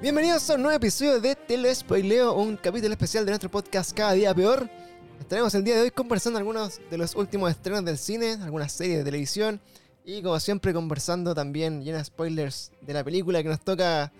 Bienvenidos a un nuevo episodio de Telespoileo, un capítulo especial de nuestro podcast Cada Día Peor. Estaremos el día de hoy conversando algunos de los últimos estrenos del cine, algunas series de televisión y como siempre conversando también llena de spoilers de la película que nos toca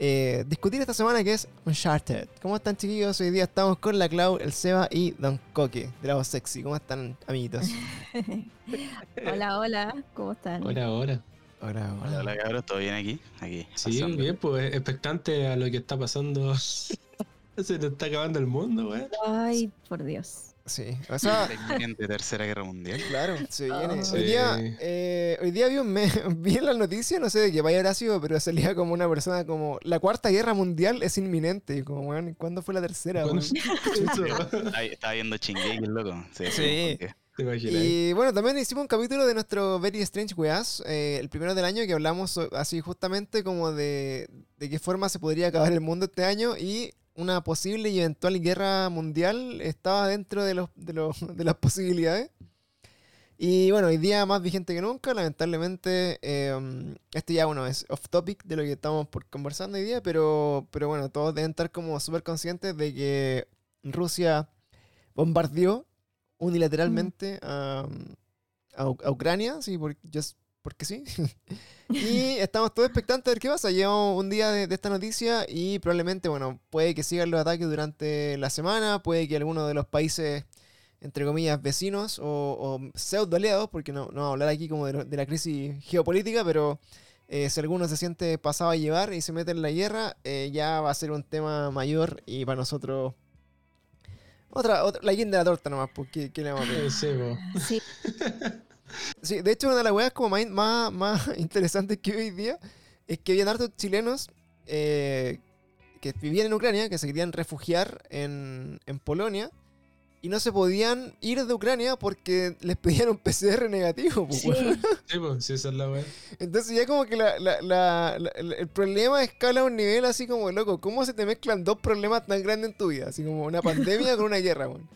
eh, discutir esta semana que es Uncharted. ¿Cómo están chiquillos? Hoy día estamos con la Clau, el Seba y Don Coque de la voz sexy. ¿Cómo están amiguitos? hola, hola, ¿cómo están? Hola, hola. Hola, Hola, hola cabros, ¿todo bien aquí? aquí Sí, pasando. bien, pues expectante a lo que está pasando. Se te está acabando el mundo, güey. Ay, por Dios. Sí, o sea, La tercera guerra mundial. Claro, se viene. Oh. Hoy día, eh, hoy día vi, un me- vi en las noticias, no sé de qué vaya habrá sido, pero salía como una persona como la cuarta guerra mundial es inminente. Y como, weón, ¿cuándo fue la tercera? Eso, Estaba, viendo Chingeki, el loco. Sí. Sí. Y bueno, también hicimos un capítulo de nuestro Very Strange Weas, eh, el primero del año, que hablamos así justamente como de, de qué forma se podría acabar el mundo este año y una posible y eventual guerra mundial estaba dentro de, los, de, los- de las posibilidades. Y bueno, hoy día más vigente que nunca, lamentablemente, eh, ya bueno es off topic de lo que estamos por conversando hoy día, pero, pero bueno, todos deben estar como súper conscientes de que Rusia bombardeó unilateralmente a, a a Ucrania, sí, por- just porque sí. y estamos todos expectantes de ver qué pasa. Llevamos un día de, esta noticia y probablemente, bueno, puede que sigan los ataques durante la semana, puede que algunos de los países, entre comillas, vecinos o, o pseudo aliados, porque no, no a hablar aquí como de la crisis geopolítica, pero eh, si alguno se siente pasado a llevar y se mete en la guerra, eh, ya va a ser un tema mayor y para nosotros... Otra, otra, la guinda de la torta nomás, porque ¿qué le vamos a pedir? Sí, po. Sí, Sí, de hecho, una de las weas como más, más, más interesantes que hoy día es que había hartos chilenos eh, que vivían en Ucrania, que se querían refugiar en, en Polonia y no se podían ir de Ucrania porque les pedían un PCR negativo. pues, sí. weón. Sí, po, sí, esa es la weá. Entonces ya como que la- la- la- la- el el problema escala a un nivel así como, loco, ¿cómo se te mezclan dos problemas tan grandes en tu vida? Así como una pandemia con una guerra, weón.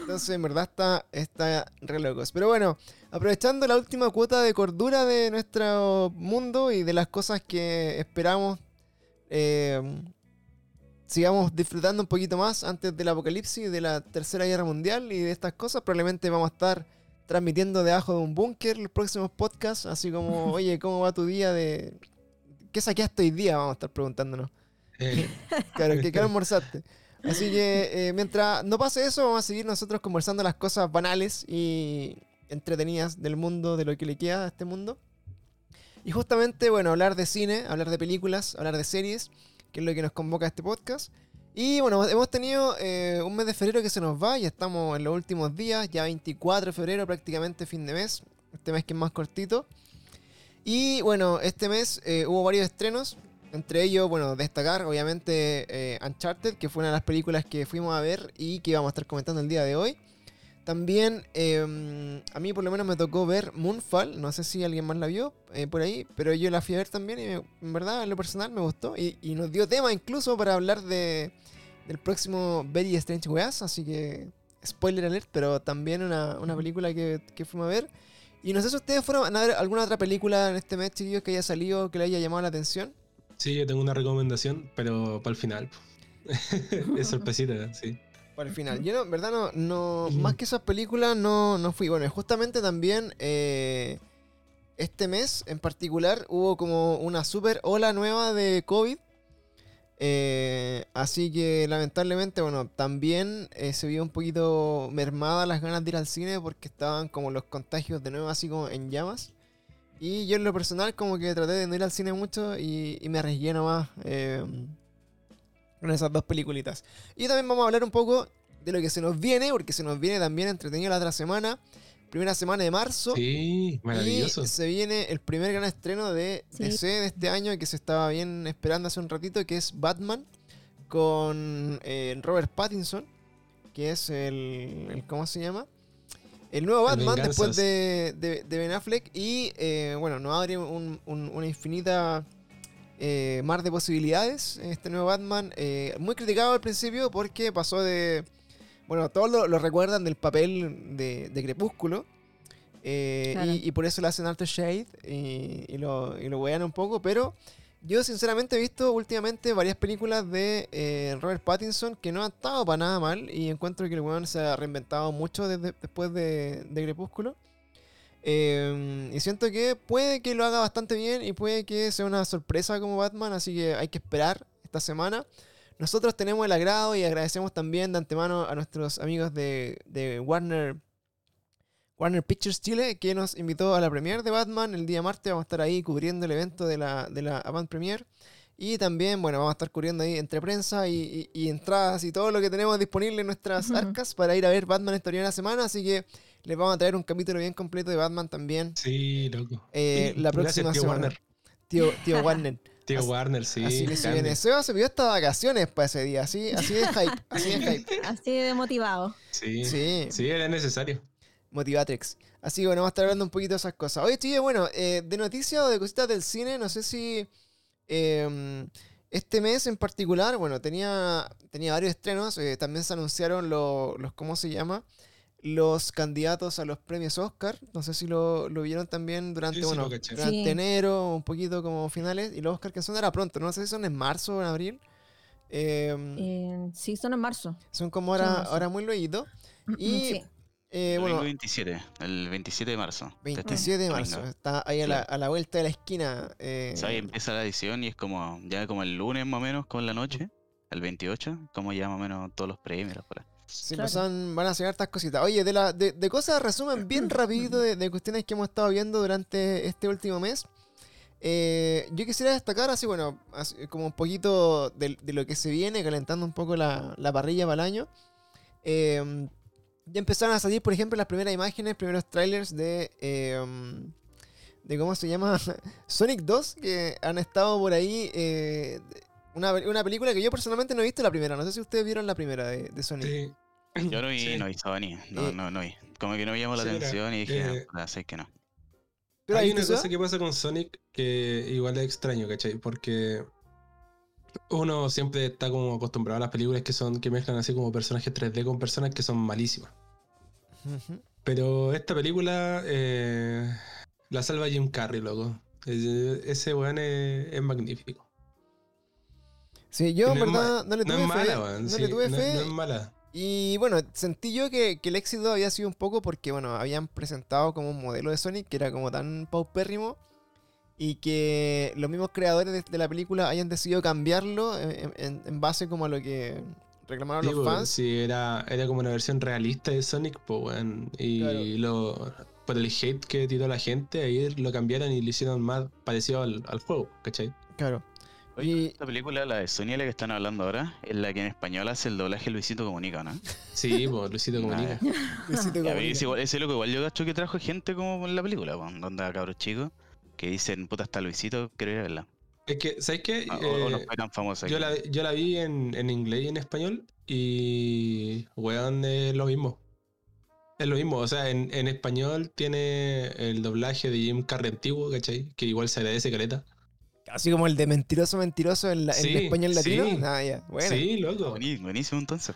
Entonces, en verdad está, está re locos. Pero bueno, aprovechando la última cuota de cordura de nuestro mundo y de las cosas que esperamos, eh, sigamos disfrutando un poquito más antes del apocalipsis, de la tercera guerra mundial y de estas cosas. Probablemente vamos a estar transmitiendo debajo de un búnker los próximos podcasts, así como, oye, ¿cómo va tu día de... ¿Qué saqueaste hoy día? Vamos a estar preguntándonos. Eh, Claro, ¿qué, qué almorzaste? Así que eh, mientras no pase eso, vamos a seguir nosotros conversando las cosas banales y entretenidas del mundo, de lo que le queda a este mundo. Y justamente, bueno, hablar de cine, hablar de películas, hablar de series, que es lo que nos convoca a este podcast. Y bueno, hemos tenido eh, un mes de febrero que se nos va, ya estamos en los últimos días, ya 24 de febrero, prácticamente fin de mes, este mes que es más cortito. Y bueno, este mes eh, hubo varios estrenos, entre ellos, bueno, destacar obviamente eh, Uncharted, que fue una de las películas que fuimos a ver y que vamos a estar comentando el día de hoy. También eh, a mí por lo menos me tocó ver Moonfall, no sé si alguien más la vio eh, por ahí, pero yo la fui a ver también y me- en verdad en lo personal me gustó y, nos dio tema incluso para hablar de, del próximo Very Strange Weas, así que spoiler alert, pero también una, una película que, que fuimos a ver. Y no sé si ustedes fueron a ver alguna otra película en este mes, chiquillos, que haya salido, que le haya llamado la atención. sí, yo tengo una recomendación, pero para el final. es sorpresita, sí. Para el final. Yo no, en verdad no, no más que esas películas no, no fui. Bueno, justamente también eh, este mes en particular hubo como una super ola nueva de COVID. Eh, así que lamentablemente, bueno, también eh, se vio un poquito mermada las ganas de ir al cine porque estaban como los contagios de nuevo así como en llamas. Y yo en lo personal como que traté de no ir al cine mucho y, y me arriesgué nomás eh, con esas dos peliculitas. Y también vamos a hablar un poco de lo que se nos viene, porque se nos viene también entretenido la otra semana. primera semana de marzo. Sí, maravilloso. Y se viene el primer gran estreno de Sí. DC de este año que se estaba bien esperando hace un ratito, que es Batman con eh, Robert Pattinson, que es el, el- ¿cómo se llama? El nuevo El Batman después de, de- de Ben Affleck y eh, bueno, nos abre un- un- una infinita eh, mar de posibilidades este nuevo Batman. eh, muy criticado al principio porque pasó de... Bueno, todos lo, lo recuerdan del papel de, de Crepúsculo. eh, Claro. y, y por eso le hacen alto shade y, y lo, y lo wean un poco. Pero yo sinceramente he visto últimamente varias películas de eh, Robert Pattinson que no han estado para nada mal. Y encuentro que el weón se ha reinventado mucho desde, después de, de Crepúsculo. Eh, y siento que puede que lo haga bastante bien y puede que sea una sorpresa como Batman, así que hay que esperar esta semana. Nosotros tenemos el agrado y agradecemos también de antemano a nuestros amigos de, de Warner, Warner Pictures Chile que nos invitó a la premiere de Batman el día martes. Vamos a estar ahí cubriendo el evento de la, de la Avant Premiere. Y también, bueno, vamos a estar cubriendo ahí entre prensa y, y- y entradas y todo lo que tenemos disponible en nuestras arcas para ir a ver Batman esta primera semana. Así que les vamos a traer un capítulo bien completo de Batman también Sí, loco. eh, Sí, la gracias, próxima tío semana. Warner. Tío, tío Warner. Tío Así- Warner, sí. así que. Seba se pidió hasta vacaciones para ese día. Así, así de hype. Así de hype. Así de motivado. Sí, Sí. sí, era necesario. Motivatrix. Así que bueno, vamos a estar hablando un poquito de esas cosas. Oye, chicos, bueno, eh, de noticias o de cositas del cine, no sé si eh, este mes en particular, bueno, tenía, tenía varios estrenos. eh, también se anunciaron lo- los, ¿cómo se llama? Los candidatos a los premios Oscar. No sé si lo, lo vieron también durante, Sí, bueno, durante Sí. enero, un poquito como finales. Y los Oscar que son ahora pronto, no sé si son en marzo o en abril. Eh, Eh, sí, son en marzo. son como ahora, ahora muy luego. Y Sí. eh, bueno, 27, el 27 de marzo. 27 de marzo. Está ahí a la, a la vuelta de la esquina. eh, O sea, ahí empieza la edición y es como ya como el lunes más o menos, como en la noche, el 28, como ya más o menos todos los premios. las cosas. Sí, claro. pues son- van a ser hartas cositas. Oye, de, la, de, de cosas, resumen bien rapidito de, de cuestiones que hemos estado viendo durante este último mes. Eh, yo quisiera destacar así, bueno, así como un poquito de, de lo que se viene, calentando un poco la, la parrilla para el año. Eh, ya empezaron a salir, por ejemplo, las primeras imágenes, primeros trailers de... eh, de cómo se llama Sonic 2, que han estado por ahí. eh, una, una película que yo personalmente no he visto la primera. No sé si ustedes vieron la primera de, de Sonic. Sí. Yo no vi, Sí. no vi Sony, no, Eh, no, no vi. Como que no me llamó la sí, mira, atención y dije, eh, ah, sé que no. ¿Tú la Hay una cosa que pasa con Sonic que igual es extraño, ¿cachai? Porque uno siempre está como acostumbrado a las películas que son que mezclan así como personajes 3D con personas que son malísimas. Pero esta película eh, la salva Jim Carrey, loco. Eh, Ese weón es, es magnífico. Sí, yo en no es verdad no le No tuve es fe. mala, weón. no sí, le tuve no- fe. no es mala. Y bueno, sentí yo que, que el éxito había sido un poco porque, bueno, habían presentado como un modelo de Sonic que era como tan paupérrimo y que los mismos creadores de, de la película hayan decidido cambiarlo en, en- en base como a lo que reclamaron Sí, los po, fans. sí, era, era como una versión realista de Sonic, pues. Y Claro. lo, por el hate que tiró la gente, ahí lo cambiaron y lo hicieron más parecido al, al juego, ¿cachai? Claro. Oye, Y- esta película, la de Sony, la que están hablando ahora, es la que en español hace el doblaje Luisito Comunica, ¿no? Sí, pues, Luisito Comunica. Luisito Y a mí Comunica. ese, igual- ese loco igual yo gacho que trajo gente como en la película, pues, donde a cabros chicos que dicen, puta, está Luisito, quiero ir a verla. Es que, ¿sabes qué? Ah, o, o no Eh, fue tan famosa. yo, la, yo la vi en, en inglés y en español y, weón, es lo mismo. Es lo mismo, o sea, en, en español tiene el doblaje de Jim Carrey antiguo, ¿cachai? Que igual se agradece caleta. Así como el de mentiroso, mentiroso en, la- en Sí, español latino. sí. Ah. Bueno. Sí, loco. buení- buenísimo entonces.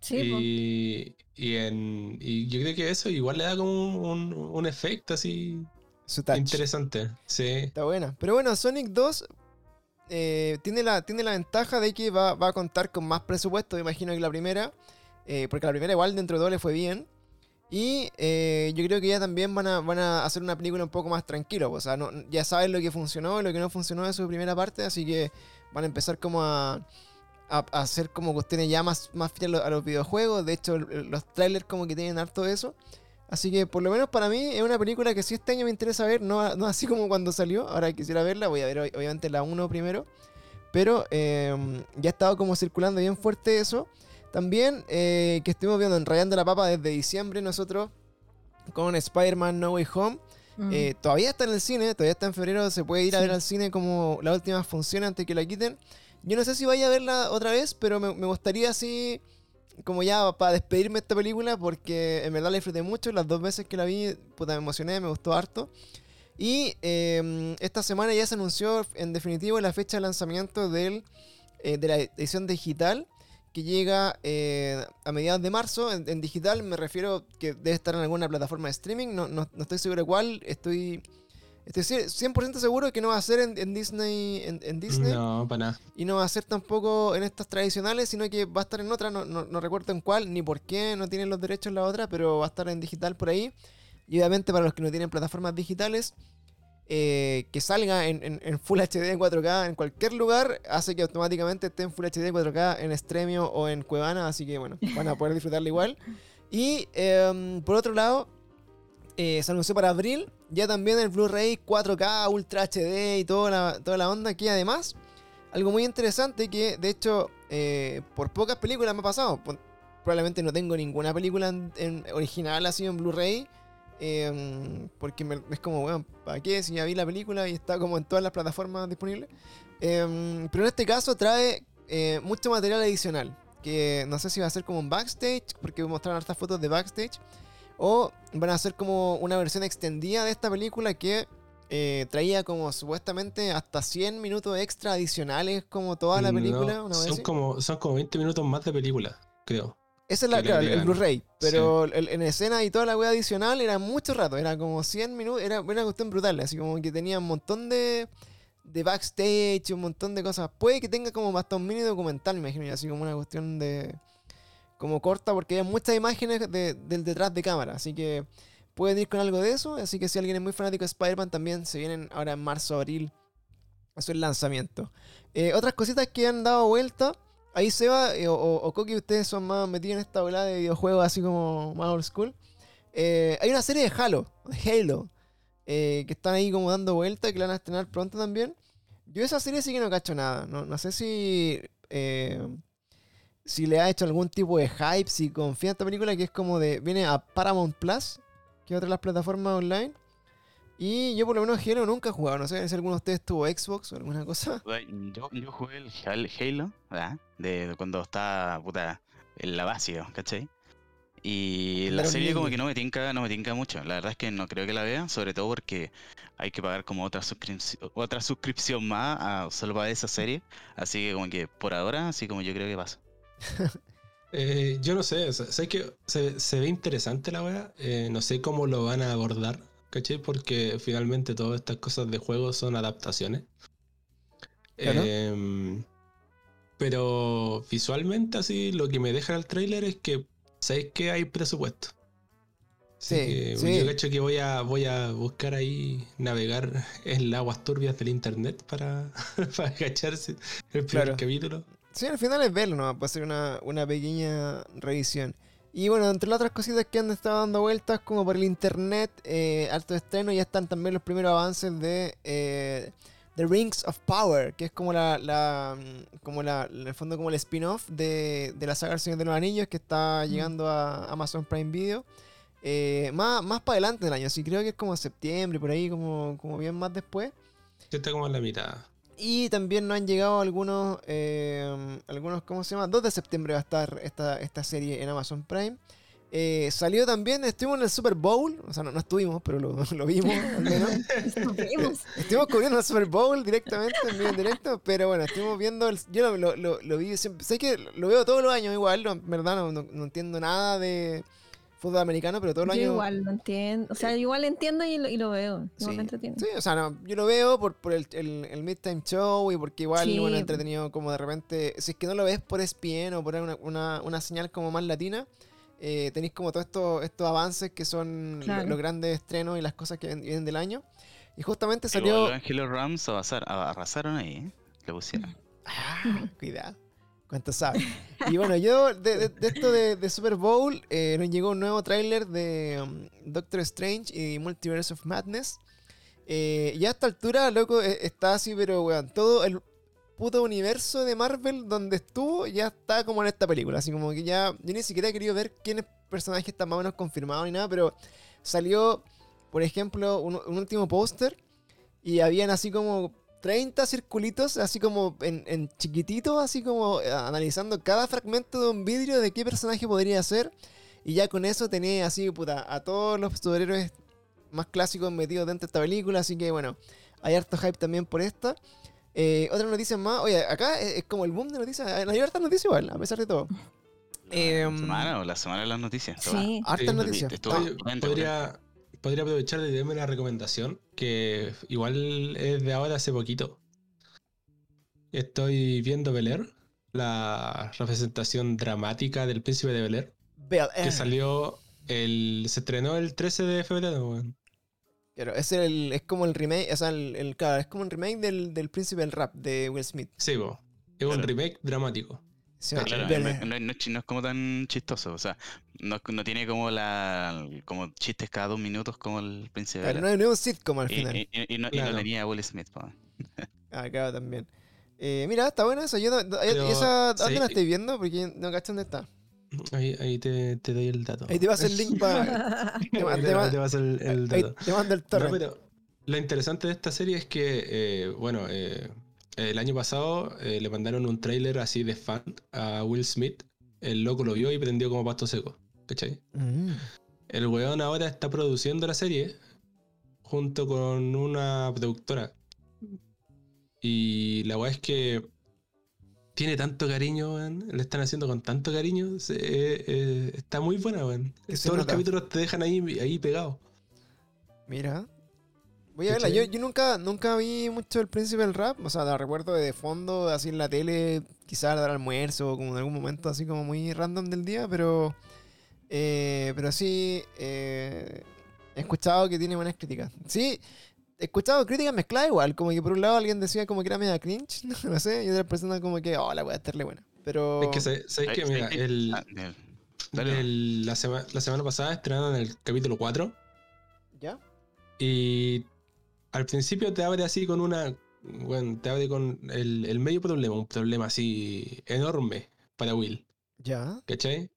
Sí, po. y, y, en, y yo creo que eso igual le da como un, un- un efecto así Su touch. interesante. Sí. Está buena. Pero bueno, Sonic 2 eh, tiene, la, tiene la ventaja de que va, va a contar con más presupuesto, me imagino, que la primera. eh, porque la primera igual dentro de todo le fue bien. Y eh, yo creo que ya también van a, van a hacer una película un poco más tranquila. O sea, ya saben lo que funcionó y lo que no funcionó de su primera parte. Así que van a empezar como a, a, hacer como cuestiones ya más, más fieles a los- videojuegos. De hecho, los trailers como que tienen harto de eso. Así que por lo menos para mí es una película que sí este año me interesa ver, no, no así como cuando salió, ahora quisiera verla, voy a ver ob- obviamente la 1 primero, pero eh, ya ha estado como circulando bien fuerte eso. También eh, que estuvimos viendo en Rayando la Papa desde diciembre nosotros con Spider-Man No Way Home. Mm. Eh, todavía está en el cine, todavía está en febrero, se puede ir a ver al cine como la última función antes que la quiten. Yo no sé si vaya a verla otra vez, pero me, me gustaría así, como ya para despedirme de esta película, porque en verdad la disfruté mucho, las dos veces que la vi, puta, me emocioné, me gustó harto. Y eh, esta semana ya se anunció en definitivo la fecha de lanzamiento del, eh, de la edición digital que llega eh, a mediados de marzo. En, en digital me refiero que debe estar en alguna plataforma de streaming, no, no- no estoy seguro de cuál, estoy, estoy ci- 100% seguro que no va a ser en, en Disney, en, en Disney No, para nada. y no va a ser tampoco en estas tradicionales, sino que va a estar en otra, no, no- no recuerdo en cuál, ni por qué no tienen los derechos la otra, pero va a estar en digital por ahí. Y obviamente para los que no tienen plataformas digitales, eh, que salga en, en- en Full HD 4K en cualquier lugar, hace que automáticamente esté en Full HD 4K en Stremio o en Cuevana, así que bueno, van a poder disfrutarla igual. Y em, por otro lado, eh, se anunció para abril ya también el Blu-ray 4K, Ultra HD y toda la, toda la onda que además algo muy interesante que, de hecho, eh, por pocas películas me ha pasado. Probablemente no tengo ninguna película en original así en Blu-ray. Eh, porque me- es como, bueno, ¿para qué? Si ya vi la película y está como en todas las plataformas disponibles. Eh, pero en este caso trae eh, mucho material adicional. Que no sé si va a ser como un backstage, porque mostraron hartas fotos de backstage. O van a ser como una versión extendida de esta película que eh, traía como supuestamente hasta 100 minutos extra adicionales como toda la película. son, así. como, son como 20 minutos más de película, creo. Esa es la, claro, el. Blu-ray. Pero el- en escena y toda la wea adicional era mucho rato. Era como 100 minutos. Era una cuestión brutal. Así como que tenía un montón de, de backstage, un montón de cosas. Puede que tenga como hasta un mini documental, me imagino. Así como una cuestión de. Como corta, porque hay muchas imágenes de- del detrás de cámara. Así que pueden ir con algo de eso. Así que si alguien es muy fanático de Spider-Man, también se vienen ahora en marzo, abril. Es el lanzamiento. Eh, otras cositas que han dado vuelta. Ahí Seba eh, o, o, Coqui, ustedes son más metidos en esta volada de videojuegos así como más old school. Eh, hay una serie de Halo, de Halo, eh, que están ahí como dando vuelta, que la van a estrenar pronto también. Yo esa serie sí que no cacho nada. No, sé si, si le ha hecho algún tipo de hype, si confía en esta película que es como de... Viene a Paramount Plus, que es otra de las plataformas online. Y yo por lo menos Halo nunca he jugado. No sé si alguno de ustedes tuvo Xbox o alguna cosa. Yo, yo jugué el Hal- Halo, ¿verdad? De cuando estaba, puta, en la básica, ¿cachai? Y la serie como que no me tinca, no me tinca mucho. La verdad es que no creo que la vea, sobre todo porque hay que pagar como otra suscripción, otra suscripción más a, solo para esa serie. Así que como que por ahora, así como yo creo que pasa. Eh, yo no sé, sé que se, se ve interesante la weá. eh, no sé cómo lo van a abordar, ¿cachai? Porque finalmente todas estas cosas de juego son adaptaciones. Claro. Em, pero visualmente, así, lo que me deja el trailer es que sabéis que hay presupuesto. Así Sí, que sí. Yo cacho que voy a, voy a buscar ahí, navegar en las aguas turbias del internet para, para cacharse el primer Claro. capítulo. Sí, al final es verlo, ¿no? Puede ser una, una pequeña revisión. Y bueno, entre las otras cositas que han estado dando vueltas, como por el internet, eh, alto estreno, ya están también los primeros avances de eh, The Rings of Power, que es como la, la mm, como la, en el fondo como el spin-off de, de la saga El Señor de los Anillos, que está llegando a Amazon Prime Video. Eh, más, más para adelante del año, así creo que es como septiembre, por ahí, como, como bien más después. Ya está como en la mitad. Y también nos han llegado algunos, eh, algunos, ¿cómo se llama? 2 de septiembre va a estar esta, esta serie en Amazon Prime. Eh, salió también, estuvimos en el Super Bowl, o sea, no, no estuvimos, pero lo, lo vimos al menos. Estuvimos. Estuvimos cubriendo el Super Bowl directamente, en vivo en directo, pero bueno, estuvimos viendo, el- yo lo, lo- vi siempre, sé que lo veo todos los años igual, en verdad no, no- no entiendo nada de fútbol americano, pero todos los Yo años... igual lo entiendo. O sea, igual entiendo y lo, y lo veo. Sí, Igual me entretiene. sí, o sea, no, yo lo veo por, por el, el, el Midtime Show y porque igual, Sí. bueno, entretenido como de repente, si es que no lo ves por ESPN o por una, una, una señal como más latina, eh, tenéis como todos estos estos avances que son Claro. los grandes estrenos y las cosas que vienen del año. Y justamente Igual salió... los Rams arrasar- arrasaron ahí, ¿eh? Le pusieron. Ah, cuidado. ¿Cuánto sabes? Y bueno, yo de, de- esto de, Super Bowl eh, nos llegó un nuevo tráiler de um, Doctor Strange y Multiverse of Madness. Eh, y a esta altura, loco, eh, está así, pero weón, todo el puto universo de Marvel donde estuvo ya está como en esta película. Así como que ya, yo ni siquiera he querido ver quiénes personajes están más o menos confirmados ni nada, pero salió, por ejemplo, un, un último póster y habían así como 30 circulitos, así como en, en chiquitito, así como eh, analizando cada fragmento de un vidrio de qué personaje podría ser. Y ya con eso tenía así, puta, a todos los superhéroes más clásicos metidos dentro de esta película. Así que bueno, hay harto hype también por esta. Eh, otra noticia más, oye, acá es, es como el boom de noticias. Hay hartas noticias igual, a pesar de todo. La Em, semana o la semana de las noticias. Sí. Hartas Sí, noticias. estuvo- Ah, Oye, Cuenta, podría, podría aprovechar de darme una recomendación que igual es de ahora hace poquito. Estoy viendo Bel Air, la representación dramática del Príncipe de Bel Air, Bel que salió el. se estrenó el 13 de febrero, weón. Claro, es, el, es como el remake, o sea, el, el- claro, es como el remake del, del Príncipe del Rap de Will Smith. Sí, po. Es un remake dramático. Claro, no, no- no es no como tan chistoso, o sea, no, no tiene como la como chistes cada dos minutos como el príncipe Claro, no, no es un sitcom al y, final. y- y- y no, y no Claro. tenía a Will Smith. Ah, claro, también. Eh, mira, está buena esa. Yo, no- Pero, ¿Esa dónde sí. la estoy viendo? Porque no cacho dónde está. Ahí, ahí te, te doy el dato. Ahí te vas el link para. te, Ahí te vas el, el ahí dato. te mando el No, torrent. pero lo interesante de esta serie es que, eh, bueno, eh, el año pasado eh, le mandaron un tráiler así de fan a Will Smith. El loco lo vio y prendió como pasto seco. ¿Cachai? Mm. El weón ahora está produciendo la serie junto con una productora. Y la weá es que tiene tanto cariño, weón. Le están haciendo con tanto cariño. se- eh, eh, está muy buena, weón. Todos los capítulos te dejan ahí, ahí pegados. Mira. Voy a verla. Yo, nunca, nunca vi mucho el príncipe del rap. O sea, la recuerdo de fondo, así en la tele, quizás a la hora del almuerzo, o como en algún momento así como muy random del día, pero. eh, pero sí. eh, he escuchado que tiene buenas críticas. Sí. He escuchado críticas mezcladas igual, como que por un lado alguien decía como que era media cringe, no sé, y otra persona como que, oh, la voy a estarle buena. Pero... Es que, sí. el, Ah, del- la, sema- la semana pasada estrenaron el capítulo 4 ¿Ya? y al principio te abre así con una. Bueno, te abre con el, el medio problema, un problema así enorme para Will, ¿Ya? ¿cachai?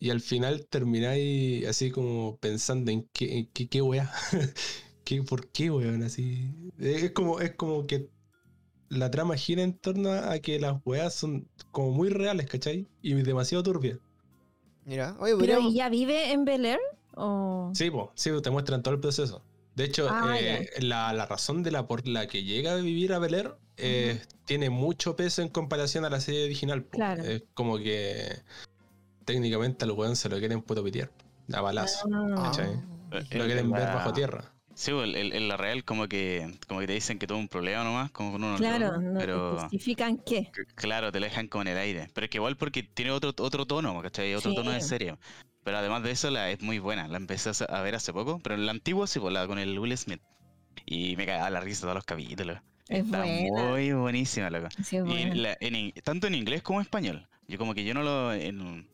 Y al final termináis así como pensando en qué, en qué, qué weá. ¿Qué, ¿Por qué, weón? Así. Es como, es como que la trama gira en torno a que las weas son como muy reales, ¿cachai? Y demasiado turbias. Mira, oye, ¿Pero podríamos... ¿y ya vive en Bel Air? ¿O... Sí, po, sí, te muestran todo el proceso. De hecho, Ah, eh, la, la razón de la por la que llega a vivir a Bel Air eh, tiene mucho peso en comparación a la serie original. Claro. Es como que técnicamente al weón se lo quieren puto pitear. A balazo. Ah. Eh, Lo en quieren ver bajo tierra. Sí, pues, el- en la real como que como que te dicen que es un problema nomás, como con unos Claro, no pero te justifican qué. claro, te lo dejan como en el aire. Pero es que igual porque tiene otro, otro tono, ¿cachai? Otro tono de serie. Pero además de eso, la es muy buena. La empecé a ver hace poco, pero en la antigua sí, pues, la con el Will Smith. Y me cagaba la risa todos los capítulos. Es Está buena. muy buenísima, loco. Sí, es Y buena. la- en tanto en inglés como en español. Yo como que yo no lo... en-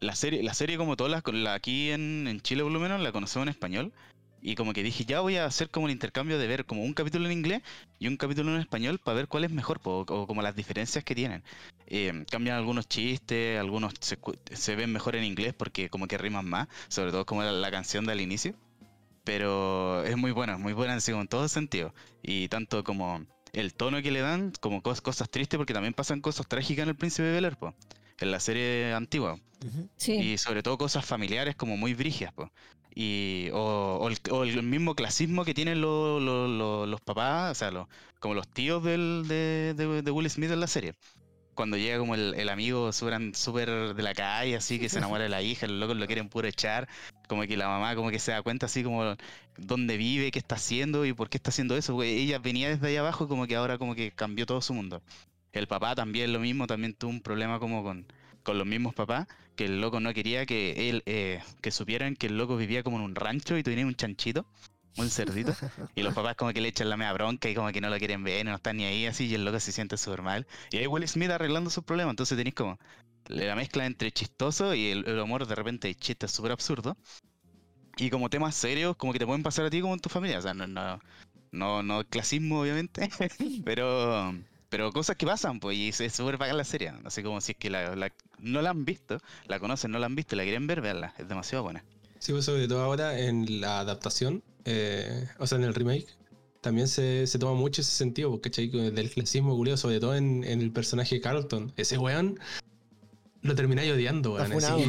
la serie, la serie como todas las, la aquí en, en Chile por lo menos la conocemos en español. Y como que dije, ya voy a hacer como el intercambio de ver como un capítulo en inglés y un capítulo en español para ver cuál es mejor, o, como las diferencias que tienen. Eh, cambian algunos chistes, algunos se, se ven mejor en inglés porque como que riman más, sobre todo como la, la canción del inicio. Pero es muy buena, muy buena en todo sentido. Y tanto como el tono que le dan, como cos- cosas tristes, porque también pasan cosas trágicas en El Príncipe de Bel Air, po, en la serie antigua. Sí. Y sobre todo cosas familiares como muy brigias, po. Y, o, o el, o el mismo clasismo que tienen lo- lo- lo- los papás, o sea, los- como los tíos del, de, de- de Will Smith en la serie. Cuando llega como el, el amigo súper súper de la calle, así que se enamora de la hija, los locos lo quieren puro echar, como que la mamá como que se da cuenta así como dónde vive, qué está haciendo y por qué está haciendo eso. porque ella venía desde ahí abajo como que ahora como que cambió todo su mundo. El papá también lo mismo, también tuvo un problema como con, con los mismos papás, que el loco no quería que él, eh, que supieran que el loco vivía como en un rancho y tenía un chanchito, un cerdito, y los papás como que le echan la media bronca y como que no lo quieren ver, no están ni ahí así, y el loco se siente súper mal. Y ahí Will Smith arreglando sus problemas, entonces tenéis como la mezcla entre chistoso y el, el humor de repente hay chistes súper absurdos. Y como temas serios, como que te pueden pasar a ti como en tu familia, o sea, no, no, no, no clasismo obviamente, pero... Pero cosas que pasan, pues, y es súper bacán la serie. Así como si es que la, la- no la han visto, la conocen, no la han visto, la quieren ver, veanla. Es demasiado buena. Sí, pues sobre todo ahora en la adaptación, eh, o sea, en el remake, también se, se toma mucho ese sentido, porque. Del clasismo culiado, sobre todo en, en el personaje Carlton. Ese weón lo termináis odiando, weón. Así,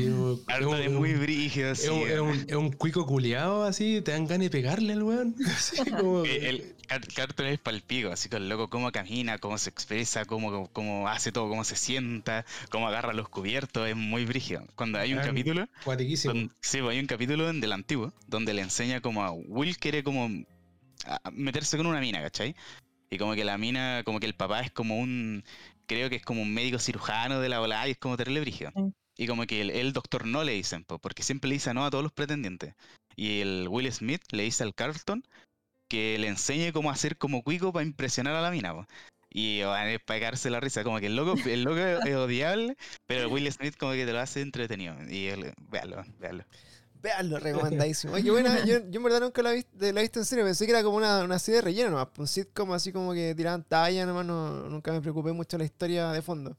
es muy brígido, es sí, un, es un- es un cuico culiado así, te dan ganas de pegarle al weón. Así como- El, Car- Carlton es palpico, así con el loco cómo camina, cómo se expresa, cómo, cómo hace todo, cómo se sienta, cómo agarra los cubiertos, es muy brígido. Cuando hay un Ah, capítulo, Cuatiquísimo. don- sí, pues, hay un capítulo en del antiguo, donde le enseña como a Will quiere como a meterse con una mina, ¿cachai? Y como que la mina, como que el papá es como un, creo que es como un médico cirujano de la ola y es como terrible brígido. Sí. Y como que el, el doctor no le dicen, po, porque siempre le dice no a todos los pretendientes. Y el Will Smith le dice al Carlton que le enseñe cómo hacer como cuico para impresionar a la mina. po. Y van es para cagarse la risa, como que el loco, el loco es odiable, pero el Will Smith como que te lo hace entretenido. Y él, véalo, véalo. Veanlo, recomendadísimo. Oye, qué buena. Yo, yo en verdad nunca la he, visto, la visto en serio. Pensé que era como una, una serie de relleno nomás. Un sitcom así como que tiraban talla nomás. No, nunca me preocupé mucho la historia de fondo.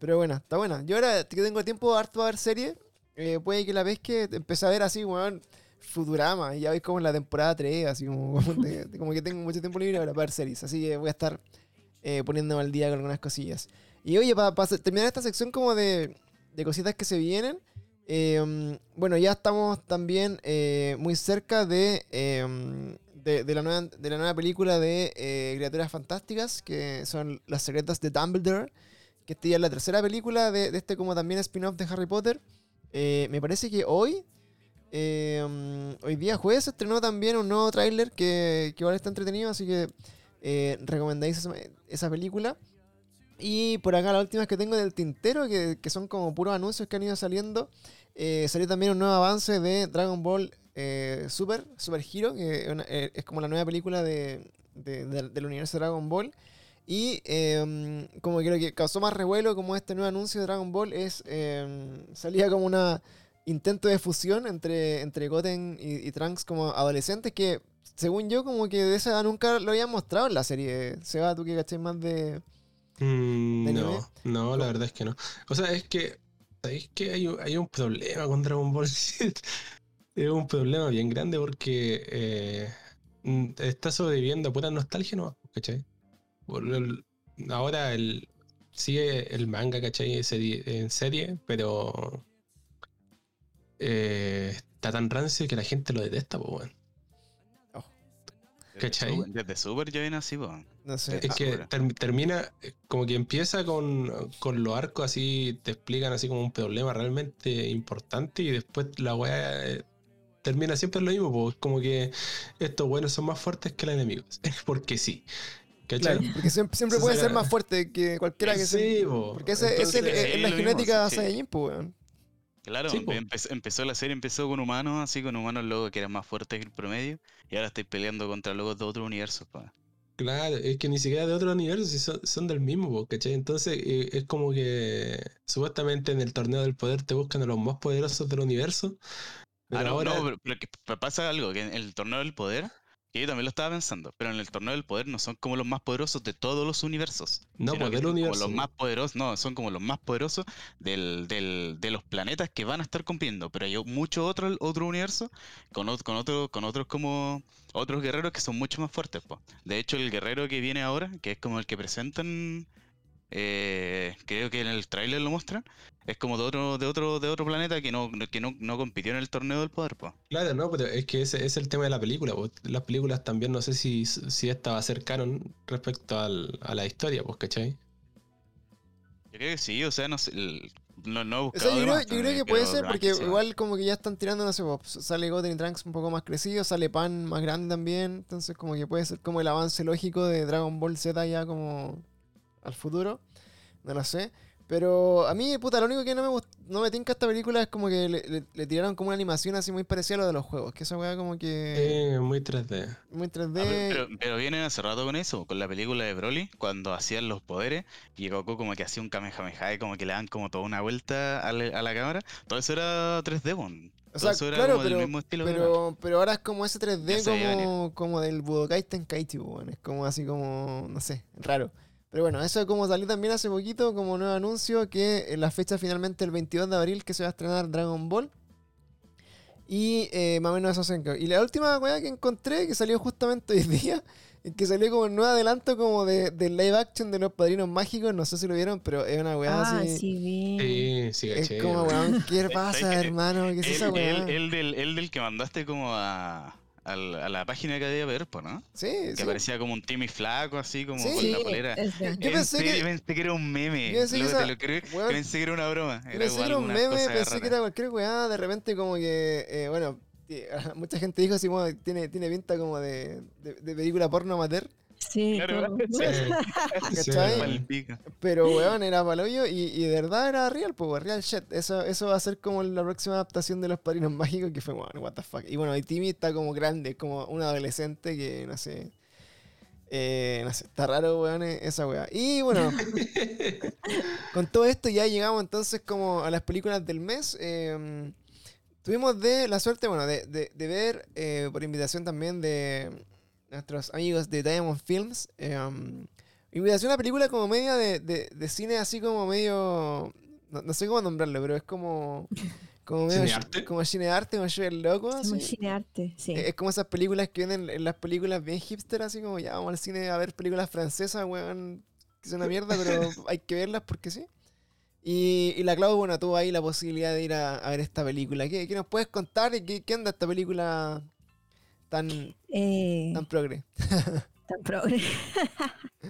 Pero bueno, está buena. Yo ahora que tengo tiempo harto para ver series, eh, puede que la vez que empecé a ver así, weón, Futurama. Y ya veis como en la temporada 3, así como, como, que tengo mucho tiempo libre para ver series. Así que voy a estar eh, poniéndome al día con algunas cosillas. Y oye, para terminar esta sección como de, de cositas que se vienen. Eh, bueno, ya estamos también eh, muy cerca de, eh, de, de la nueva, de la nueva película de eh, Criaturas Fantásticas, que son Las Secretas de Dumbledore, que esta ya es la tercera película de, este como también spin-off de Harry Potter. Eh, me parece que hoy, eh, hoy día jueves, estrenó también un nuevo tráiler que, que igual está entretenido, así que recomendáis esa película. Y por acá las últimas que tengo del tintero, que, que son como puros anuncios que han ido saliendo. Eh, salió también un nuevo avance de Dragon Ball eh, Super, Super Hero, que eh, es como la nueva película de, de- del- del universo de Dragon Ball. Y eh, como que que causó más revuelo como este nuevo anuncio de Dragon Ball es, eh, salía como una intento de fusión entre, entre Goten y, Trunks como adolescentes que, según yo, como que de esa nunca lo habían mostrado en la serie. Seba, tú que cachai más de... Mm, ¿De no, no, la verdad es que no. O sea, es que, ¿sabéis que hay, un- hay un problema con Dragon Ball Z? Es un problema bien grande porque eh, está sobreviviendo a pura nostalgia, ¿no? ¿Cachai? Por el- ahora el, sigue el manga, ¿cachai? Serie- en serie, pero eh, está tan rancio que la gente lo detesta, pues, weón. Desde ¿Cachai? Super- Desde Super ya viene así, po. No sé. Es que ter- termina, eh, como que empieza con, con los arcos así, te explican así como un problema realmente importante y después la weá eh, termina siempre lo mismo, pues como que estos buenos son más fuertes que los enemigos, porque sí. ¿Cachai? Claro, porque siempre, puede será- ser más fuerte que cualquiera que Sí, sea. po. Porque ese, ese es, Entonces, es la genética sí. Saiyajin, pues, weón. Claro, Sí, empezó la serie, empezó con humanos, así con humanos luego que eran más fuertes que el promedio, y ahora estoy peleando contra logos de otro universo. Claro, es que ni siquiera de otro universo, si son, son del mismo, ¿cachai? Entonces eh, es como que supuestamente en el torneo del poder te buscan a los más poderosos del universo. Pero Ah, no, ahora, no, pero, pero que pa- pasa algo, que en el torneo del poder, que yo también lo estaba pensando, pero en el torneo del poder no son como los más poderosos de todos los universos. No, sino pues, que son universo. Como los más poderosos, no, son como los más poderosos del, del- de los planetas que van a estar compitiendo. Pero hay mucho otro, otro universo con, con, otro, con otros como otros guerreros que son mucho más fuertes. po. De hecho, el guerrero que viene ahora, que es como el que presentan, eh, creo que en el tráiler lo muestran, es como de otro, de otro, de otro planeta que no, que no, no compitió en el torneo del poder. po. Claro, no, pero es que ese es el tema de la película. pues. Las películas también no sé si, si esta va a ser canon respecto al- a la historia, pues, ¿cachai? Yo creo que sí, o sea, no sé, no, no he O buscado sea, yo creo, más, yo creo pero- que puede ser porque igual como que ya están tirando, no sé, pues, sale Goten y Trunks un poco más crecido, sale Pan más grande también, entonces como que puede ser como el avance lógico de Dragon Ball Z ya como al futuro, no lo sé. Pero a mí, puta, lo único que no me gust- no me tinca esta película es como que le, le- le tiraron como una animación así muy parecida a lo de los juegos, que esa weá como que Eh, muy 3D. muy 3D. Ah, pero, pero, vienen hace rato con eso, con la película de Broly, cuando hacían los poderes y Goku como que hacía un Kamehameha y como que le dan como toda una vuelta a la, a la cámara. Todo eso era 3D, bon. O sea, eso era claro, como del pero, mismo estilo. que pero, pero ahora es como ese 3D Ya se veía como, como del Budokai Tenkaichi, weón. Es como así como, no sé, raro. Pero bueno, eso como salió también hace poquito como nuevo anuncio que en la fecha finalmente el 22 de abril que se va a estrenar Dragon Ball. Y eh, más o menos eso se. Y la última weá que encontré, que salió justamente hoy día, es que salió como un nuevo adelanto como de, de live action de los padrinos mágicos, no sé si lo vieron, pero es una weá Ah, así. sí. Sí, sí, Es como, weón. ¿qué ¿Sabes pasa, hermano? ¿Qué es esa El, weá? el- el del, el del que mandaste como a, al- a la página que había ver, ¿no? Sí, Que sí. aparecía como un Timmy flaco, así como Sí. con la polera. Yo En pensé que- pensé que era un meme. yo pensé que esa- te lo creo- pensé que era una broma. Era pensé que era un meme, pensé que rara. era cualquier weá, de repente como que, eh, bueno, ti- mucha gente dijo así, como, tiene, tiene pinta como de, de, de película porno amateur, Sí, Claro, todo. Sí. Pero weón, era palollo y, y de verdad era real, pues, real shit. Eso, eso va a ser como la próxima adaptación de Los Padrinos Mágicos, que fue, bueno, what the fuck. Y bueno, y Timmy está como grande, como un adolescente que, no sé, eh, no sé, está raro, weón, eh, esa weá. Y bueno, con todo esto ya llegamos entonces como a las películas del mes. eh, tuvimos de la suerte, bueno, de, de- de ver, eh, por invitación también de nuestros amigos de Diamond Films, eh, um, invitación a una película como media de, de- de cine así como medio... No, no sé cómo nombrarlo, pero es como... Como medio ¿Cinearte? como cinearte, como yo el loco. Como así. cinearte, sí. Es como esas películas que vienen en las películas bien hipster, así como ya vamos al cine a ver películas francesas, weón, que son una mierda, pero hay que verlas porque sí. Y, y la Clau, bueno, tuvo ahí la posibilidad de ir a, a ver esta película. ¿Qué, qué nos puedes contar? y ¿Qué, qué onda esta película tan, Eh, tan progre? Tan progre.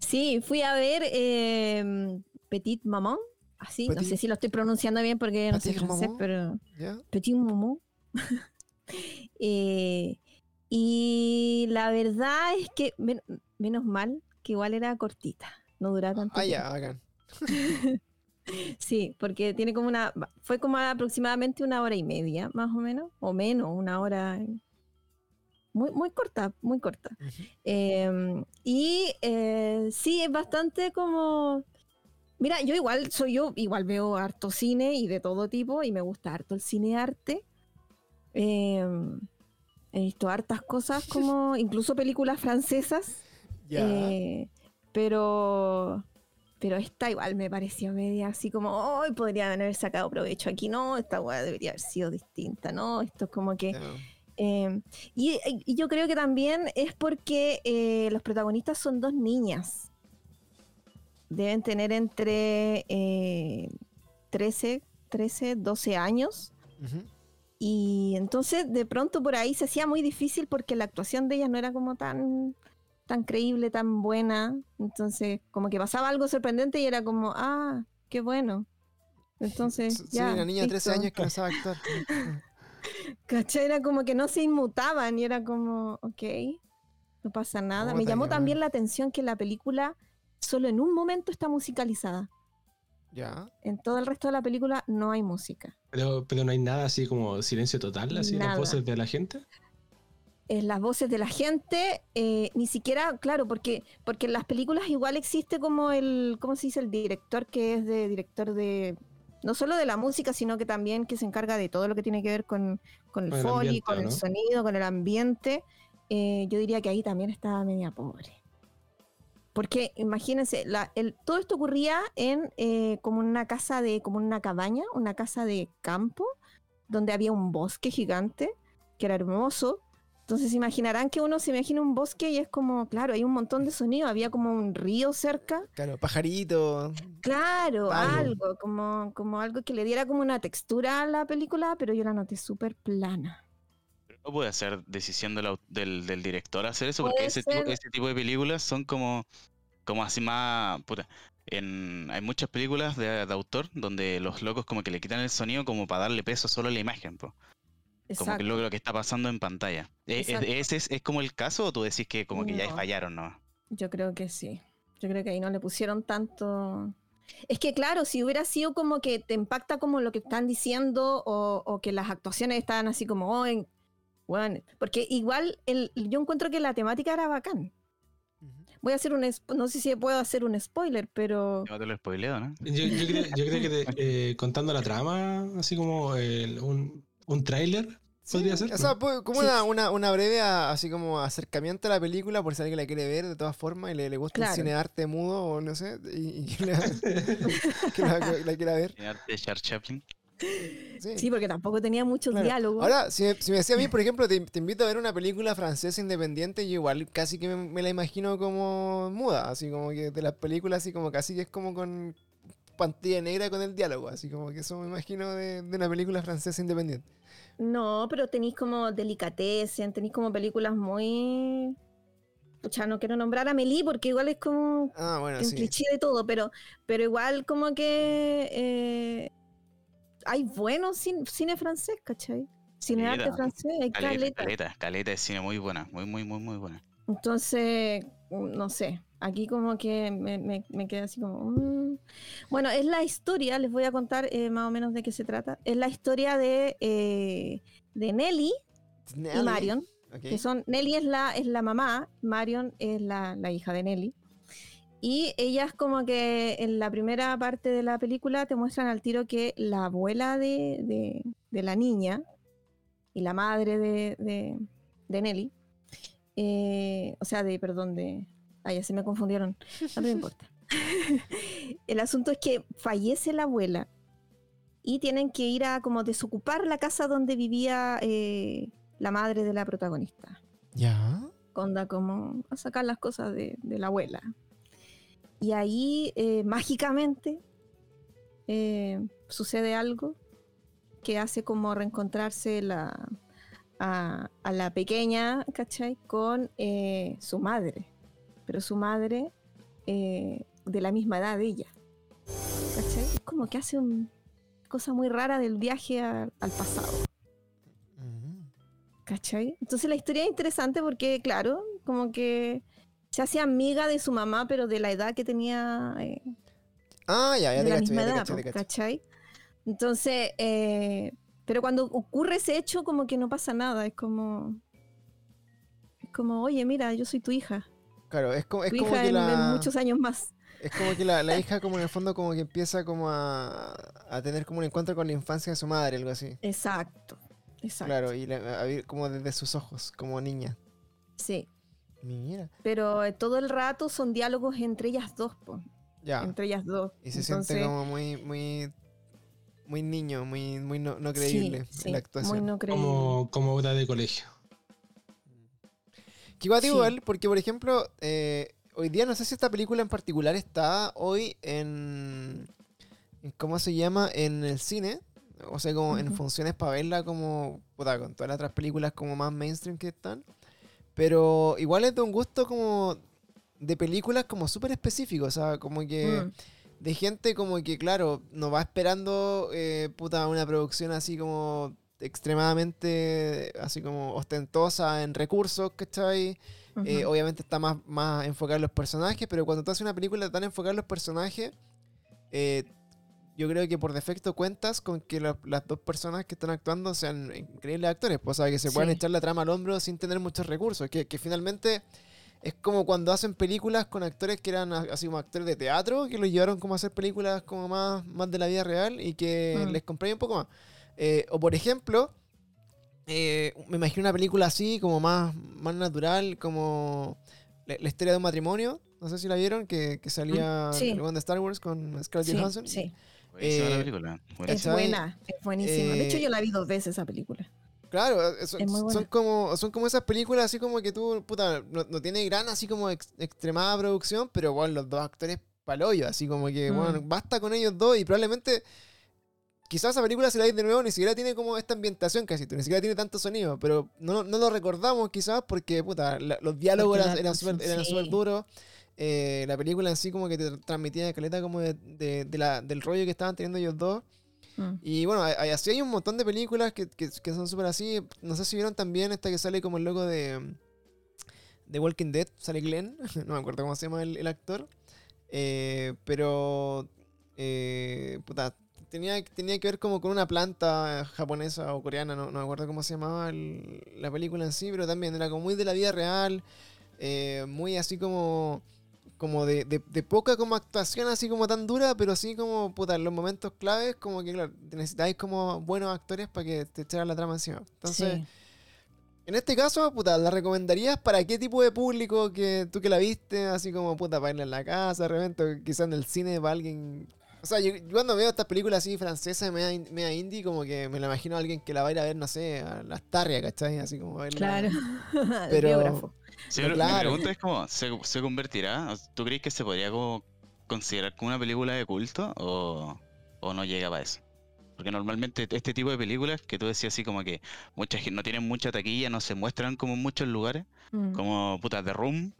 sí, fui a ver eh, Petit Maman. Así, no sé si lo estoy pronunciando bien porque no sé francés, Maman. pero ¿Ya? Petit Maman. Eh, y la verdad es que, men- menos mal, que igual era cortita. No duraba tanto Ah, ya, bacán. Sí, porque tiene como una, fue como aproximadamente una hora y media, más o menos, o menos, una hora. Muy, muy corta, muy corta. Em, y eh, sí, es bastante como. Mira, yo igual soy yo, igual veo harto cine y de todo tipo, y me gusta harto el cine arte. Em, he visto hartas cosas como incluso películas francesas. Eh, pero pero esta igual me pareció media así como, hoy podrían haber sacado provecho aquí, no, esta weá debería haber sido distinta, ¿no? Esto es como que... eh, y, y yo creo que también es porque eh, los protagonistas son dos niñas. Deben tener entre eh, 13, 13, 12 años. Y entonces de pronto por ahí se hacía muy difícil porque la actuación de ellas no era como tan, tan creíble, tan buena. Entonces como que pasaba algo sorprendente y era como, ah, qué bueno. Entonces, Sí, ya. una niña de 13 listo. años que no sabe actuar. ¿Cachai? Era como que no se inmutaban y era como, ok, no pasa nada. Me llamó también mal. la atención que la película solo en un momento está musicalizada. Ya. En todo el resto de la película no hay música. Pero, pero no hay nada así como silencio total, así Nada. las voces de la gente. Es las voces de la gente, eh, ni siquiera, claro, porque, porque en las películas igual existe como el, ¿cómo se dice? El director que es de director de, no solo de la música, sino que también que se encarga de todo lo que tiene que ver con, con el Con foley, ambiente, con el sonido, con el ambiente. Eh, yo diría que ahí también estaba media pobre. Porque imagínense, la- el- todo esto ocurría en eh, como una casa de, como una cabaña, una casa de campo, donde había un bosque gigante, que era hermoso. Entonces imaginarán que uno se imagina un bosque y es como, claro, hay un montón de sonido, había como un río cerca. Claro, pajarito. Claro, Algo. algo, como, como algo que le diera como una textura a la película, pero yo la noté súper plana. No puede ser decisión del, au- del, del director hacer eso, porque ese tipo, ser. ese tipo de películas son como, como así más. puta, en, hay muchas películas de, de autor donde los locos como que le quitan el sonido como para darle peso solo a la imagen, po, como que lo, lo que está pasando en pantalla. ¿E- es- Exacto. ¿Ese es, es como el caso o tú decís que como que ya fallaron, no? Yo creo que sí. Yo creo que ahí no le pusieron tanto. Es que claro, si hubiera sido como que te impacta como lo que están diciendo o, o que las actuaciones estaban así como, oh, en- bueno, porque igual el, yo encuentro que la temática era bacán. Voy a hacer un, no sé si puedo hacer un spoiler, pero No te lo spoileo, ¿no? Yo, yo creo, yo creo que te- eh, contando la trama, así como el- un, un tráiler, podría Sí, ser. O sea, ¿no? pues, como Sí. una, una, una breve así como acercamiento a la película por si alguien la quiere ver de todas formas y le, le gusta Claro. el cine de arte mudo o no sé, y, y que la, que la- la quiera ver. El arte de Charles Chaplin. Sí. Sí, porque tampoco tenía muchos Claro. diálogos. Ahora, si, me- si me decía a mí, por ejemplo, te, te invito a ver una película francesa independiente, yo igual casi que me, me la imagino como muda, así como que de las películas, así como casi que es como con pantalla negra con el diálogo, así como que eso me imagino de, de una película francesa independiente. No, pero tenéis como Delicatessen, tenéis como películas muy... Pucha, no quiero nombrar a Meli porque igual es como Ah, bueno, un sí. cliché de todo, pero, pero igual como que eh, hay buenos cin- cine francés, ¿cachai? Cine arte Caleta, francés, hay Caleta, caleta. caleta, caleta de cine muy buena, muy, muy, muy, muy buena. Entonces, mm, no sé, aquí como que me, me, me quedé así como... mm. Bueno, es la historia, les voy a contar eh, más o menos de qué se trata. Es la historia de, eh, de Nelly y Marion, que son... Nelly es la, es la mamá, Marion es la, la hija de Nelly. Y ellas como que en la primera parte de la película te muestran al tiro que la abuela de, de- de la niña y la madre de, de- de Nelly, eh, o sea, de, perdón, de... Ah, ya se me confundieron, no me importa. El asunto es que fallece la abuela y tienen que ir a como desocupar la casa donde vivía eh, la madre de la protagonista ¿Ya? onda como a sacar las cosas de, de la abuela. Y ahí eh, mágicamente eh, sucede algo que hace como reencontrarse la, a, a la pequeña, ¿cachai? Con eh, su madre. Pero su madre eh, de la misma edad de ella. ¿Cachai? Es como que hace una cosa muy rara del viaje a- al pasado. ¿Cachai? Entonces la historia es interesante porque, claro, como que se hace amiga de su mamá, pero de la edad que tenía, eh, Ah, ya, ya de la misma edad, cacho, cacho. ¿cachai? Entonces, eh, pero cuando ocurre ese hecho, como que no pasa nada, es como, es como, oye, mira, yo soy tu hija, Claro, es como, es tu como hija que en, en la... muchos años más. Es como que la, la hija como en el fondo como que empieza como a, a tener como un encuentro con la infancia de su madre, algo así. Exacto, exacto. Claro, y la- a ver como desde sus ojos, como niña. Sí, Mira, pero eh, todo el rato son diálogos entre ellas dos, po, ya. entre ellas dos. Y se Entonces, siente como muy, muy, muy niño, muy, muy no, no creíble sí, en la actuación. Muy no creíble. Como, como obra de colegio. Que igual, Sí. igual, porque por ejemplo, eh, hoy día no sé si esta película en particular está hoy en, ¿cómo se llama? En el cine. O sea, como en funciones para verla como, puta, con todas las otras películas como más mainstream que están. Pero igual es de un gusto como de películas como súper específico. O sea, como que Mm. de gente como que, claro, no va esperando, eh, puta, una producción así como extremadamente, así como ostentosa en recursos, ¿cachai? Eh, Ujú. obviamente está más, más enfocado en los personajes, pero cuando tú haces una película tan enfocada en los personajes, eh, yo creo que por defecto cuentas con que los- las dos personas que están actuando sean increíbles actores, pues, o sea, que se puedan Sí. echar la trama al hombro sin tener muchos recursos, que, que finalmente es como cuando hacen películas con actores que eran así como actores de teatro, que los llevaron como a hacer películas como más, más de la vida real y que Mm. les compré un poco más. Eh, o por ejemplo, eh, me imagino una película así, como más, más natural, como la, la historia de un matrimonio. No sé si la vieron, que, que salía Mm, sí. el de Star Wars con Scarlett Sí, Johansson. sí, Buenísima la Eh, película. es buena, es buenísima. de hecho, yo la vi dos veces esa película. Claro, son, como, son como esas películas así como que tú, puta, no, no tiene gran así como ex- extremada producción, pero bueno, los dos actores palollo, así como que, Mm. bueno, basta con ellos dos y probablemente quizás esa película si la veis de nuevo ni siquiera tiene como esta ambientación casi, ni siquiera tiene tanto sonido, pero no, no lo recordamos quizás porque, puta, la- los diálogos Porque eran, súper eran sí. duros. eh, la película en sí como que te transmitía caleta como de, de- de la, del rollo que estaban teniendo ellos dos. Mm. Y bueno, hay- hay- así hay un montón de películas que, que- que son súper así. No sé si vieron también esta que sale como el loco de, de Walking Dead, sale Glenn, no me acuerdo cómo se llama el, el actor. Eh, pero, eh, puta, tenía, tenía que ver como con una planta japonesa o coreana, no, no me acuerdo cómo se llamaba el- la película en sí, pero también era como muy de la vida real, eh, muy así como como de, de- de poca como actuación así como tan dura, pero sí como, puta, en los momentos claves, como que, claro, necesitáis como buenos actores para que te echaran la trama encima. Entonces, Sí. en este caso, puta, ¿la recomendarías para qué tipo de público que tú que la viste, así como, puta, para irla en la casa, de repente, quizás en el cine para alguien, O sea, yo, yo cuando veo estas películas así francesas, media, in- media indie, como que me la imagino a alguien que la va a ir a ver, no sé, a las Tarrias, ¿cachai? Así como verla. Claro. El Pero- biógrafo. Sí, No, pero claro. Mi pregunta es como, ¿se, se convertirá? ¿Tú crees que se podría como considerar como una película de culto o, o no llega para eso? Porque normalmente este tipo de películas que tú decías así como que mucha gente no tienen mucha taquilla, no se muestran como en muchos lugares, Mm. como puta The Room,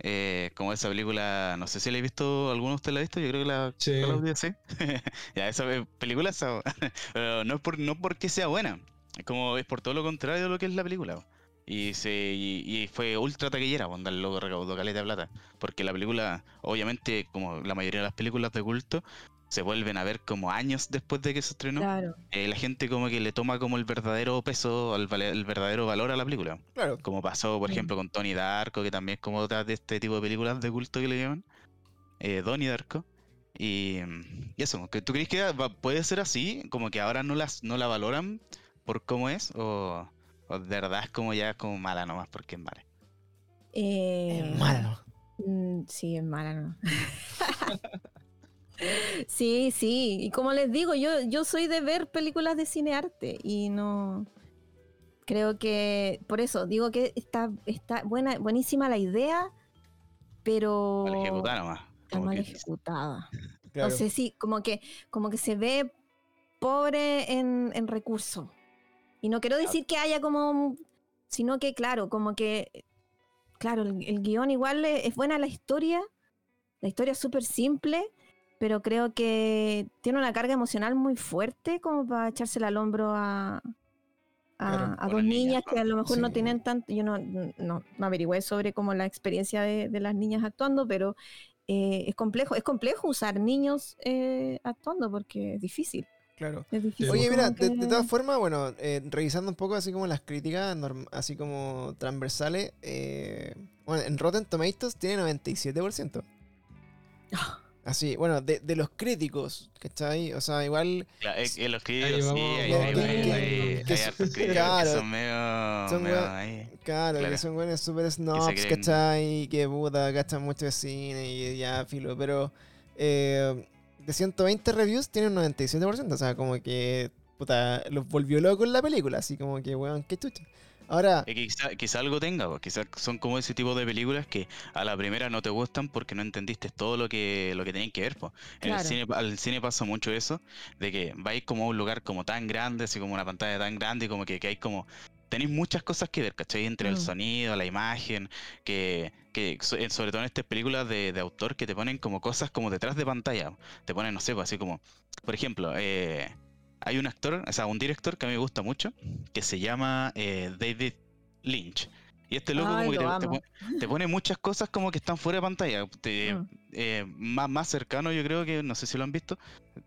eh, como esa película, no sé si la he visto, ¿alguno de ustedes la ha visto? Yo creo que la Sí. Sí. ya, esa película, esa- pero no es por, no porque sea buena, es como es por todo lo contrario de lo que es la película. Y, se, y, y fue ultra taquillera, onda, el loco recaudó caleta de plata. Porque la película, obviamente, como la mayoría de las películas de culto, se vuelven a ver como años después de que se estrenó. Claro. Eh, la gente como que le toma como el verdadero peso, el, el verdadero valor a la película. Claro. Como pasó, por ejemplo, con Tony Darko, que también es como otra de este tipo de películas de culto que le llaman. Eh, Donnie Darko. Y, y eso, que ¿tú crees que va- puede ser así? Como que ahora no, las, no la valoran por cómo es, o, o de verdad es como ya como mala nomás porque es mala. Eh, Es malo. Mm, Sí, es mala, ¿no? sí, sí. Y como les digo, yo, yo soy de ver películas de cine arte y no. Creo que. Por eso, digo que está, está buena, buenísima la idea, pero. Mal ejecutada nomás. Está mal que- ejecutada. Claro. No sé si, como que, como que se ve pobre en, en recursos. Y no quiero decir que haya como. Sino que, claro, como que. Claro, el, el guion igual es, es buena la historia. La historia es súper simple, pero creo que tiene una carga emocional muy fuerte como para echársela al hombro a. A, Claro, a con dos niñas, niñas que a lo mejor no tienen tanto, yo no, no, no averigüé sobre como la experiencia de, de las niñas actuando, pero eh, es complejo, es complejo usar niños eh, actuando porque es difícil. Claro. Es difícil. Oye, mira, de, todas formas, bueno, eh, revisando un poco así como las críticas, así como transversales, eh, bueno, en Rotten Tomatoes tiene 97%. Así, bueno, de, de los críticos, ¿cachai? O sea, igual Claro, es que los críticos, sí, vamos, hay, que- que críticos claro, que son medio, son medio ahí. Claro, Claro. que son buenos super snobs, creen- ¿cachai? Que puta, gastan mucho de cine y ya, filo. Pero eh, de 120 reviews tienen un 97%. O sea, como que, puta, los volvió locos la película. Así como que, weón, qué chucha. Ahora, que quizá, quizá algo tenga, pues, quizá son como ese tipo de películas que a la primera no te gustan porque no entendiste todo lo que lo que tenían que ver. Pues. En el cine, al cine pasa mucho eso, de que vais como a un lugar como tan grande, así como una pantalla tan grande, y como que, que hay como... Tenéis muchas cosas que ver, ¿cachai? Entre el Mm. sonido, la imagen, que, que eh, sobre todo en estas películas de, de autor que te ponen como cosas como detrás de pantalla. Te ponen, no sé, pues, así como, por ejemplo, eh, hay un actor, o sea, un director que a mí me gusta mucho, que se llama eh, David Lynch. Y este loco Ay, como que te, pone- te pone muchas cosas como que están fuera de pantalla. Te- Mm. eh, más, más cercano yo creo que, no sé si lo han visto,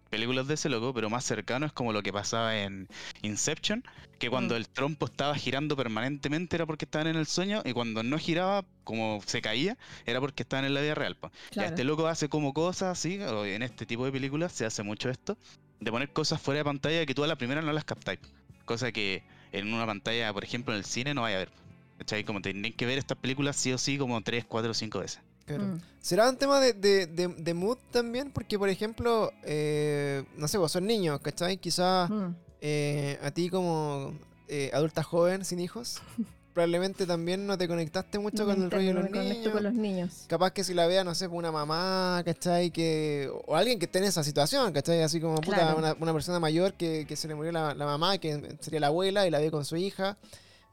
películas de ese loco, pero más cercano es como lo que pasaba en Inception, que cuando Mm. el trompo estaba girando permanentemente era porque estaban en el sueño y cuando no giraba, como se caía, era porque estaban en la vida real. este loco hace como cosas así, en este tipo de películas se hace mucho esto, de poner cosas fuera de pantalla que tú a la primera no las captáis. Cosa que en una pantalla, por ejemplo, en el cine no vaya a ver. ¿Cachai? Como tienen que ver estas películas sí o sí como 3, 4, 5 veces. claro. Mm. ¿será un tema de, de, de, de mood también? Porque, por ejemplo, eh, no sé, vos son niños, ¿cachai? Quizás Mm. eh, a ti como eh, adulta joven sin hijos, probablemente también no te conectaste mucho con el rollo de los niños. con los niños. Capaz que si la vea, no sé, una mamá, ¿cachai? Que, o alguien que esté en esa situación, ¿cachai? Así como puta, Claro. una, una persona mayor que, que se le murió la, la mamá, que sería la abuela, y la ve con su hija.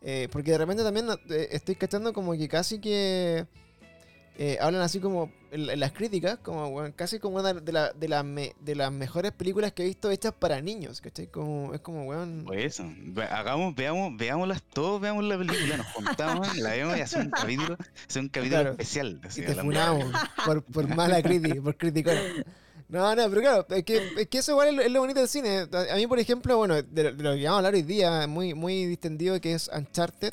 Eh, porque de repente también eh, estoy cachando como que casi que eh, hablan así como en, en las críticas, como casi como una de, la- de, las me- de las mejores películas que he visto hechas para niños, ¿cachai? Como, es como, weón. Pues eso, hagamos, veamos, veámoslas todos, veamos la película, nos juntamos, la vemos y hacemos un capítulo, hacemos un capítulo Claro. especial. así, Y te funamos por, por mala crítica, por criticar. No, no, pero claro, es que, es que eso igual es lo, bonito del cine. A, mí, por ejemplo, bueno, de, lo- de lo que vamos a hablar hoy día, muy, muy distendido, que es Uncharted.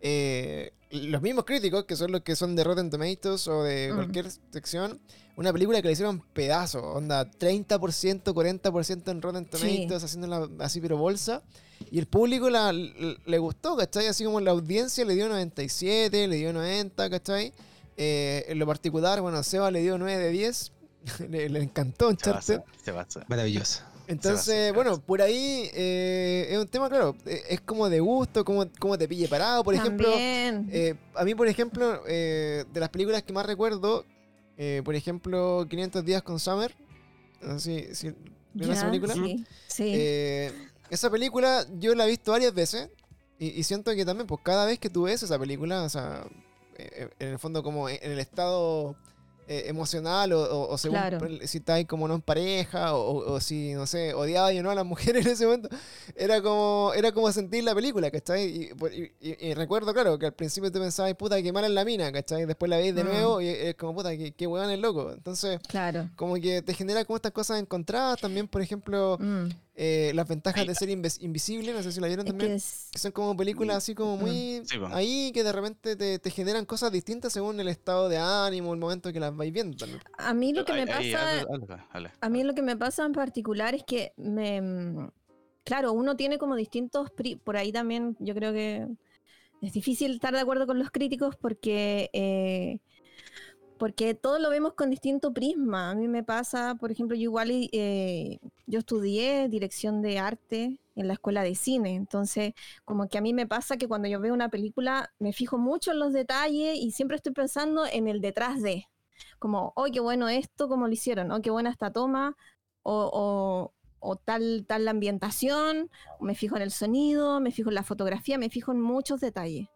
eh, los mismos críticos, que son los que son de Rotten Tomatoes o de Mm. cualquier sección, una película que le hicieron pedazos, onda 30%, 40% en Rotten Sí. Tomatoes, haciéndola así pero bolsa. Y el público la, le, le gustó, ¿cachai? Así como la audiencia le dio 97, le dio 90, ¿cachai? Eh, en lo particular, bueno, Seba le dio 9 de 10. le, le encantó Se Uncharted. se. Maravilloso. Entonces, bueno, por ahí eh, es un tema, claro, es como de gusto, cómo, cómo te pille parado. Por ejemplo, eh, a mí, por ejemplo, eh, de las películas que más recuerdo, eh, por ejemplo, 500 días con Summer. Así, sí, ¿vieron esa Ya, película? Sí, sí. Eh, esa película yo la he visto varias veces y, y siento que también, pues cada vez que tú ves esa película, o sea, eh, en el fondo como en el estado eh, emocional o, o- o según Claro. si estáis como no en pareja o, o- o si, no sé, odiaba yo no a las mujeres en ese momento, era como, era como sentir la película, ¿cachai? Y, y- y- y recuerdo, claro, que al principio tú pensabas, puta, qué mala es la mina, ¿cachai? Después la veis de Mm. nuevo y es como, puta, qué, qué weón es loco. Entonces, claro. como que te genera como estas cosas encontradas también, por ejemplo... Mm. Eh, las ventajas Ahí de ser inves- invisible, no sé si la vieron Es también. que Que, es- son como películas así como muy Mm. Sí, po. ahí que de repente te, te generan cosas distintas según el estado de ánimo, el momento que las vais viendo a mí lo que me pasa, a mí lo que me pasa en particular es que me, mm, claro, uno tiene como distintos, pri- por ahí también yo creo que es difícil estar de acuerdo con los críticos porque eh, porque todo lo vemos con distinto prisma. A mí me pasa, por ejemplo, yo igual eh, yo estudié dirección de arte en la escuela de cine, entonces como que a mí me pasa que cuando yo veo una película me fijo mucho en los detalles y siempre estoy pensando en el detrás de, como, oh, qué bueno esto, como lo hicieron, oh, qué buena esta toma, o tal, tal la ambientación, me fijo en el sonido, me fijo en la fotografía, me fijo en muchos detalles.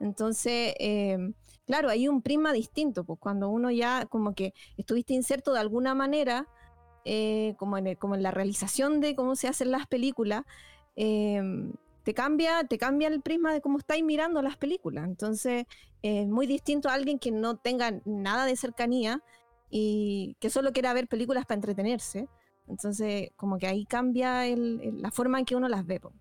Entonces, eh, claro, hay un prisma distinto, pues cuando uno ya como que estuviste inserto de alguna manera, eh, como, en el- como en la realización de cómo se hacen las películas, eh, te cambia, te cambia el prisma de cómo estáis mirando las películas. Entonces, es muy distinto a alguien que no tenga nada de cercanía y que solo quiera ver películas para entretenerse. Entonces, como que ahí cambia el- el- la forma en que uno las ve. po.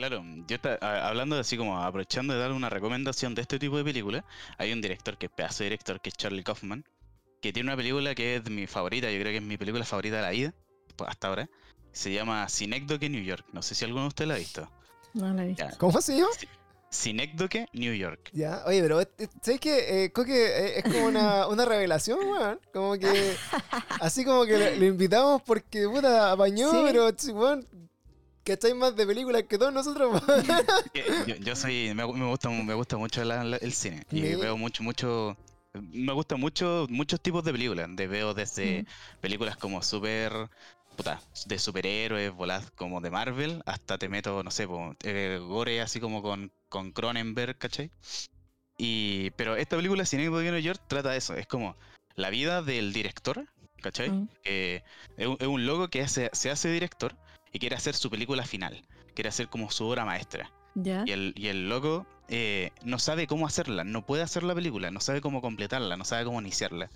Claro, yo está, a- hablando de así como aprovechando de dar una recomendación de este tipo de películas, hay un director que es pedazo de director que es Charlie Kaufman, que tiene una película que es mi favorita, yo creo que es mi película favorita de la vida, pues, hasta ahora. Se llama Synecdoche New York. No sé si alguno de ustedes la ha visto. No la he visto. Ya. ¿Cómo se llama? Synecdoche New York. Ya, oye, pero eh, ¿sabes qué? Eh, Coque eh, es como una, una revelación, weón. Como que. Así como que lo, lo invitamos porque, puta, apañó, Sí. pero, weón. ¿Cacháis más de películas que todos nosotros? Yo, yo soy, me, me gusta, me gusta mucho la- la- el cine y Sí. veo mucho, mucho, me gusta mucho muchos tipos de películas. De, veo desde Mm. películas como super, puta, de superhéroes, volás como de Marvel, hasta te meto, no sé, po, eh, gore así como con, con Cronenberg, ¿cachai? Y, pero esta película, Cinema de New York, trata eso, es como la vida del director, ¿cachai? Mm. es un, es un loco que hace- se hace director y quiere hacer su película final, quiere hacer como su obra maestra. Y el, y el loco eh, no sabe cómo hacerla, no puede hacer la película, no sabe cómo completarla, no sabe cómo iniciarla.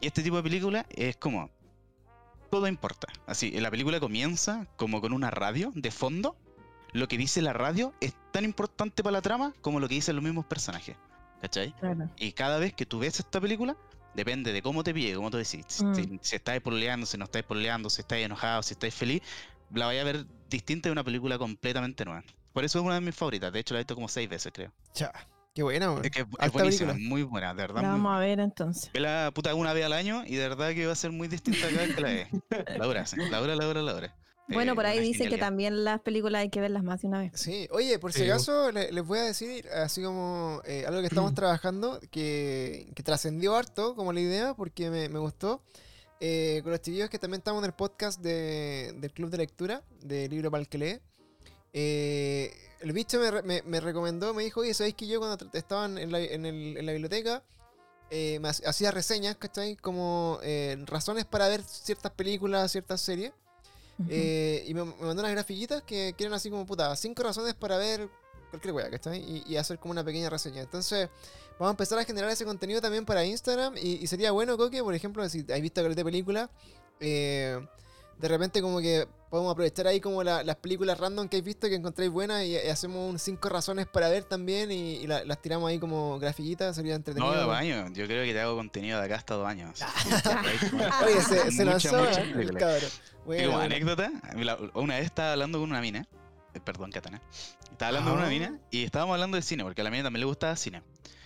Y este tipo de película es como, todo importa. Así, la película comienza como con una radio de fondo. Lo que dice la radio es tan importante para la trama como lo que dicen los mismos personajes. ¿Cachai? Claro. Y cada vez que tú ves esta película, depende de cómo te pille, cómo tú decís. Si, Mm. si- si estáis pololeando, si no estáis pololeando, si estáis enojado, si estáis feliz, la vais a ver distinta de una película completamente nueva. Por eso es una de mis favoritas. De hecho, la he visto como seis veces, creo. Cha, qué buena, weón. Es que es, es buenísima, película. es muy buena, de verdad. La vamos a ver entonces. Vela puta una vez al año y de verdad que va a ser muy distinta cada vez que la ve. La dura, sí. la dura, la dura, la dura. Bueno, Eh, por ahí una dicen que también las películas hay que verlas más de una vez. Sí, oye, por si Sí, acaso le- les voy a decir, así como eh, algo que estamos trabajando, que, que trascendió harto como la idea, porque me, me gustó. Eh, con los chiquillos que también estamos en el podcast de- del Club de Lectura, de Libro para el que lee. eh, el bicho me, me- me recomendó, me dijo, oye, ¿sabéis que yo cuando tra- estaba en la, en el- en la biblioteca eh, me ha- hacía reseñas, ¿cachai? Como eh, razones para ver ciertas películas, ciertas series. Eh, y me, me mandó unas grafiquitas que quieren así como, puta, cinco razones para ver cualquier wea, ¿cachai? Y, y hacer como una pequeña reseña. Entonces, vamos a empezar a generar ese contenido también para Instagram. Y, y sería bueno, Coque, por ejemplo, si has visto de película, eh, de repente como que podemos aprovechar ahí como la- las películas random que has visto que encontráis buenas y, y hacemos un cinco razones para ver también y, y la- las tiramos ahí como grafiquitas, sería entretenido. No, de dos años. Yo creo que te hago contenido de acá hasta dos años. Oye, se, se Mucha, lanzó mucha ¿eh? el cabrón. Buena, como anécdota, una vez estaba hablando con una mina eh, perdón, Katana. Estaba hablando con una mina y estábamos hablando de cine, porque a la mina también le gustaba cine.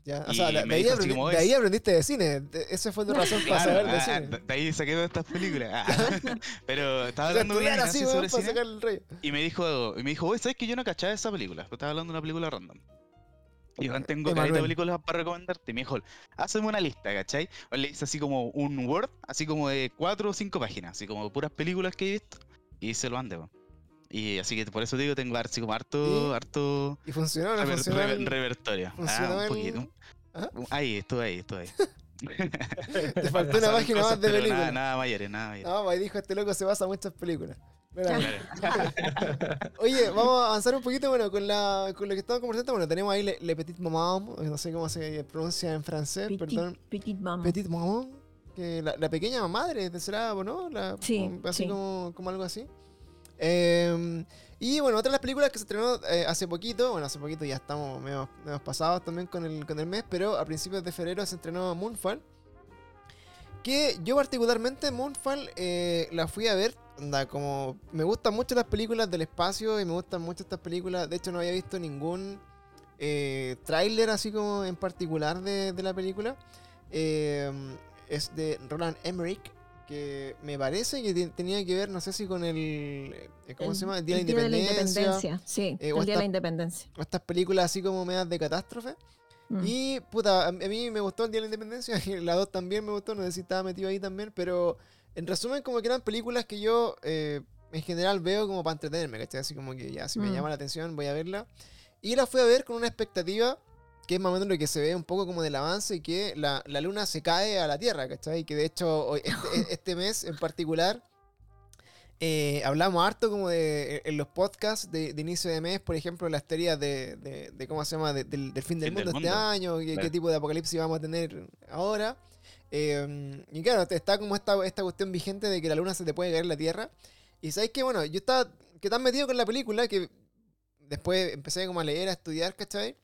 Ya, O sea, de, ahí aprendi- de aprendiste de cine. De- Esa fue tu razón para saber de ah, cine. de de ahí saqué todas estas películas. Ah. Pero estaba hablando con una así, sobre cine y me dijo, y me dijo, oye, ¿sabes que yo no cachaba esa película? Pues estaba hablando de una película random. Y yo tengo caleta de películas para recomendarte. Y me dijo, hazme una lista, ¿cachai? O le hice así como un Word, así como de cuatro o cinco páginas, así como puras películas que he visto. Y se lo mandé, weón. Y así que por eso te digo, tengo así como harto, ¿Y? harto Y funcionó, no rever- funcionó. rever- el- repertorio. funcionó Ah, un poquito. ¿Ah? Ahí, estuve ahí, estuve ahí. Te faltó una página cosas, más de pero película. Nada, nada mayores, nada mayores. No, pues ahí dijo este loco se basa en muchas películas. Oye, vamos a avanzar un poquito, bueno, con, la, con lo que estamos conversando. Bueno, tenemos ahí Le, Le Petit Maman, no sé cómo se pronuncia en francés, Petit, perdón. petit maman. Petit Maman, que la, la pequeña madre, ¿será o no? La, Sí, Así sí. Como, como algo así. Eh, y bueno, otra de las películas que se estrenó eh, hace poquito, bueno, hace poquito ya estamos medio, pasados también con el, con el mes, pero a principios de febrero se estrenó Moonfall. Que yo particularmente Moonfall eh, la fui a ver, como me gustan mucho las películas del espacio y me gustan mucho estas películas, de hecho no había visto ningún eh, tráiler así como en particular de, de la película. Eh, es de Roland Emmerich, que me parece que te- tenía que ver, no sé si con el... eh, ¿Cómo se llama? El Día, de, la Independencia. Sí, Eh, el Día de la Independencia. o estas películas así como medias de catástrofe. Mm. Y puta, a a mí me gustó el Día de la Independencia, y la 2 también me gustó, no sé si estaba metido ahí también, pero en resumen como que eran películas que yo eh, en general veo como para entretenerme, ¿cachai? Así como que ya, si me Mm. llama la atención voy a verla. Y la fui a ver con una expectativa que es más o menos lo que se ve un poco como del avance, que la, la luna se cae a la Tierra, ¿cachai? Que de hecho hoy- este, este mes en particular eh, hablamos harto como de en los podcasts de, de inicio de mes, por ejemplo, las teorías de, de- de cómo se llama, de- del, del fin del Fin mundo del este mundo. año, qué, qué tipo de apocalipsis vamos a tener ahora. Eh, y claro, te- está como esta, esta cuestión vigente de que la luna se te puede caer en la Tierra. Y sabes que, bueno, yo estaba que tan metido con la película que después empecé como a leer, a estudiar, ¿cachai?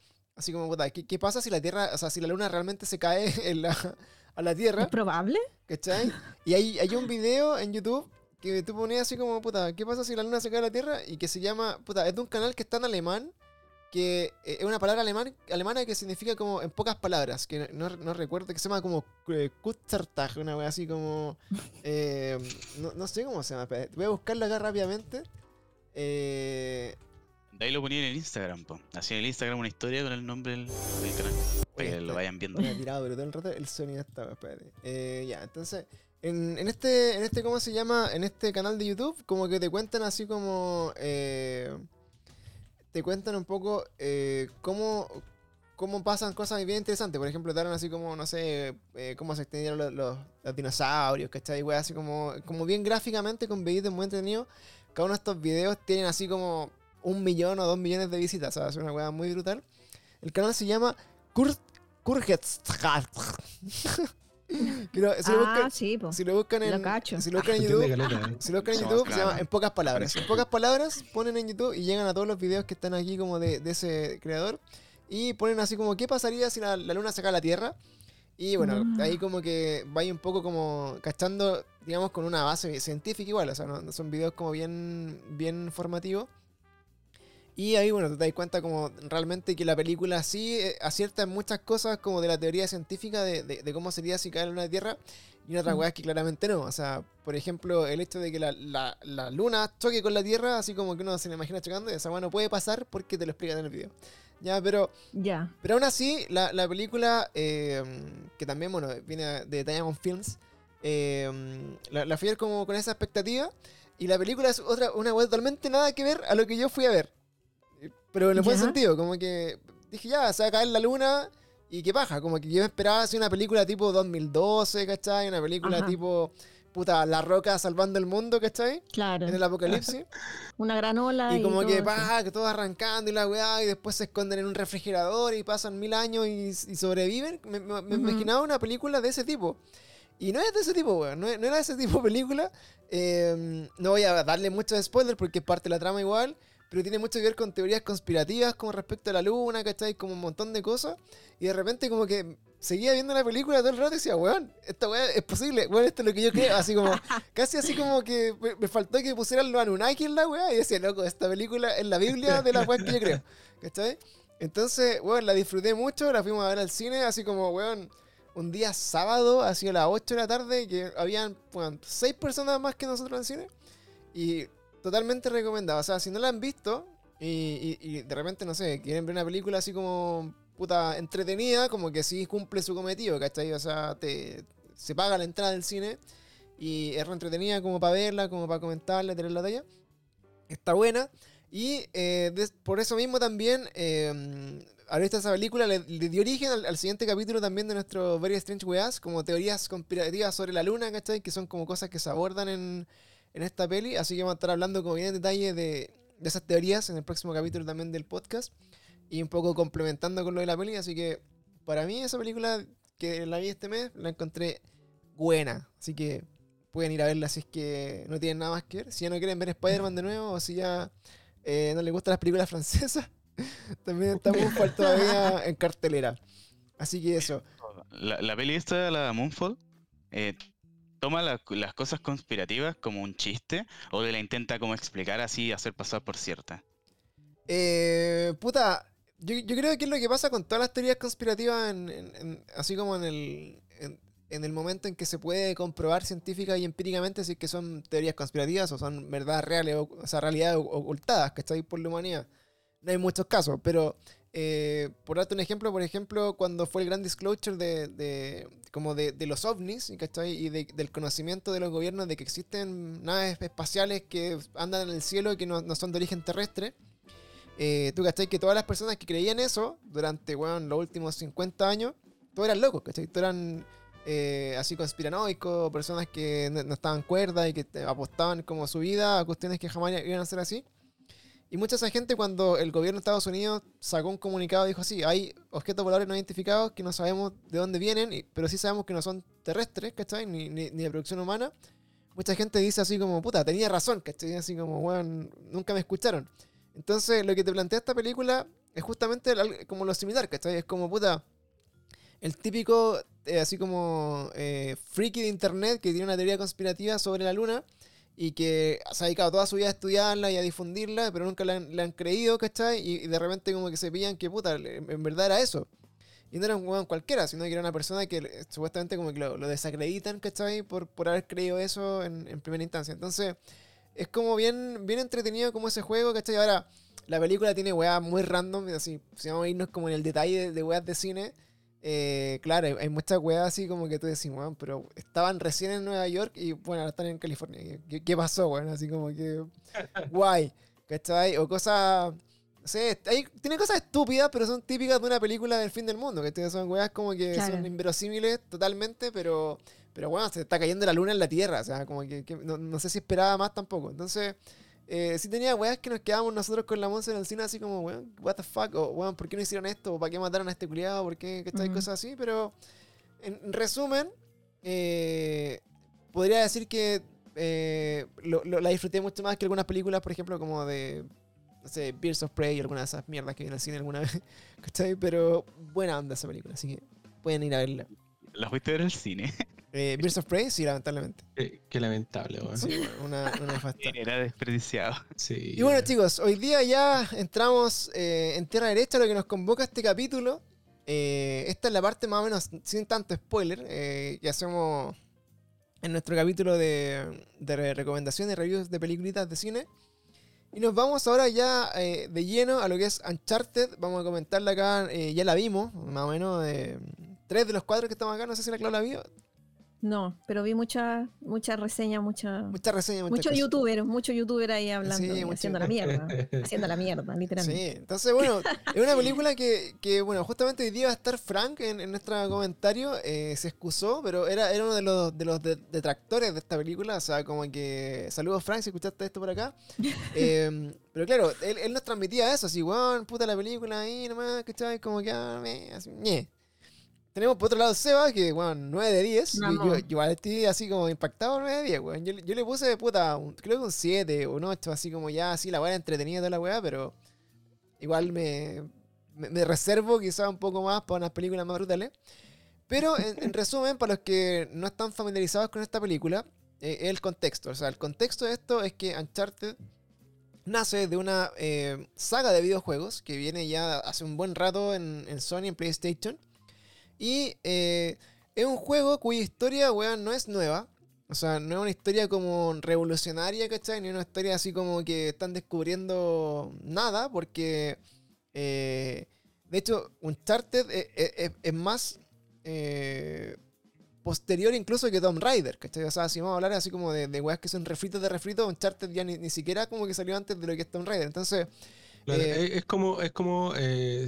Así como, puta, ¿qué, qué pasa si la Tierra, o sea, si la luna realmente se cae en la, a la Tierra? ¿Es probable? ¿Cachai? Y hay, hay un video en YouTube que tú ponías así como, puta, ¿qué pasa si la luna se cae a la Tierra? Y que se llama, puta, es de un canal que está en alemán, que eh, es una palabra alemán, alemana que significa como en pocas palabras, que no, no recuerdo, que se llama como eh, Kurzertag, una wea así como, eh, no, no sé cómo se llama, voy a buscarlo acá rápidamente. Eh, De ahí lo ponía en el Instagram, po. Hacía en el Instagram una historia con el nombre del, del canal. Para que lo está- vayan viendo. Me tirado, pero todo el rato el sonido está, espérate. Eh, ya, entonces, en, en este, en este, ¿cómo se llama? En este canal de YouTube, como que te cuentan así como, eh, te cuentan un poco eh, cómo, cómo pasan cosas bien interesantes. Por ejemplo, te daron así como, no sé, eh, cómo se extendieron los, los- los dinosaurios, ¿cachai? Wea, así como, como bien gráficamente, con videitos muy entretenidos. Cada uno de estos videos tienen así como un millón o dos millones de visitas, ¿sabes? Es una weá muy brutal. El canal se llama Kur Kurgestrat. Creo- si, lo ah, buscan, sí, po. si lo buscan lo en, cacho. si lo buscan en YouTube, caleta, ¿eh? si lo buscan en YouTube, se llama. En pocas palabras. En pocas palabras, ponen en YouTube y llegan a todos los videos que están aquí como de, de ese creador. Y ponen así como, ¿qué pasaría si la, la luna saca a la Tierra? Y bueno, Mm. ahí como que va un poco como cachando, digamos, con una base científica igual. O sea, no son videos como bien, bien formativos. Y ahí, bueno, te das cuenta como realmente que la película sí eh, acierta en muchas cosas como de la teoría científica de, de- de cómo sería si cae la luna de Tierra. Y otras Mm. weas que claramente no. O sea, por ejemplo, el hecho de que la, la- la luna choque con la Tierra, así como que uno se la imagina chocando, esa wea no puede pasar porque te lo explican en el video. Ya, pero, Ya. pero aún así, la, la película, eh, que también, bueno, viene de Diamond Films, eh, la, fui a ver como con esa expectativa. Y la película es otra, una wea totalmente nada que ver a lo que yo fui a ver. Pero en el buen sentido, como que dije, ya, se va a caer la luna y qué paja. Como que yo esperaba así una película tipo 2012, ¿cachai? Una película Ajá. tipo, puta, La Roca salvando el mundo, ¿cachai? Claro. En el apocalipsis. Una granola. y como que, todo eso. pa, que todo arrancando y la weá, y después se esconden en un refrigerador y pasan mil años y, y sobreviven. Me, me- me Ujú. imaginaba una película de ese tipo. Y no es de ese tipo, weón. No, no era de ese tipo de película. Eh, no voy a darle mucho spoiler porque es parte de la trama igual. Pero tiene mucho que ver con teorías conspirativas como respecto a la luna, ¿cachai? Como un montón de cosas. Y de repente como que seguía viendo la película todo el rato y decía, weón, esta weá es posible, weón, esto es lo que yo creo. Así como, casi así como que me, faltó que pusieran los Anunnaki en la weá y decía, loco, esta película es la Biblia de la weá que yo creo, ¿cachai? Entonces, weón, la disfruté mucho, la fuimos a ver al cine, así como, weón, un día sábado, así a las 8 de la tarde, que habían, weón, 6 personas más que nosotros en el cine. Y totalmente recomendada. O sea, si no la han visto y, y- de repente, no sé, quieren ver una película así como puta entretenida, como que sí cumple su cometido, ¿cachai? O sea, te, se paga la entrada del cine y es re entretenida como para verla, como para comentarla, tener la talla. Está buena. Y eh, por eso mismo también, eh, haber visto esa película le, dio origen al, al siguiente capítulo también de nuestro Very Strange Weas, como teorías conspirativas sobre la luna, ¿cachai? Que son como cosas que se abordan en, en esta peli. Así que vamos a estar hablando como bien en detalle de, de esas teorías en el próximo capítulo también del podcast. Y un poco complementando con lo de la peli. Así que para mí esa película que la vi este mes la encontré buena. Así que pueden ir a verla si es que no tienen nada más que ver. Si ya no quieren ver Spider-Man de nuevo o si ya eh, no les gustan las películas francesas, también está Moonfall todavía en cartelera. Así que eso. La, la peli esta, la Moonfall, eh, toma la- las cosas conspirativas como un chiste o de la intenta como explicar así y hacer pasar por cierta. Eh, puta, yo, creo que es lo que pasa con todas las teorías conspirativas, en- así como en el, en, el momento en que se puede comprobar científica y empíricamente si es que son teorías conspirativas o son verdades reales, o, o sea, realidades ocultadas, ¿cachai? Por la humanidad. No hay muchos casos, pero eh, por darte un ejemplo, por ejemplo, cuando fue el gran disclosure de, de- como de, de los ovnis, ¿cachai? Y de- del conocimiento de los gobiernos de que existen naves espaciales que andan en el cielo y que no, no son de origen terrestre. Eh, tú, ¿cachai? Que todas las personas que creían eso durante, weón, los últimos 50 años, todos eran locos, ¿cachai? Todos eran eh, así conspiranoicos, personas que no, no estaban cuerdas y que apostaban como su vida a cuestiones que jamás iban a ser así. Y mucha esa gente cuando el gobierno de Estados Unidos sacó un comunicado dijo así, hay objetos voladores no identificados que no sabemos de dónde vienen, pero sí sabemos que no son terrestres, ¿cachai? Ni, ni, ni de producción humana. Mucha gente dice así como, puta, tenía razón, ¿cachai? Así como, weón, nunca me escucharon. Entonces, lo que te plantea esta película es justamente como lo similar, ¿cachai? Es como, puta, el típico, eh, así como, eh, friki de internet que tiene una teoría conspirativa sobre la luna y que se ha dedicado toda su vida a estudiarla y a difundirla, pero nunca la han, la han creído, ¿cachai? Y, de repente como que se pillan que, puta, en, verdad era eso. Y no era un weón cualquiera, sino que era una persona que eh, supuestamente como que lo, lo desacreditan, ¿cachai? Por, por haber creído eso en, en primera instancia. Entonces, es como bien, bien entretenido como ese juego, ¿cachai? Ahora, la película tiene weas muy random, así, si vamos a irnos como en el detalle de, de de cine, eh, claro, hay, hay muchas weas así como que tú decís, weón, pero estaban recién en Nueva York y bueno, ahora están en California. ¿Qué, qué pasó, weón? Así como que, guay, ¿cachai? O cosas, no sé, hay, tiene cosas estúpidas, pero son típicas de una película del fin del mundo, ¿cachai? Son weas como que Claro. son inverosímiles totalmente, pero... Pero bueno, se está cayendo la luna en la Tierra, o sea, como que, que no, no sé si esperaba más tampoco. Entonces, eh, sí tenía weas que nos quedábamos nosotros con la Monza en el cine así como, weón, what the fuck, o weón, ¿por qué no hicieron esto? ¿O para qué mataron a este culiado? ¿Por qué? ¿Cachai? Ujú. Cosas así, pero en resumen, eh, podría decir que eh, lo- lo- la disfruté mucho más que algunas películas, por ejemplo, como de, no sé, Birds of Prey, alguna de esas mierdas que vi en el cine alguna vez, ¿cachai? Pero buena onda esa película, así que pueden ir a verla. ¿La fuiste a ver al cine? Eh, Birds of Prey, sí, lamentablemente. Qué, qué lamentable, weón. Sí, bueno, una, una nefasta. Era desperdiciado. Sí. Y bueno chicos, hoy día ya entramos eh, en tierra derecha, lo que nos convoca este capítulo. Eh, esta es la parte más o menos sin tanto spoiler eh, que hacemos en nuestro capítulo de, de re- recomendaciones y reviews de películas de cine. Y nos vamos ahora ya eh, de lleno a lo que es Uncharted. Vamos a comentarla acá, eh, ya la vimos, más o menos. eh, tres de los cuatro que estamos acá, no sé si la Clau la vio. No, pero vi mucha, mucha reseña, mucha, Mucha reseña, mucha muchos youtubers, muchos youtubers ahí hablando, Sí, haciendo la mierda, haciendo la mierda, literalmente. Sí, entonces bueno, es una película que, que, bueno, justamente hoy día va a estar Frank en, en nuestro comentario, eh, se excusó, pero era, era uno de los, de los de- detractores de esta película, o sea, como que, saludos Frank si escuchaste esto por acá, Eh, pero claro, él, él nos transmitía eso, así, weón, puta la película ahí nomás, ¿cachai? Como que, ah, me, así, ñe. Tenemos por otro lado Seba, que, bueno, 9 de 10. Yo, igual estoy así como impactado 9 de 10, weón. Yo, yo le puse, puta, un- creo que un 7 o un 8, así como ya, así la weá entretenida toda la weá, pero igual me, me, me reservo quizás un poco más para unas películas más brutales. Pero en, en resumen, para los que no están familiarizados con esta película, eh, el contexto. O sea, el contexto de esto es que Uncharted nace de una eh, saga de videojuegos que viene ya hace un buen rato en, en Sony, en PlayStation. Y eh, es un juego cuya historia, weón, no es nueva. O sea, no es una historia como revolucionaria, ¿cachai? Ni una historia así como que están descubriendo nada, porque eh, de hecho, Uncharted es, es- es- es más eh, posterior incluso que Tomb Raider, ¿cachai? O sea, si vamos a hablar así como de, de weas que son refritos de refritos, Uncharted ya ni, ni siquiera como que salió antes de lo que es Tomb Raider. Entonces, Claro, Eh, es, como, es como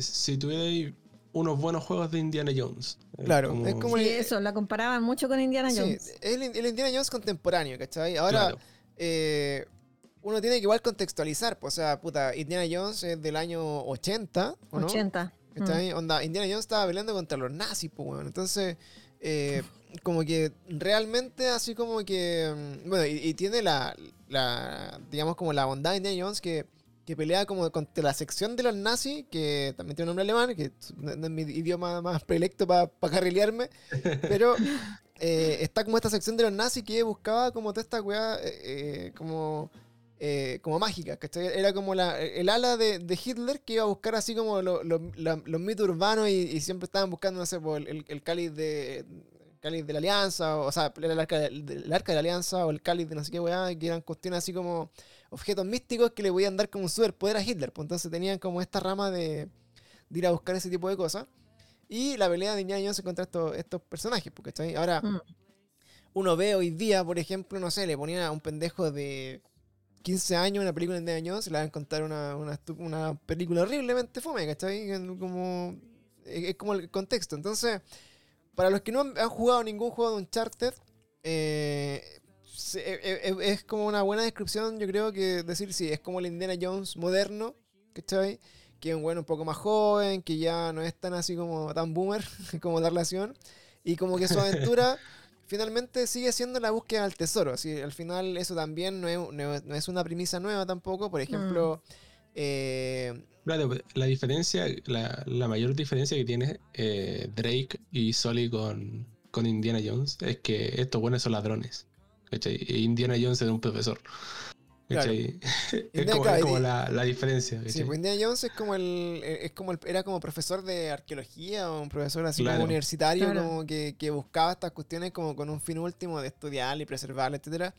si tuvierais unos buenos juegos de Indiana Jones. Es Claro, es como- Sí, eso, la comparaban mucho con Indiana sí, Jones. es el, el Indiana Jones contemporáneo, ¿cachai? Ahora, Claro. eh, uno tiene que igual contextualizar, pues, o sea, puta, Indiana Jones es del año 80, ¿o no? 80. Mm. ¿Cachai? Onda, Indiana Jones estaba peleando contra los nazis, pues, weón. Entonces, eh, como que realmente así como que... mm, Bueno, y, y tiene la, la, digamos, como la bondad de Indiana Jones que, que pelea como contra la sección de los nazis, que también tiene un nombre alemán, que es mi idioma más prelecto para carrilearme, pero eh, está como esta sección de los nazis que buscaba como toda esta weá, eh, eh, como eh, como mágica, ¿cachai? Era como la, el ala de, de Hitler que iba a buscar así como lo- lo- la- los mitos urbanos y, y siempre estaban buscando, no sé, por el, el- el cáliz de cáliz de la alianza, o, o sea, el arca, el arca de la alianza o el cáliz de no sé qué weá, que eran cuestiones así como objetos místicos que le podían dar como un superpoder a Hitler. Pues entonces tenían como esta rama de, de ir a buscar ese tipo de cosas. Y la pelea de Indiana Jones contra estos, estos personajes, pues, ¿cachai? Ahora, Mm. uno ve hoy día, por ejemplo, no sé, le ponían a un pendejo de 15 años una película de Indiana Jones, le van a contar una, una, película horriblemente fome, ¿cachai? Como, es es como el contexto. Entonces, para los que no han, han jugado ningún juego de Uncharted, eh, se- eh, eh, es como una buena descripción, yo creo que decir, sí, es como el Indiana Jones moderno, ¿cachai? Que es un bueno un poco más joven, que ya no es tan así como tan boomer como la relación, y como que su aventura finalmente sigue siendo la búsqueda del tesoro. Así, al final eso también no es, no es- no es una premisa nueva tampoco. Por ejemplo, eh, Claro, pero la diferencia, la, la mayor diferencia que tiene eh, Drake y Sully con, con Indiana Jones es que estos buenos son ladrones. ¿Cachai? E Indiana Jones es un profesor. es como, es la, la diferencia. sí, pues Indiana Jones es como el, es como el- era como profesor de arqueología o un profesor así Claro. como universitario, Claro. como que, que buscaba estas cuestiones como con un fin último de estudiar y preservar, etcétera.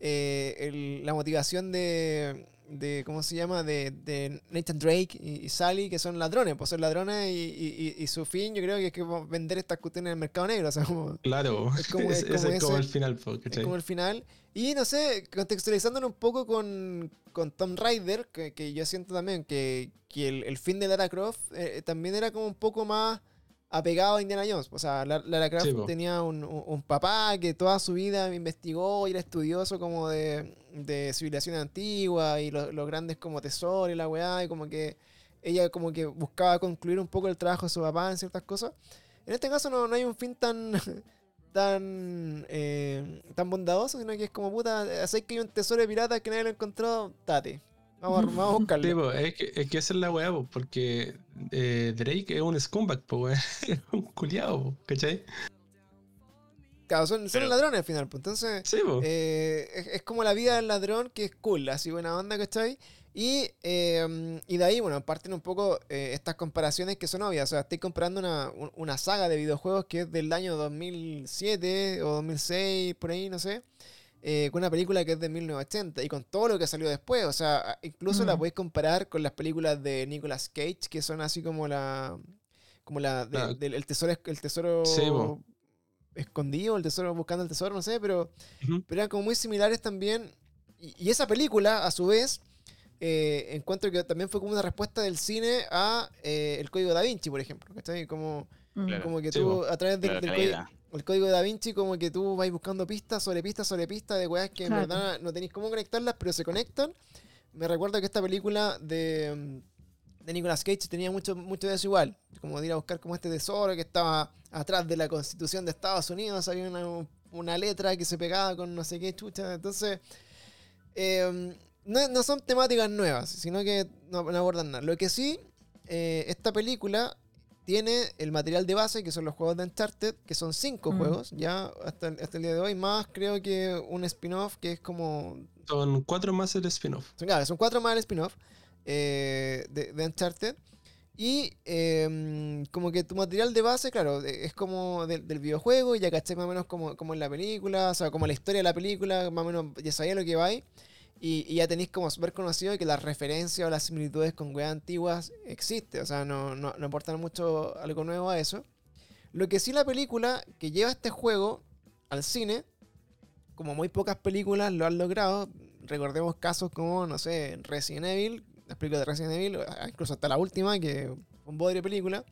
Eh, el- la motivación de, de ¿cómo se llama? De, de Nathan Drake y, y Sally, que son ladrones, pues son ladrones y, y- y- su fin yo creo que es que vender estas cuestiones en el mercado negro, o sea, como... Claro, Es como- ese es como es como ese- el final. Es como el final. Y no sé, contextualizándolo un poco con, con Tom Raider, que, que yo siento también que, que el, el fin de Lara Croft eh, también era como un poco más apegado a Indiana Jones. O sea, La- Lara Croft Sí, tenía un, papá que toda su vida investigó y era estudioso como de, de civilizaciones antiguas y los, los grandes como tesoros y la weá, y como que ella como que buscaba concluir un poco el trabajo de su papá en ciertas cosas. En este caso no, no hay un fin tan tan eh, tan bondadoso, sino que es como puta, sé que hay un tesoro de piratas que nadie lo ha encontrado, tate. Vamos a, vamos a buscarlo. Sí, po, es, que, es que esa es la weá, po, porque eh, Drake es un scumbag, po. Es un culiado, po, ¿cachai? Claro, son, son Pero- ladrones al final, pues entonces Sí, eh, es, es como la vida del ladrón que es cool, así buena onda, ¿cachai? Y, eh, y de ahí, bueno, parten un poco eh, estas comparaciones que son obvias. O sea, estoy comparando una, un- una saga de videojuegos que es del año 2007 o 2006, por ahí, no sé, eh, con una película que es de 1980 y con todo lo que salió después. O sea, incluso la Mm. podéis comparar con las películas de Nicolas Cage, que son así como la. como la. de- Ah. del- el tesoro, el tesoro Sí, escondido, el tesoro buscando el tesoro, no sé, pero pero eran como muy similares también. Y, y esa película, a su vez, eh, encuentro que también fue como una respuesta del cine a eh, el código da Vinci, por ejemplo. ¿cachai? Como. Claro. como que Sí, tú, a través del, código, el código da Vinci, como que tú vas buscando pistas sobre pistas sobre pistas de weas que en verdad no tenéis cómo conectarlas, pero se conectan. Me recuerdo que esta película de. de Nicolas Cage tenía mucho, mucho de eso igual. Como de ir a buscar como este tesoro que estaba atrás de la constitución de Estados Unidos. Había una, una letra que se pegaba con no sé qué chucha. Entonces, eh, no, no son temáticas nuevas, sino que no, no abordan nada. Lo que sí, eh, esta película tiene el material de base, que son los juegos de Uncharted, que son cinco Mm. juegos, ya hasta, el- hasta el día de hoy, más creo que un spin-off que es como Son cuatro más el spin-off. son, claro, son cuatro más el spin-off eh, de, de Uncharted. Y eh, como que tu material de base, claro, eh, es como del, del videojuego, y ya caché más o menos como, como en la película, o sea, como la historia de la película, más o menos ya sabía lo que va ahí. Y, y ya tenéis como súper conocido que las referencias o las similitudes con weas antiguas existe, o sea, no, no, no aportan mucho algo nuevo a eso. Lo que sí la película que lleva este juego al cine, como muy pocas películas lo han logrado, recordemos casos como, no sé, Resident Evil, las películas de Resident Evil, o incluso hasta la última, que fue un bodrio película.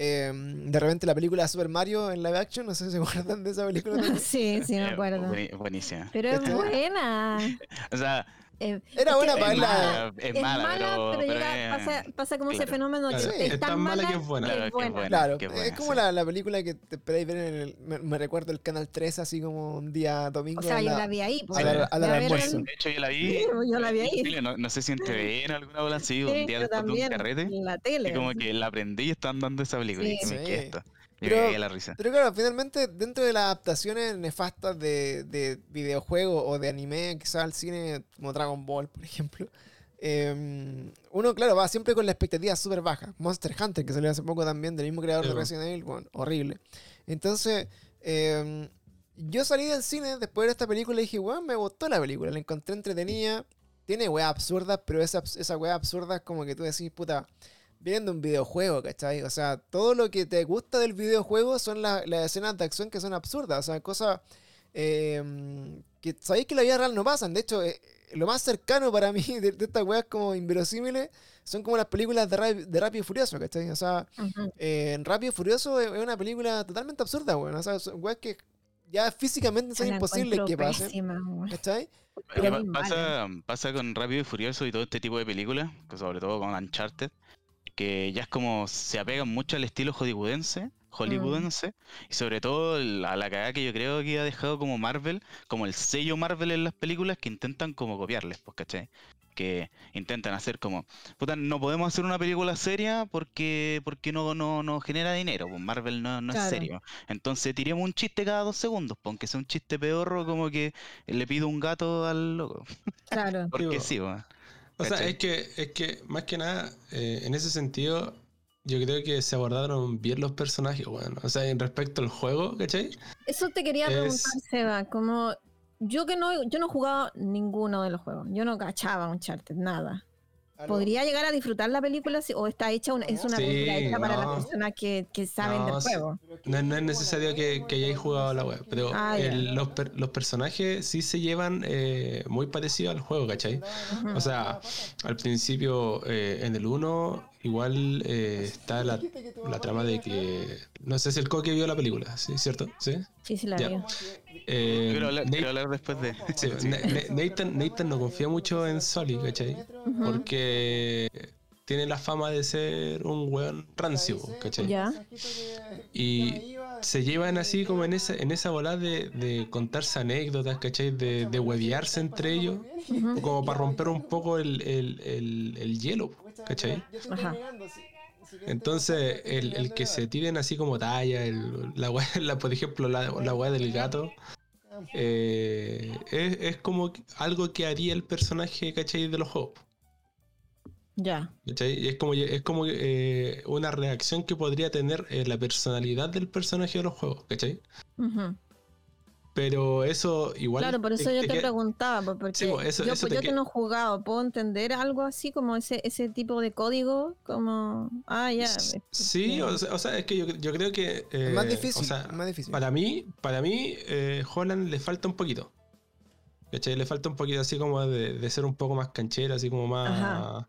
Eh, de repente la película de Super Mario en live action, no sé si se acuerdan de esa película. también. Sí, sí, me Eh, acuerdo. buenísima. Pero es Este- buena. O sea, Eh, Era buena para es mala. es, Es mala, mala, pero, pero, pero llega- es- pasa, pasa como ese claro. fenómeno Claro, que es es, tan mala que es buena. Claro, es que es buena. buena. Claro, qué es buena, como sí. la, la película que te esperáis ver en el. Me, me recuerdo el canal 3, así como un día domingo. O sea, yo la- la vi ahí. pues. a la- a la almuerzo. De hecho, yo la vi. Sí, yo la vi ahí. No, no sé si en TV en alguna bola así, Sí, un día después de un carrete. en la tele. Y como que la aprendí y estaban dando esa película. Y Sí. dije, Sí. ¿qué es esto? Pero- me cagué de la risa. Pero claro, finalmente, dentro de las adaptaciones nefastas de, de videojuegos o de anime, quizás al cine, como Dragon Ball, por ejemplo, eh, uno, claro, va siempre con la expectativa súper baja. Monster Hunter, que salió hace poco también, del mismo creador Sí, de. Resident Evil, bueno, horrible. Entonces, eh, yo salí del cine después de ver esta película y dije, weón, me gustó la película, la encontré entretenida. Tiene weas absurdas, pero esa, esa wea absurda es como que tú decís, puta, vienen de un videojuego, ¿cachai? O sea, todo lo que te gusta del videojuego son la- las escenas de acción que son absurdas, o sea, cosas eh, que sabéis que en la vida real no pasan. De hecho, eh, lo más cercano para mí de, de estas weas como inverosímiles son como las películas de, de Rápido y Furioso, ¿cachai? O sea, eh, en Rápido y Furioso es es una película totalmente absurda, weón. O sea, son weas que ya físicamente son imposibles que pasen. ¿cachai? Pero pasa, pasa con Rápido y Furioso y todo este tipo de películas, que sobre todo con Uncharted, que ya es como se apegan mucho al estilo hollywoodense, hollywoodense y sobre todo la, la cagada que yo creo que ha dejado como Marvel, como el sello Marvel en las películas que intentan como copiarles, pues, ¿cachai? Que intentan hacer como, puta, no podemos hacer una película seria porque porque no, no, no genera dinero, pues Marvel no, no es serio. Entonces tiremos un chiste cada dos segundos, pues, aunque sea un chiste peorro, como que le pido un gato al loco. Claro. Porque sí, weón. O sea, es que, es que más que nada, eh, en ese sentido, yo creo que se abordaron bien los personajes, bueno. O sea, en respecto al juego, ¿cachai? Eso te quería Es- preguntar, Seba, como yo que no, yo no he jugado ninguno de los juegos, yo no cachaba un charter, nada. ¿Podría llegar a disfrutar la película si- o está hecha una, es una Sí, película hecha para las personas que, que saben No, del juego? No, no es necesario que, que hayáis jugado la web, pero Ah, el- los, per- los personajes sí se llevan eh, muy parecidos al juego, ¿cachai? O sea, al principio eh, en el 1 igual eh, está la, la trama de que... No sé si el Coque vio la película, ¿sí? ¿Cierto? ¿Sí? Sí, sí la Ya. vi. Eh, Quiero hablar, Nate- quiero hablar después de. Sí, Na- Na- Nathan, Nathan no confía mucho en Sully, ¿cachai? Porque tiene la fama de ser un weón rancio, ¿cachai? Ya. Y se llevan así como en esa, en esa bola de, de contarse anécdotas, ¿cachai? De, de huevearse entre ellos, como para romper un poco el, el, el, el hielo, ¿cachai? Ajá. Entonces, el, el que se tiren así como talla, el, la, wea- la, por ejemplo, la, la weá del gato, eh, es, es como algo que haría el personaje, ¿cachai? De los juegos. Ya. ¿cachai? Y Es como, es como eh, una reacción que podría tener eh, la personalidad del personaje de los juegos, ¿cachai? Ujú. Pero eso igual. Claro, por eso yo te preguntaba, po, porque Sí, po, eso- yo, eso te yo que no he jugado, ¿puedo entender algo así como ese, ese tipo de código? Como, ah, ya. Sí, o sea, o sea, es que yo, yo creo que. Más eh, difícil, o sea, es más difícil. Para mí, para mí, eh, Holland le falta un poquito. ¿Cachai? Le falta un poquito así como de, de ser un poco más canchero, así como más. Ajá.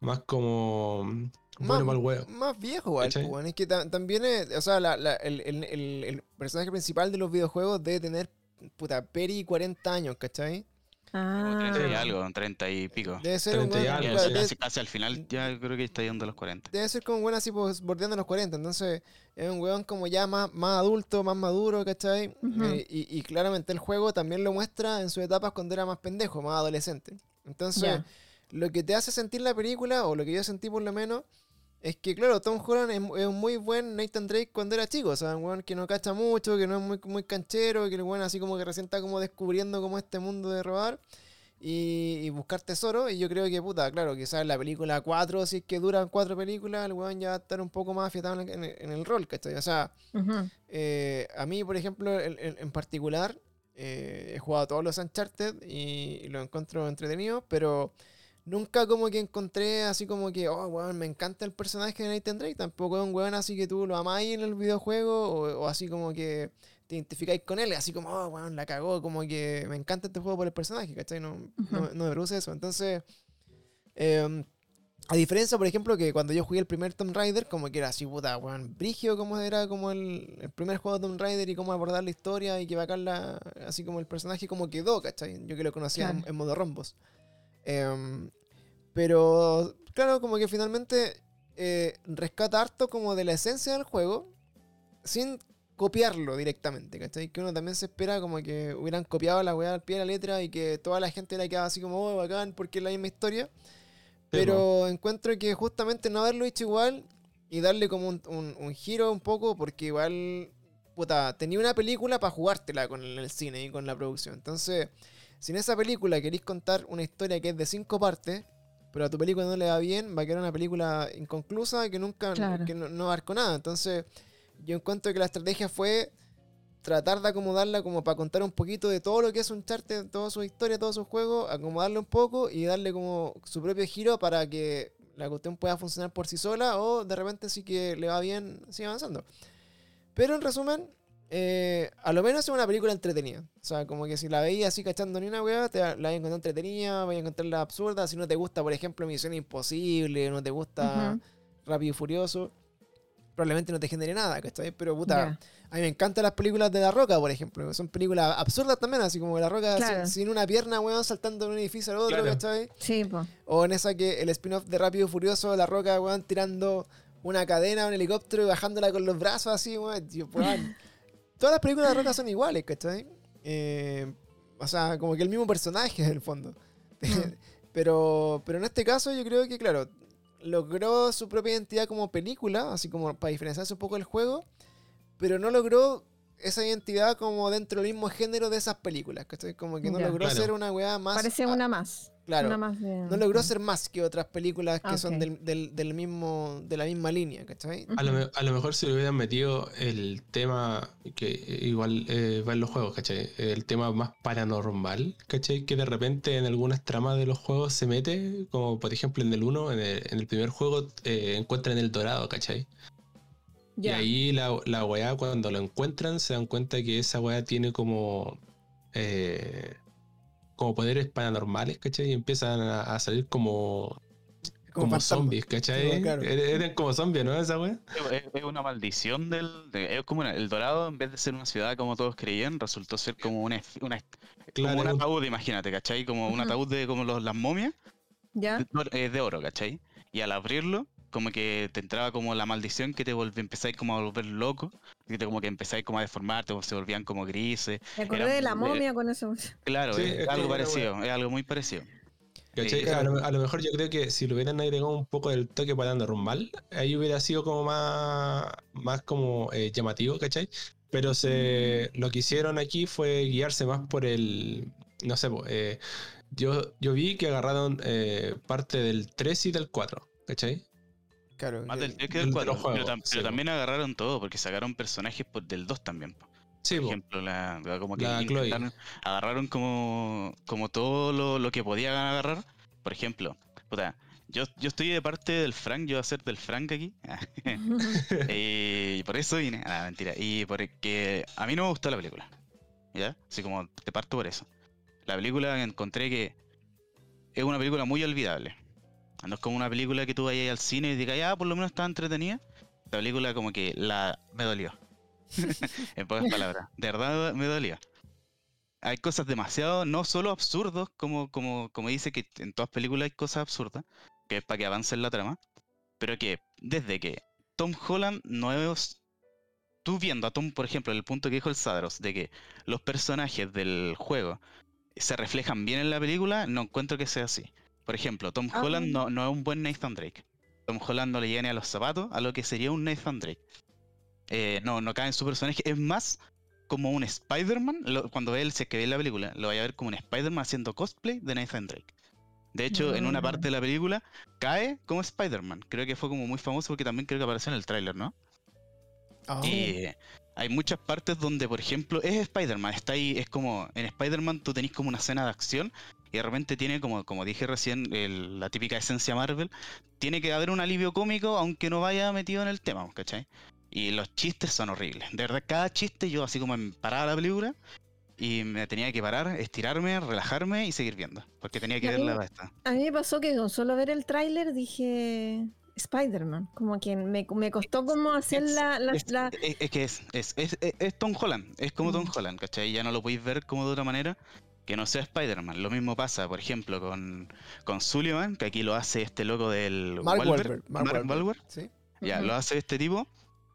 Más como. Mm, Bueno, mal. Más viejo, igual, ¿Cachai? pues, weón. Es que ta- también, es- o sea, la- la- el, el- el- el personaje principal de los videojuegos debe tener, puta, peri 40 años, ¿cachai? Como Ah, 30 y algo, 30 y pico. Debe ser un 30 y weón- algo, Ya, claro, sí. debe, casi, casi al final ya creo que está yendo a los 40. debe ser como un weón así pues, bordeando los 40. Entonces, es un weón como ya más, más adulto, más maduro, ¿cachai? Ujú. Eh, y, y claramente el juego también lo muestra en sus etapas cuando era más pendejo, más adolescente. Entonces, lo que te hace sentir la película, o lo que yo sentí por lo menos, es que, claro, Tom Holland es, es un muy buen Nathan Drake cuando era chico. O sea, un weón que no cacha mucho, que no es muy, muy canchero, que el weón así como que recién está como descubriendo como este mundo de robar y, y buscar tesoro. Y yo creo que, puta, claro, quizás en la película 4, si es que duran cuatro películas, el weón ya va a estar un poco más afiatado en, el- en el- en el rol, ¿cachai? O sea, eh, a mí, por ejemplo, en, en- en particular, eh, he jugado todos los Uncharted y, y lo encuentro entretenido, pero nunca como que encontré así como que, oh, weón, me encanta el personaje de Nathan Drake. Tampoco es un weón así que tú lo amáis en el videojuego o, o así como que te identificáis con él, así como, oh, weón, la cagó, como que me encanta este juego por el personaje, ¿cachai? No, no, Ujú. no me produce eso. Entonces, em, a diferencia, por ejemplo, que cuando yo jugué el primer Tomb Raider, como que era así, puta, weón, brigio, como era como el, el primer juego de Tomb Raider y cómo abordar la historia y que bacarla, así como el personaje como quedó, ¿cachai? Yo que lo conocía en modo rombos. Em, pero, claro, como que finalmente eh, rescata harto como de la esencia del juego sin copiarlo directamente, ¿cachai? Que uno también se espera como que hubieran copiado la weá al pie de la letra y que toda la gente la quedado así como, oh, bacán, porque es la misma historia. Pero encuentro que justamente no haberlo hecho igual y darle como un, un- un giro un poco, porque igual, puta, tenía una película para jugártela con el, el cine y con la producción. Entonces, si en esa película queréis contar una historia que es de cinco partes, pero a tu película no le va bien, va a quedar una película inconclusa que nunca, Claro. que no, no nada. Entonces, yo encuentro que la estrategia fue tratar de acomodarla como para contar un poquito de todo lo que es un charte, toda su historia, todos sus juegos, acomodarle un poco y darle como su propio giro para que la cuestión pueda funcionar por sí sola o de repente sí que le va bien, sigue avanzando. Pero en resumen, eh, a lo menos es una película entretenida. O sea, como que si la veías así cachando ni una weá, te la vas a encontrar entretenida, vas a encontrarla absurda. Si no te gusta, por ejemplo, Misión Imposible, no te gusta. Rápido y Furioso, probablemente no te genere nada, ¿cachai? Pero puta, a mí me encantan las películas de La Roca, por ejemplo. Son películas absurdas también, así como La Roca Claro. sin, sin una pierna, weón, saltando de un edificio al otro, Claro. ¿cachai? Sí, po. O en esa que el spin-off de Rápido y Furioso, La Roca, weón, tirando una cadena, un helicóptero y bajándola con los brazos así, weón. Tío, weón. Todas las películas de Roca son iguales, ¿cachai? Eh, o sea, como que el mismo personaje en el fondo. Mm. pero, pero en este caso yo creo que, claro, logró su propia identidad como película, así como para diferenciarse un poco del juego, pero no logró esa identidad como dentro del mismo género de esas películas, ¿cachai? Como que no Ya. logró Claro. ser una weá más... Parece a- una más. Claro. Una más de... No logró ser más que otras películas que Ah, son del, del, del mismo, de la misma línea, ¿cachai? A lo, me- a lo mejor si le hubieran metido el tema que igual eh, va en los juegos, ¿cachai? El tema más paranormal, ¿cachai? Que de repente en algunas tramas de los juegos se mete, como por ejemplo en el 1, en el, en el primer juego eh, encuentran el dorado, ¿cachai? Y ahí la, la weá cuando lo encuentran se dan cuenta que esa weá tiene como... eh, como poderes paranormales, ¿cachai? Y empiezan a, a salir como, como, fantasma. zombies, ¿cachai? Sí, claro. Eran como zombies, ¿no? Esa weá. Es, es una maldición del. de- es como una- el Dorado, en vez de ser una ciudad como todos creían, resultó ser como una, una, Claro, como un ataúd, imagínate, ¿cachai? Como un ataúd de como los, las momias ¿Ya? de, de oro, ¿cachai? Y al abrirlo, como que te entraba como la maldición que te volvía, empezáis como a volver loco, que te como que empezáis como a deformarte, se volvían como grises. Me acordé Era- de la momia con eso. Claro, Sí, es es algo parecido, es algo muy parecido. ¿Cachai? Sí, a, lo, a lo mejor yo creo que si lo hubieran agregado un poco del toque paranormal, ahí hubiera sido como más, más como eh, llamativo, ¿cachai? Pero se, lo que hicieron aquí fue guiarse más por el, no sé, eh, yo, yo vi que agarraron eh, parte del 3 y del 4, ¿cachai? Claro. Más del 3 que del- del de 4. los juegos, pero tam- sí, pero po. también agarraron todo, porque sacaron personajes por- del 2 también. po. Sí, Por po. ejemplo, la, como que La Chloe. intentaron- agarraron como, como todo lo, lo que podían agarrar. Por ejemplo, puta, yo, yo estoy de parte del Frank, yo voy a ser del Frank aquí. y por eso vine. Ah, mentira. Y porque a mí no me gustó la película. ¿Ya? Así como te parto por eso. La película encontré que es una película muy olvidable. No es como una película que tú vayas al cine y digas, ya, por lo menos está entretenida. La película como que la me dolió. en pocas palabras. De verdad me dolió. hay cosas demasiado, no solo absurdos, como, como, como dice que en todas películas hay cosas absurdas, que es para que avance la trama, pero que desde que Tom Holland no es... Tú viendo a Tom, por ejemplo, el punto que dijo el Sadros, de que los personajes del juego se reflejan bien en la película, no encuentro que sea así. Por ejemplo, Tom Ah. Holland no, no es un buen Nathan Drake. Tom Holland no le llega ni a los zapatos a lo que sería un Nathan Drake. Eh, no, no cae en su personaje. Es más como un Spider-Man. Cuando él se que ve la película, lo vaya a ver como un Spider-Man haciendo cosplay de Nathan Drake. De hecho, en una Mm. parte de la película cae como Spider-Man. Creo que fue como muy famoso porque también creo que apareció en el tráiler, ¿no? Ah. Y hay muchas partes donde, por ejemplo, es Spider-Man. Está ahí, es como en Spider-Man tú tenés como una escena de acción y de repente tiene, como, como dije recién, el- la típica esencia Marvel. Tiene que haber un alivio cómico aunque no vaya metido en el tema, ¿cachai? Y los chistes son horribles. De verdad, cada chiste yo así como me paraba la película y me tenía que parar, estirarme, relajarme y seguir viendo. Porque tenía que Y ver mí- la. A mí me pasó que con solo ver el tráiler dije Spider-Man. Como que me, me costó como hacer Es- la, la- Es, la- es- es que es, es, es, es- es Tom Holland, es como Tom Mm. Holland, ¿cachai? Ya no lo podéis ver como de otra manera que no sea Spider-Man. Lo mismo pasa, por ejemplo, con, con Sullivan, que aquí lo hace este loco del Mark Wahlberg, Wahlberg. Mark Mark Wahlberg. Wahlberg. Sí. Ya, lo hace este tipo.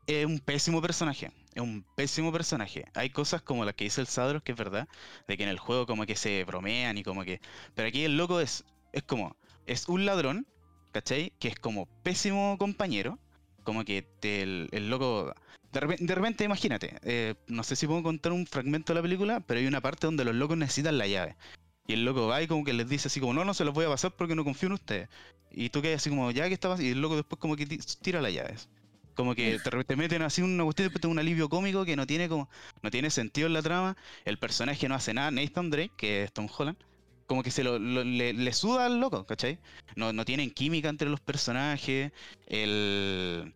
Es un pésimo personaje. Es un pésimo personaje. Hay cosas como las que dice el Sadros, que es verdad, de que en el juego como que se bromean y como que... Pero aquí el loco es, es como... Es un ladrón, ¿cachai? Que es como pésimo compañero. Como que te- el, el loco... De repente, imagínate, eh, no sé si puedo contar un fragmento de la película, pero hay una parte donde los locos necesitan la llave. Y el loco va y como que les dice así como, no, no se los voy a pasar porque no confío en ustedes. Y tú quedas así como, ya que estabas... Y el loco después como que ti- tira las llaves. Como que repente te meten así una cuestión, después te un alivio cómico que no tiene como, no tiene sentido en la trama. El personaje no hace nada, Nathan Drake, que es Tom Holland, como que se lo- le, le suda al loco, ¿cachai? No, no tienen química entre los personajes. El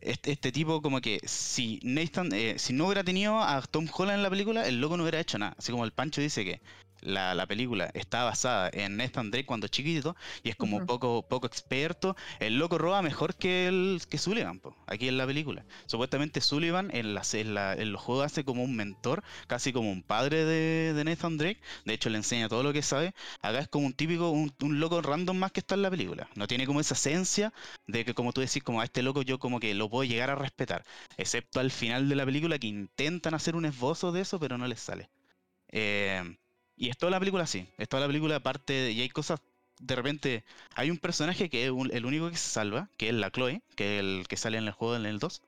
este, este tipo como que si Nathan, eh, si no hubiera tenido a Tom Holland en la película, el loco no hubiera hecho nada. Así como el Pancho dice que la, la película está basada en Nathan Drake cuando chiquitito y es como Ujú. poco, poco experto. El loco roba mejor que el que Sullivan, po, aquí en la película. Supuestamente Sullivan en, la, en, la- en los juegos hace como un mentor, casi como un padre de, de Nathan Drake. De hecho, le enseña todo lo que sabe. Acá es como un típico, un, un loco random más que está en la película. No tiene como esa esencia de que, como tú decís, como a este loco yo como que lo puedo llegar a respetar. Excepto al final de la película que intentan hacer un esbozo de eso, pero no les sale. Eh, y es toda la película así. Es toda la película aparte de, y hay cosas. De repente, hay un personaje que es un- el único que se salva, que es la Chloe, que es el que sale en el juego en el 2.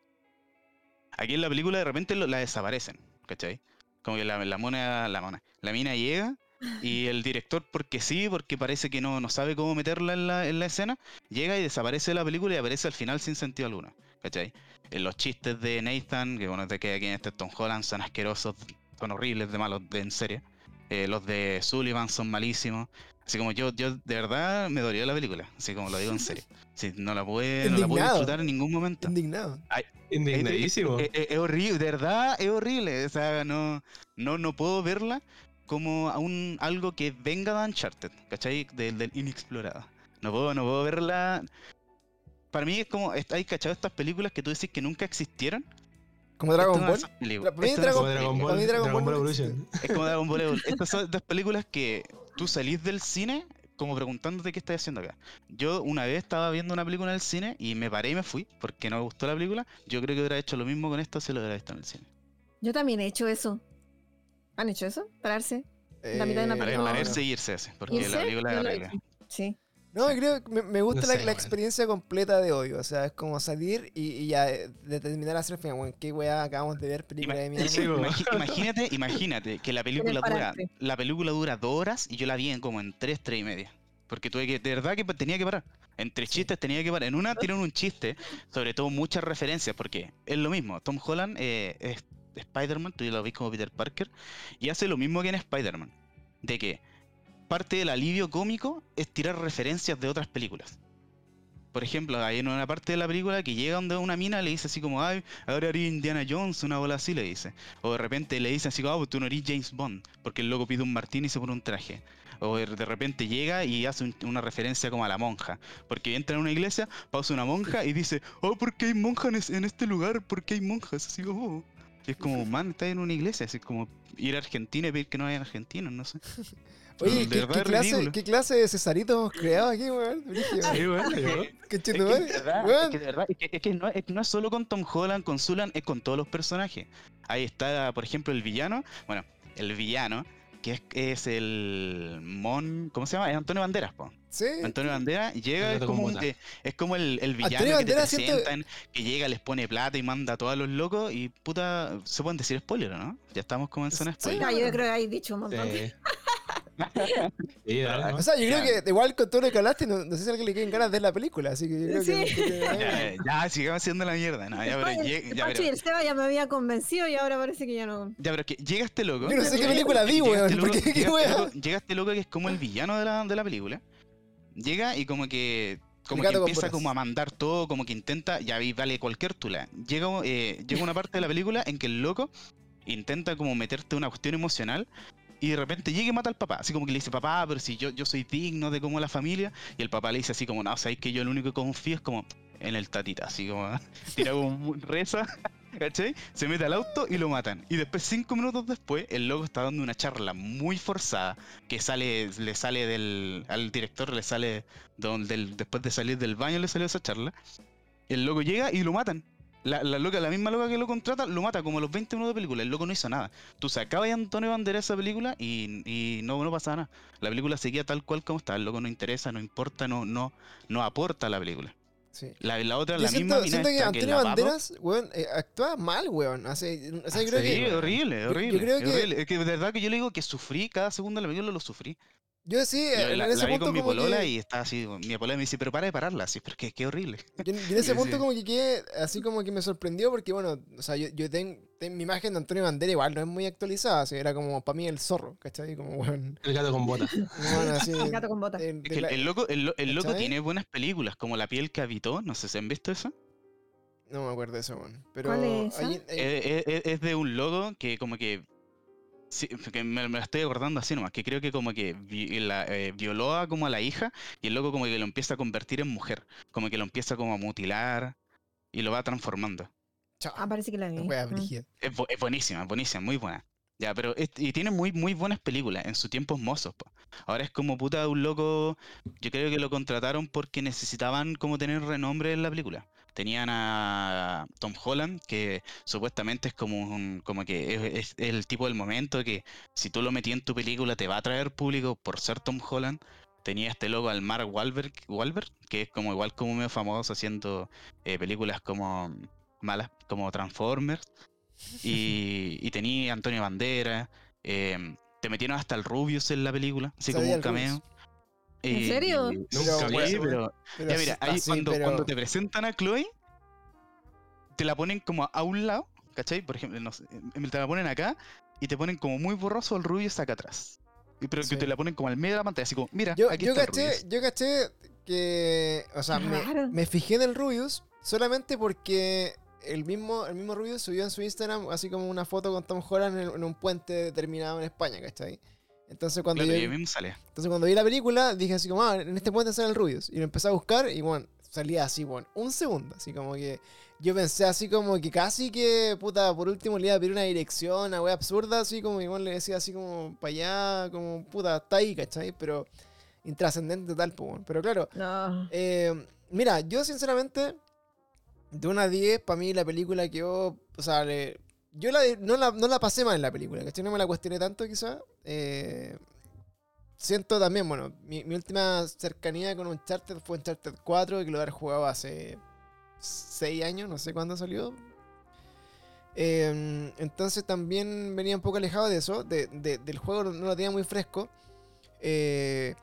Aquí en la película de repente lo- la desaparecen, ¿cachai? Como que la, la mona, la mona, la mina llega y el director, porque sí, porque parece que no, no sabe cómo meterla en la, en la escena, llega y desaparece de la película y aparece al final sin sentido alguno, ¿cachai? Eh, los chistes de Nathan, que bueno, de que aquí en este Tom Holland son asquerosos, son horribles de malos, de en serio. Eh, los de Sullivan son malísimos. Así como yo, yo de verdad me dolió la película, así como lo digo en serio. Sí, no la pude, no la pude disfrutar en ningún momento. Indignado. Indignadísimo. Es, es- es horrible, de verdad es horrible. O sea, no, no, no puedo verla como a un, algo que venga de Uncharted, ¿cachai? Del, del inexplorado. No puedo, no puedo verla. Para mí es como, hay cachado estas películas que tú decís que nunca existieron. Como Dragon Ball. películas. Para mí Dragon- Como Dragon. Ball, para mí Dragon Dragon Ball Ball no Evolution. Es como Dragon Ball Evolution. Estas son estas películas que tú salís del cine como preguntándote qué estás haciendo acá. Yo una vez estaba viendo una película en el cine y me paré y me fui porque no me gustó la película. Yo creo que hubiera hecho lo mismo con esto si lo hubiera visto en el cine. Yo también he hecho eso. ¿Han hecho eso? Pararse. La mitad de una Eh, película. para No, irse y irse porque ¿Irse? la película es he hecho. Sí. No, creo que me, me gusta No la, sé, la weón. experiencia completa de hoy. O sea, es como salir y, y ya eh, determinar hacer el final. Bueno, qué weá acabamos de ver, película de mierda. Sí, imagínate, imagínate que la película dura, la película dura dos horas y yo la vi en como en tres, tres y media. Porque tuve que, de verdad que tenía que parar. Entre chistes tenía que parar. En una tiran un chiste, sobre todo muchas referencias, porque es lo mismo. Tom Holland eh, es Spider-Man, tú ya lo ves como Peter Parker, y hace lo mismo que en Spider-Man. De que parte del alivio cómico es tirar referencias de otras películas. Por ejemplo, hay en una parte de la película que llega donde una mina le dice así como, ay, ahora haría Indiana Jones, una bola así le dice. O de repente le dice así como, ah, pues tú no eres James Bond, porque el loco pide un martini y se pone un traje. O de repente llega y hace un- una referencia como a la monja. Porque entra en una iglesia, pausa una monja y dice, oh, ¿por qué hay monjas en este lugar? ¿Por qué hay monjas? Así como, "Oh". Es como, man, estás en una iglesia, así como ir a Argentina y pedir que no hayan argentinos, no sé. Oye, ¿qué, es clase. ¿qué clase de Cesarito hemos creado aquí, weón? Sí, Qué Es que, Weón. es que verdad, es que, es que no, es que no es solo con Tom Holland, con Sulan, es con todos los personajes. Ahí está, por ejemplo, el villano. Bueno, el villano, que es, es el Mon. ¿Cómo se llama? Es Antonio Banderas, po. Sí. Antonio Banderas llega, es como, un- eh, es como el, el villano que te siento- presentan, que llega, les pone plata y manda a todos los locos. Y puta, se pueden decir spoiler, ¿o ¿no? Ya estamos como en zona Sí. spoiler. Ah, yo creo que hay dicho un montón. de- Sí. Sí, dale, ¿no? O sea, yo Ya. creo que igual con todo lo que hablaste, no, no sé si a alguien le queden ganas de ver la película, así que yo creo que... Sí. que- Ya, ya, sigamos haciendo la mierda. No, ya, pero, ya, pero- el Seba ya me había convencido y ahora parece que ya no. ya, pero que llega este loco. Yo no sé qué película vi, llega weón, este loco- porque qué llega este weón. loco- Llega este loco que es como el villano de la, de la película. Llega y como que como que empieza como a mandar todo, como que intenta, ya vi, vale cualquier tula. Llega, eh, llega una parte de la película en que el loco intenta como meterte una cuestión emocional y de repente llega y mata al papá. Así como que le dice, papá, pero si yo, yo soy digno de como la familia. Y el papá le dice así como, no, sabéis que yo lo único que confío es como en el tatita. Así como, tira como reza, ¿cachai? Se mete al auto y lo matan. Y después, cinco minutos después, el loco está dando una charla muy forzada que sale, le sale del, al director, le sale, don- del- después de salir del baño le salió esa charla. El loco llega y lo matan. La, la loca, la misma loca que lo contrata, lo mata como a los 20 minutos de película. El loco no hizo nada. Tú sacabas a Antonio Banderas esa película y, y no, no pasaba nada. La película seguía tal cual como está. El loco no interesa, no importa, no, no, no aporta a la película. Sí. La, la otra, Yo la siento, misma siento que esta Antonio Banderas, weón, eh, actúa mal, weón. Hace, o sea, yo creo Sí, que... horrible, yo horrible. creo que- horrible. Es que de verdad que yo le digo que sufrí cada segundo de la película, lo sufrí. Yo sí, Yo en la, ese la vi punto con mi polola que... y está así, mi polola me dice, pero para de pararla, así, pero que qué horrible. Yo, yo en ese punto como que quedé así como que me sorprendió porque, bueno, o sea, yo, yo tengo mi imagen de Antonio Bandera igual no es muy actualizada, así, era como para mí el zorro, ¿cachai? Como, weón, El gato con botas. bueno, así... El gato con botas. de- Es de que el, la- el loco, el, el loco tiene buenas películas, como La piel que habitó, no sé si han visto eso. No me acuerdo de eso, weón. Pero ¿Cuál es esa? ahí- ahí- Eh, eh, es de un loco que como que... sí, que me, me la estoy acordando así nomás, que creo que como que vi- la, eh, violó a como a la hija y el loco como que lo empieza a convertir en mujer, como que lo empieza como a mutilar y lo va transformando. chao, Ah, parece que la vi. Mm. brígida. Es, es buenísima, es buenísima, muy buena. Ya, pero es- y tiene muy, muy buenas películas en su tiempos mozos. po. Ahora es como puta un loco. Yo creo que lo contrataron porque necesitaban como tener renombre en la película. Tenían a Tom Holland, que supuestamente es como un, como que es, es el tipo del momento que si tú lo metías en tu película te va a traer público por ser Tom Holland. Tenía este loco al Mark Wahlberg, Wahlberg, que es como igual como medio famoso haciendo eh, películas como malas, como Transformers. Y, y tenía Antonio Bandera. eh, te metieron hasta el Rubius en la película, así como un cameo. Rubius. ¿En Y- serio? Nunca sí, vi pero, Pero ya mira, está ahí así, cuando, pero- cuando te presentan a Chloe, te la ponen como a un lado, ¿cachai? Por ejemplo, no sé, te la ponen acá y te ponen como muy borroso el Rubius acá atrás. Pero Sí. que te la ponen como al medio de la pantalla, así como, mira, Yo, aquí yo está el caché, Rubius. yo caché que, o sea, me, me fijé en el Rubius solamente porque el mismo, el mismo Rubius subió en su Instagram así como una foto con Tom Holland en, en un puente determinado en España, ¿cachai? Entonces cuando, Claro, yo, mismo entonces cuando vi la película dije así como, ah, en este puente sale el Rubius. Y lo empecé a buscar y bueno, salía así, bueno, un segundo. Así como que yo pensé así como que casi que, puta, por último le iba a pedir una dirección a wea absurda, así como igual le decía así como para allá, como, puta, está ahí, ¿cachai? Pero intrascendente tal, pues, bueno. Pero claro, No. eh, mira, yo sinceramente, de una a 10, para mí la película que yo, o sea, le- yo la, no, la, no la pasé mal en la película, ¿cachai? No me la cuestioné tanto quizá. Eh, siento también, bueno, mi, mi última cercanía con Uncharted fue Uncharted 4, que lo haber jugado hace 6 años, no sé cuándo salió. Eh, entonces también venía un poco alejado de eso, de- de- del juego no lo tenía muy fresco. Eh,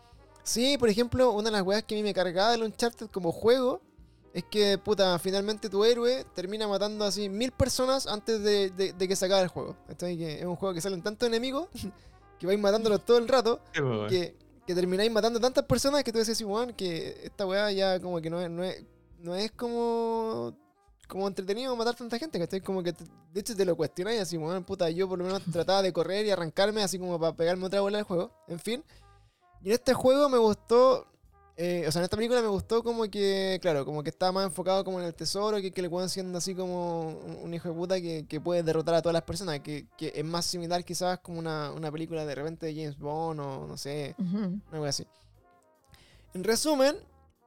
sí, por ejemplo, una de las weas que a mí me cargaba del Uncharted como juego es que, puta, finalmente tu héroe termina matando así mil personas antes de, de- de que se acabe el juego. Entonces, es un juego que salen tantos enemigos que vais matándolos todo el rato Sí, pues, que, que termináis matando tantas personas que tú decís, weón, que esta weá ya como que no es, no es, no es como, como entretenido matar tanta gente, que como que te- de hecho te lo cuestionáis así, weón, puta, yo por lo menos trataba de correr y arrancarme así como para pegarme otra bola del juego, en fin. Y en este juego me gustó eh, o sea, en esta película me gustó como que, claro, como que estaba más enfocado como en el tesoro, que, que le puedan siendo así como un, hijo de puta que, que puede derrotar a todas las personas, que, que es más similar quizás como una, una película de repente de James Bond o no sé, Ujú. algo así. En resumen,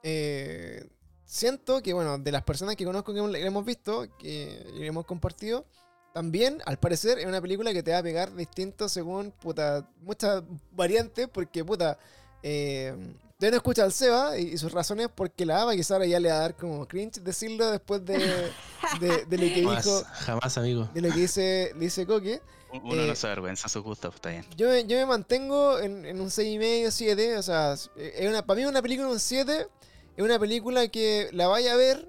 eh, siento que, bueno, de las personas que conozco que hemos- que hemos visto, que hemos compartido, también, al parecer, es una película que te va a pegar distinto según, puta, muchas variantes, porque, puta, eh, yo no escucha al Seba y, y sus razones porque la ama, quizás ahora ya le va a dar como cringe decirlo después de, de, de lo que Jamás, dijo, jamás, amigo. de lo que dice, dice Coque. Uno Eh, no se avergüenza sus gustos, está bien. Yo, me- yo me mantengo en, en un 6,5, 7. O sea, es una, para mí una película un 7 es una película que la vaya a ver.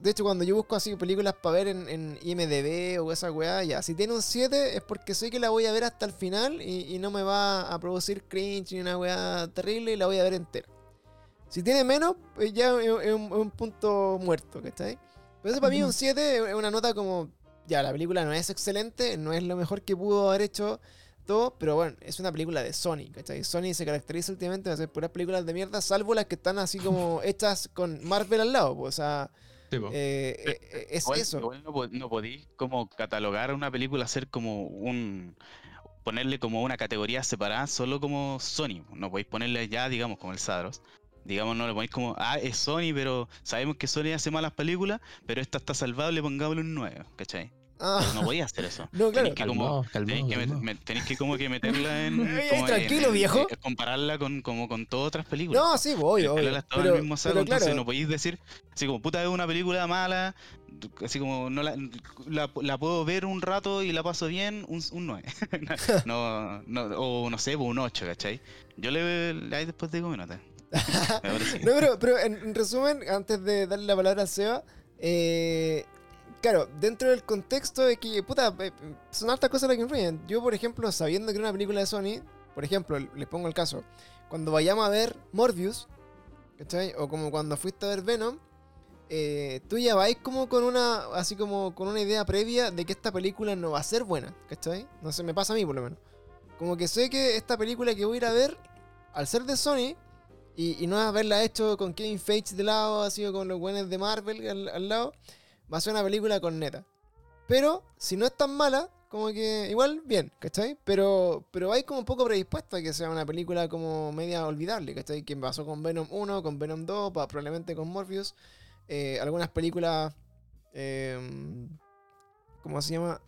De hecho, cuando yo busco así películas para ver en, en IMDB o esa weá, ya. Si tiene un 7 es porque sé que la voy a ver hasta el final y, y no me va a producir cringe ni una weá terrible y la voy a ver entera. Si tiene menos, pues ya es, un, punto muerto, ¿cachai? Pero eso para mí un 7 es una nota como, ya, la película no es excelente, no es lo mejor que pudo haber hecho todo, pero bueno, es una película de Sony, ¿cachai? Sony se caracteriza últimamente de hacer puras películas de mierda, salvo las que están así como hechas con Marvel al lado, pues, o sea, Sí, eh, eh, es Igual, eso. igual no, po- no podéis como catalogar una película, hacer como un. ponerle como una categoría separada solo como Sony. No podéis ponerle ya, digamos, como el Sadros. Digamos, no le ponéis como, ah, es Sony, pero sabemos que Sony hace malas películas, pero esta está salvable, pongámosle un 9, ¿cachai? Ah, Pero no podéis hacer eso. no, claro. Tenéis que, como, Calmado, calmado, tenéis que, met- calmado. me- tenéis que como que meterla en... Como tranquilo, en- viejo. eh, compararla con, como con todas otras películas. No, sí, obvio. en Pero, el mismo saco, pero entonces no podéis decir, así como, puta, es una película mala, así como, no la, la, la puedo ver un rato y la paso bien, un, un 9. no, no, o no sé, pues, un 8, ¿cachai? Yo le, ahí después digo mi nota. No, pero, pero en, en resumen, antes de darle la palabra al Seba, eh, claro, dentro del contexto de que, puta, eh, son hartas cosas las que influyen. Yo, por ejemplo, sabiendo que era una película de Sony, por ejemplo, les pongo el caso, cuando vayamos a ver Morbius, ¿cachai? O como cuando fuiste a ver Venom, eh, tú ya vais como con una, así como con una idea previa de que esta película no va a ser buena, ¿cachai? No sé, me pasa a mí por lo menos. Como que sé que esta película que voy a ir a ver, al ser de Sony, y, y no haberla hecho con Kevin Feige de lado, así o con los buenos de Marvel al lado, va a ser una película con neta. Pero, si no es tan mala, como que igual bien, ¿cachai? Pero, pero hay como un poco predispuesto a que sea una película como media olvidable, ¿cachai? Que pasó con Venom 1, con Venom 2, pa- probablemente con Morpheus. Eh, algunas películas, eh, ¿cómo se llama?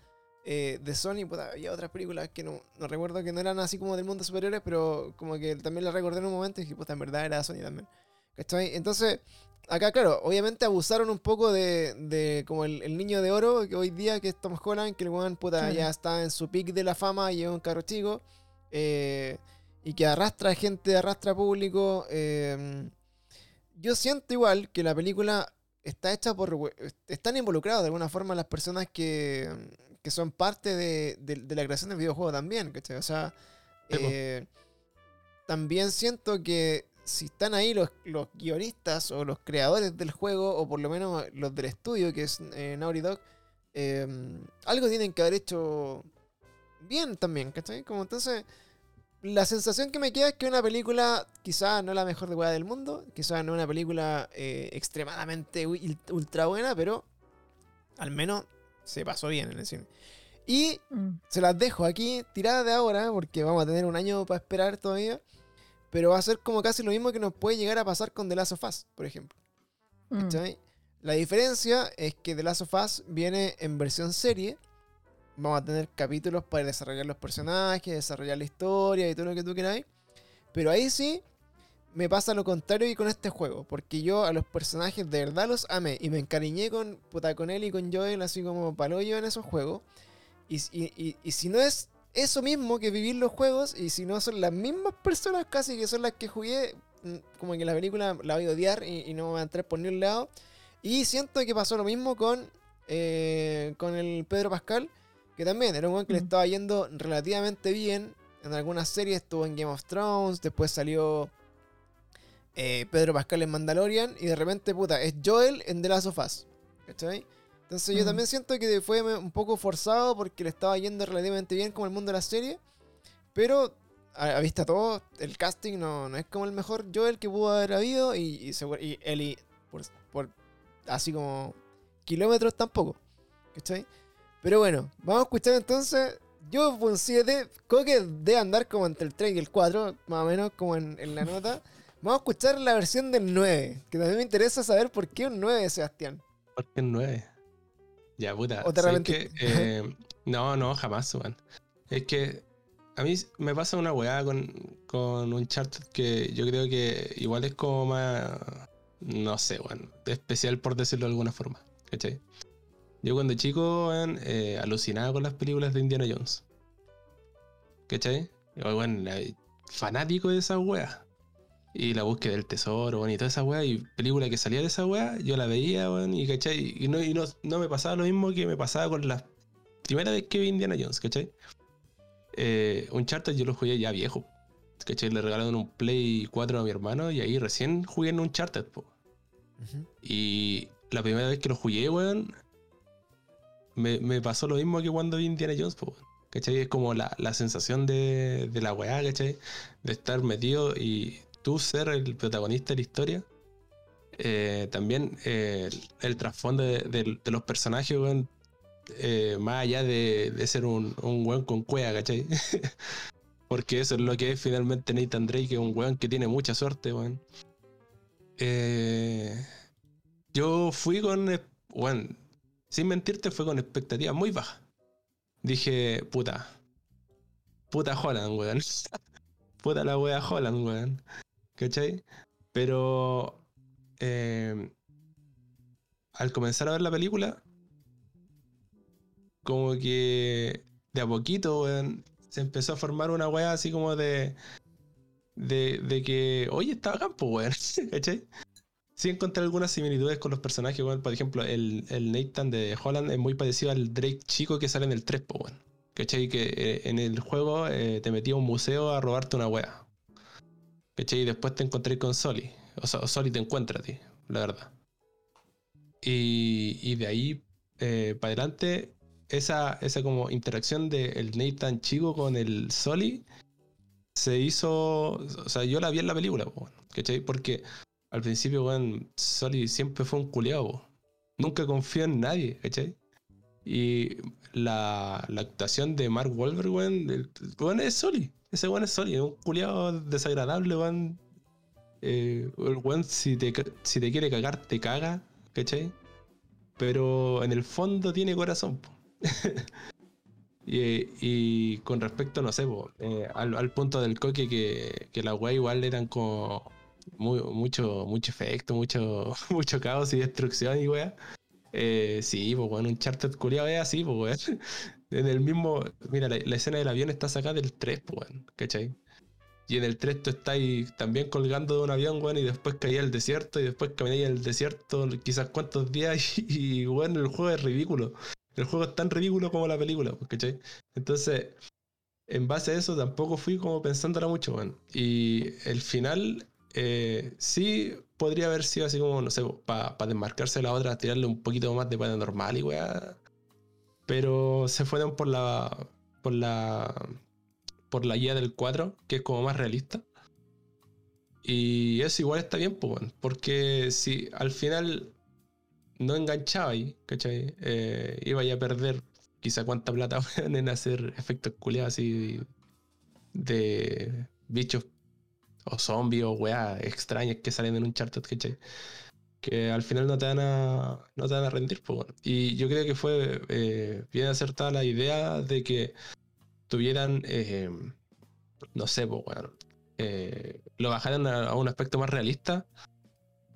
Eh, de Sony, puta, había otras películas que no, no recuerdo que no eran así como del mundo superiores, pero como que también las recordé en un momento y dije, puta, en verdad era Sony también. ¿Cachai? Entonces, acá, claro, obviamente abusaron un poco de, de como el, el niño de oro que hoy día, que es Tom Holland, que el weón, puta, ya está en su pic de la fama y es un carro chico, eh, y que arrastra gente, arrastra público. eh, yo siento igual que la película está hecha por... Están involucrados de alguna forma las personas que, que son parte de, de- de la creación del videojuego también, ¿cachai? O sea, eh, también siento que si están ahí los, los guionistas o los creadores del juego, o por lo menos los del estudio, que es eh, Naughty Dog, eh, algo tienen que haber hecho bien también, ¿cachai? Como entonces, la sensación que me queda es que una película, quizá no la mejor de weá del mundo, quizá no una película eh, extremadamente ul- ultra buena, pero al menos se pasó bien en el cine. Y Mm. se las dejo aquí tiradas de ahora, porque vamos a tener un año para esperar todavía. Pero va a ser como casi lo mismo que nos puede llegar a pasar con The Last of Us, por ejemplo. Mm. La diferencia es que The Last of Us viene en versión serie. Vamos a tener capítulos para desarrollar los personajes, desarrollar la historia y todo lo que tú queráis. Pero ahí sí me pasa lo contrario y con este juego. Porque yo a los personajes de verdad los amé. Y me encariñé con, puta, con él y con Joel así como paloyo en esos juegos. Y, y- y- y si no es eso mismo que vivir los juegos, y si no son las mismas personas casi que son las que jugué, mm, como que la película la voy a odiar y, y no me va a entrar por ni un lado. Y siento que pasó lo mismo con, eh, con el Pedro Pascal, que también era un weón que le estaba yendo relativamente bien. En algunas series estuvo en Game of Thrones, después salió eh, Pedro Pascal en Mandalorian, y de repente, puta, es Joel en The Last of Us. ¿Cachai? Entonces yo Mm. también siento que fue un poco forzado porque le estaba yendo relativamente bien como el mundo de la serie. Pero a, a vista todo, el casting no, no es como el mejor Joel que pudo haber habido y, y, seguro- y Ellie, por, por así como kilómetros tampoco. ¿Cachai? Pero bueno, vamos a escuchar entonces. Yo un 7, creo que debe andar como entre el 3 y el 4, más o menos como en, en la nota. Vamos a escuchar la versión del 9, que también me interesa saber por qué un 9, Sebastián. ¿Por qué un 9? Ya, puta. ¿O te ¿sabes arrepentiste? qué? Eh, no, no, jamás, weón. Es que a mí me pasa una weá con, con Uncharted que yo creo que igual es como más, no sé, weón, especial por decirlo de alguna forma, ¿cachai? Yo cuando chico, weón, eh, alucinaba con las películas de Indiana Jones. ¿Cachai? Yo, weón, fanático de esas weas. Y la búsqueda del tesoro, y toda esa wea, y película que salía de esa wea, yo la veía, weón, y ¿cachai? Y, no, y no, no me pasaba lo mismo que me pasaba con la primera vez que vi Indiana Jones, ¿cachai? Eh, Uncharted yo lo jugué ya viejo, ¿cachai? Le regalaron un Play 4 a mi hermano y ahí recién jugué en Uncharted, po. Y la primera vez que lo jugué, weón, me, me pasó lo mismo que cuando vi Indiana Jones, po. ¿Cachai? Es como la, la sensación de, de la weá, ¿cachai? De estar metido y tú ser el protagonista de la historia. Eh, también eh, el, trasfondo de, los personajes, weón, eh, más allá de, ser un, weón con cueva, ¿cachai? Porque eso es lo que es finalmente Nathan Drake, que un weón que tiene mucha suerte, weón. Yo fui con, weón, sin mentirte, fue con expectativas muy bajas. Dije, puta, puta Holland, weón. puta la wea Holland, weón. ¿Cachai? Pero eh, al comenzar a ver la película, como que de a poquito, se empezó a formar una weá así como de. De, que, oye, estaba campo, weón. ¿Cachai? Sí encontré algunas similitudes con los personajes, weón. Por ejemplo, el, el Nathan de Holland es muy parecido al Drake chico que sale en el 3, po, weón. ¿Cachai? Que eh, en el juego eh, te metía a un museo a robarte una wea. ¿Cachai? Y después te encontré con Soli. O sea, Soli te encuentra a ti, la verdad. Y, y de ahí para adelante, esa, esa como interacción del Nathan chico con el Soli se hizo. O sea, yo la vi en la película, po. Porque al principio, weón, Soli siempre fue un culiado, po. Nunca confió en nadie, ¿cachai? Y la, la actuación de Mark Wahlberg, weón, weón es Soli. Ese weón es Soli, un culiado desagradable, weón. Eh, el weón, si te, si te quiere cagar, te caga, ¿cachai? Pero en el fondo tiene corazón, y, y con respecto, no sé, eh, al, al punto del coque que, que las weas igual eran como muy, mucho, mucho efecto, mucho, mucho caos y destrucción y wea. Eh, sí, pues bueno, un charter culiado es así, pues. En el mismo. Mira, la, escena del avión está sacada del 3, pues weón, ¿cachai? Y en el 3 tú estás ahí también colgando de un avión, weón, y después caía al desierto, y después camináis el desierto quizás cuántos días, y, y bueno, el juego es ridículo. El juego es tan ridículo como la película, pues, ¿cachai? Entonces, en base a eso tampoco fui como pensándola mucho, weón. Y el final, eh, sí podría haber sido así como, no sé, para desmarcarse de la otra, tirarle un poquito más de paranormal y weá. Pero se fueron por la. por la. por la guía del 4, que es como más realista. Y eso igual está bien, pues, porque si al final no enganchaba ahí, ¿cachai? Eh, iba ya a perder quizá cuánta plata en hacer efectos culiados así de bichos o zombies o weas extrañas que salen en un charter, ¿cachai? Que al final no te van a, no te van a rendir, pues. Y yo creo que fue eh, bien acertada la idea de que tuvieran, eh, no sé, pues, bueno, eh, lo bajaran a, a un aspecto más realista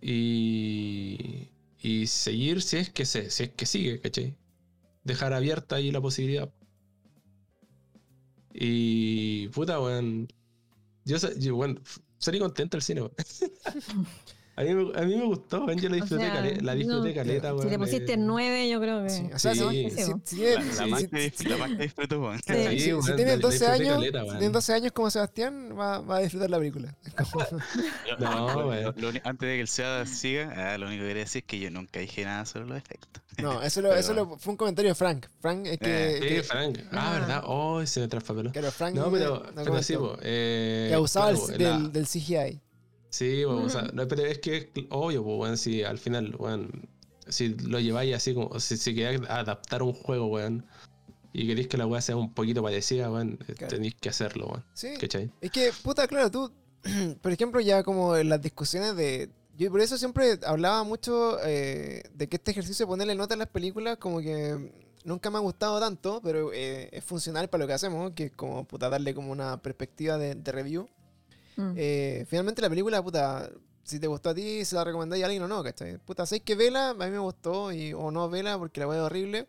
y, y seguir si es que se, si es que sigue, ¿cachai? Dejar abierta ahí la posibilidad. Y puta, weón. Yo, yo f- salí contento del cine. A mí, me- a mí me gustó, yo la O disfruté, sea, cale- la disfruté no, caleta, si. Si le pusiste 9, yo creo que. Sí, o sea, Sí. po. tienes- La, más que la más que disfruto, weón. Sí. si- tienes la- la 12 disfruté años, caleta, si tienes 12 años como Sebastián, va, va a disfrutar la película. No, lo- lo- antes de que el SEA siga, ah, lo único que quería decir es que yo nunca dije nada sobre los efectos. no, eso, lo, eso lo- fue un comentario de Frank. Frank es que. Eh, Sí, que- Frank. Ah, Ah. ¿verdad? Oh, se me traspapeló. claro, Frank No, pero, no pero sí, eh, que abusaba claro, del, la- del, del CGI. Sí, po, o sea, no, pero es que es obvio, pues, weón, si al final, weón, si lo lleváis así como, si, si queréis adaptar un juego, weón, y queréis que la weá sea un poquito parecida, weón, eh, Claro. tenéis que hacerlo, weón. Sí. ¿Cachai? Es que, puta, claro, tú, por ejemplo, ya como en las discusiones de... Yo por eso siempre hablaba mucho eh, de que este ejercicio de ponerle nota a las películas como que nunca me ha gustado tanto, pero eh, es funcional para lo que hacemos, que es como, puta, darle como una perspectiva de, de review. Mm. Eh, finalmente la película, puta, si te gustó a ti, se la recomendáis a alguien o no, ¿cachai? Puta, sabéis que vela, a mí me gustó, y, o no vela porque la veo horrible,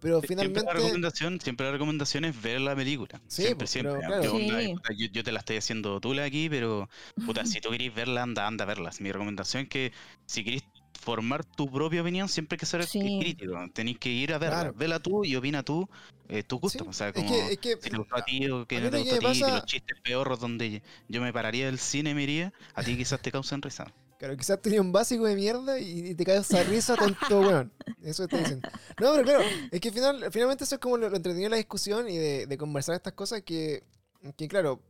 pero Siempre la finalmente... recomendación, siempre la recomendación es ver la película. Sí, siempre, pues, siempre. claro. Yo, onda, Sí. puta, yo, yo te la estoy haciendo tula aquí, pero puta, si tú querés verla, anda, anda a verla. Mi recomendación es que si querés formar tu propia opinión, siempre hay que ser Sí. crítico. Tenés que ir a verla. Claro. Vela tú y opina tú eh, tu gusto. Sí, O sea, es como que, es que si te gustó a ti o que no te gustó a ti, pasa- los chistes peorros donde yo me pararía del cine me iría, a ti quizás te causen risa. Claro, quizás tenía un básico de mierda y, y te caes esa risa tonto, weón. Eso te dicen. No, pero claro, es que final, finalmente eso es como lo, lo entretenido de la discusión y de, de conversar estas cosas que, que claro,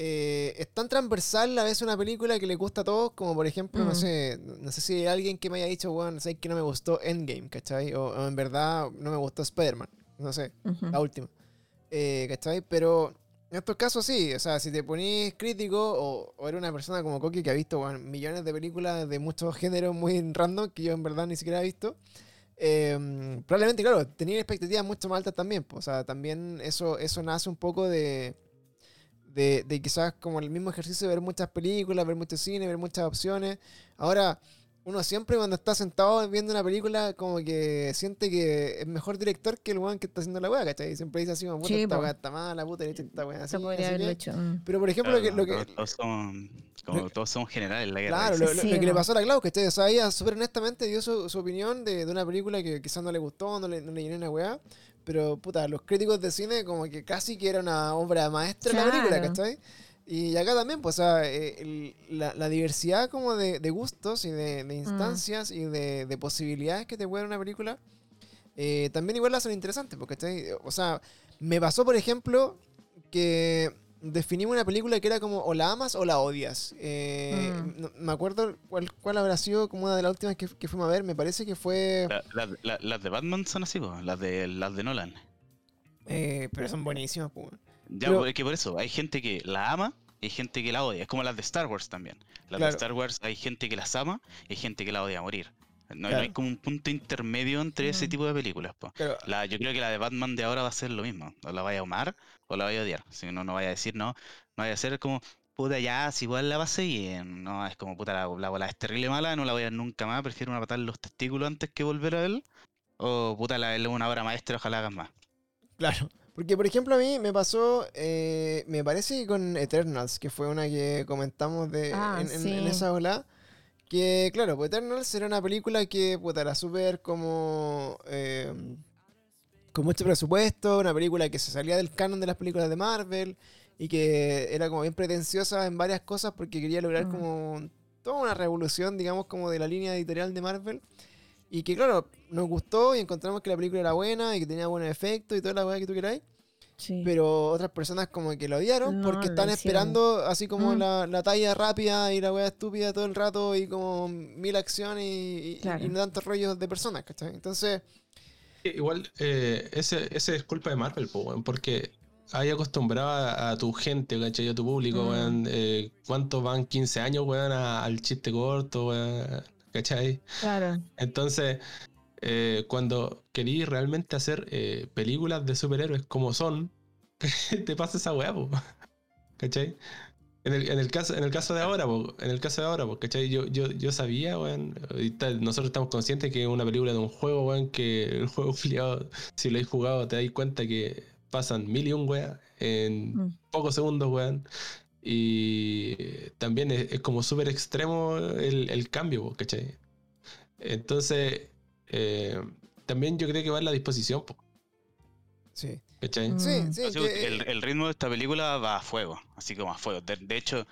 eh, es tan transversal a veces una película que le gusta a todos, como por ejemplo, no sé, no sé si hay alguien que me haya dicho, weón, sé que no me gustó Endgame, ¿cachai? O, o en verdad no me gustó Spider-Man, no sé, la última. Eh, ¿Cachai? Pero en estos casos sí, o sea, si te ponís crítico o, o eres una persona como Coqui que ha visto weón, millones de películas de muchos géneros muy random que yo en verdad ni siquiera he visto, eh, probablemente, claro, tenía expectativas mucho más altas también. pues, o sea, también eso, eso nace un poco de, de, de quizás como el mismo ejercicio de ver muchas películas, ver mucho cine, ver muchas opciones. Ahora, uno siempre cuando está sentado viendo una película, como que siente que es mejor director que el weón que está haciendo la weá, ¿cachai? Siempre dice así como, puta, Sí, esta weá está mala, puta, le he hecho esta weá así. Eso podría así haberlo que- hecho. mm. Pero por ejemplo, Claro, lo que, lo todos, que, todos son, como, todos son generales en la guerra. Claro, lo, lo- Sí, lo que le pasó a la Clau, ¿cachai? O sea, ella súper honestamente dio su, su opinión de, de una película que quizás no le gustó, no le, no le llenó una weá. Pero, puta, los críticos de cine como que casi que era una obra maestra la película, Claro. ¿cachai? Y acá también, pues, o sea, eh, el- la, la diversidad como de, de gustos y de, Mm. de instancias y de, de posibilidades que te puede dar una película, eh, también igual la hacen interesantes, porque, ¿cachai? O sea, me pasó, por ejemplo, que definimos una película que era como o la amas o la odias. Eh, Mm. no- me acuerdo cuál, cuál habrá sido como una de las últimas que, que fuimos a ver, me parece que fue... La- la- la- las de Batman son así, po, las de las de Nolan. eh, pero son buenísimas, pues. Ya, Pero- es que por eso, hay gente que la ama y hay gente que la odia. Es como las de Star Wars también. Las Claro. de Star Wars hay gente que las ama y hay gente que la odia a morir. No, no Claro. hay como un punto intermedio entre ese Mm. tipo de películas. po. Pero, La, yo creo que la de Batman de ahora va a ser lo mismo. O la vaya a amar o la vaya a odiar. Si no, no vaya a decir no. No vaya a ser como, puta, ya, si igual la pasé bien. No, es como, puta, la, la bola es terrible mala, no la voy a ver nunca más. Prefiero una patada en los testículos antes que volver a ver. O, puta, la es una obra maestra, ojalá hagas más. claro. Porque, por ejemplo, a mí me pasó, eh, me parece que con Eternals, que fue una que comentamos de, Ah, en, en- en sí. esa ola. Que, claro, pues Eternals era una película que, puta, era súper como... eh, con mucho presupuesto, una película que se salía del canon de las películas de Marvel y que era como bien pretenciosa en varias cosas porque quería lograr Mm. como toda una revolución, digamos, como de la línea editorial de Marvel. Y que, claro, nos gustó y encontramos que la película era buena y que tenía buenos efectos y toda la weá que tú queráis. Sí. Pero otras personas como que lo odiaron No, porque están esperando así como Mm. la, la talla rápida y la weá estúpida todo el rato y como mil acciones y, y- Claro. y no tantos rollos de personas, ¿cachai? Entonces, Igual, eh, ese, ese es culpa de Marvel, porque hay acostumbrado a, a tu gente, ¿cachai? A tu público, Mm. weón. eh, ¿Cuántos van 15 años, weón, a- al chiste corto, weón? ¿Cachai? Claro. Entonces, eh, cuando querís realmente hacer eh, películas de superhéroes como son, te pasa esa weá. ¿cachai? En el, en el caso, en el caso de ahora, po, en el caso de ahora, po, ¿cachai? Yo, yo, yo sabía, weón, nosotros estamos conscientes que es una película de un juego, weón, que el juego filiado, si lo habéis jugado, te dais cuenta que pasan mil y un weas en Mm. pocos segundos, weón. Y también es, es como súper extremo el, el cambio, po, ¿cachai? Entonces, eh, también yo creo que va en la disposición, po, Sí. ¿Cachai? Mm. Sí, sí. Así que- que el, el ritmo de esta película va a fuego, así como a fuego. De, de hecho,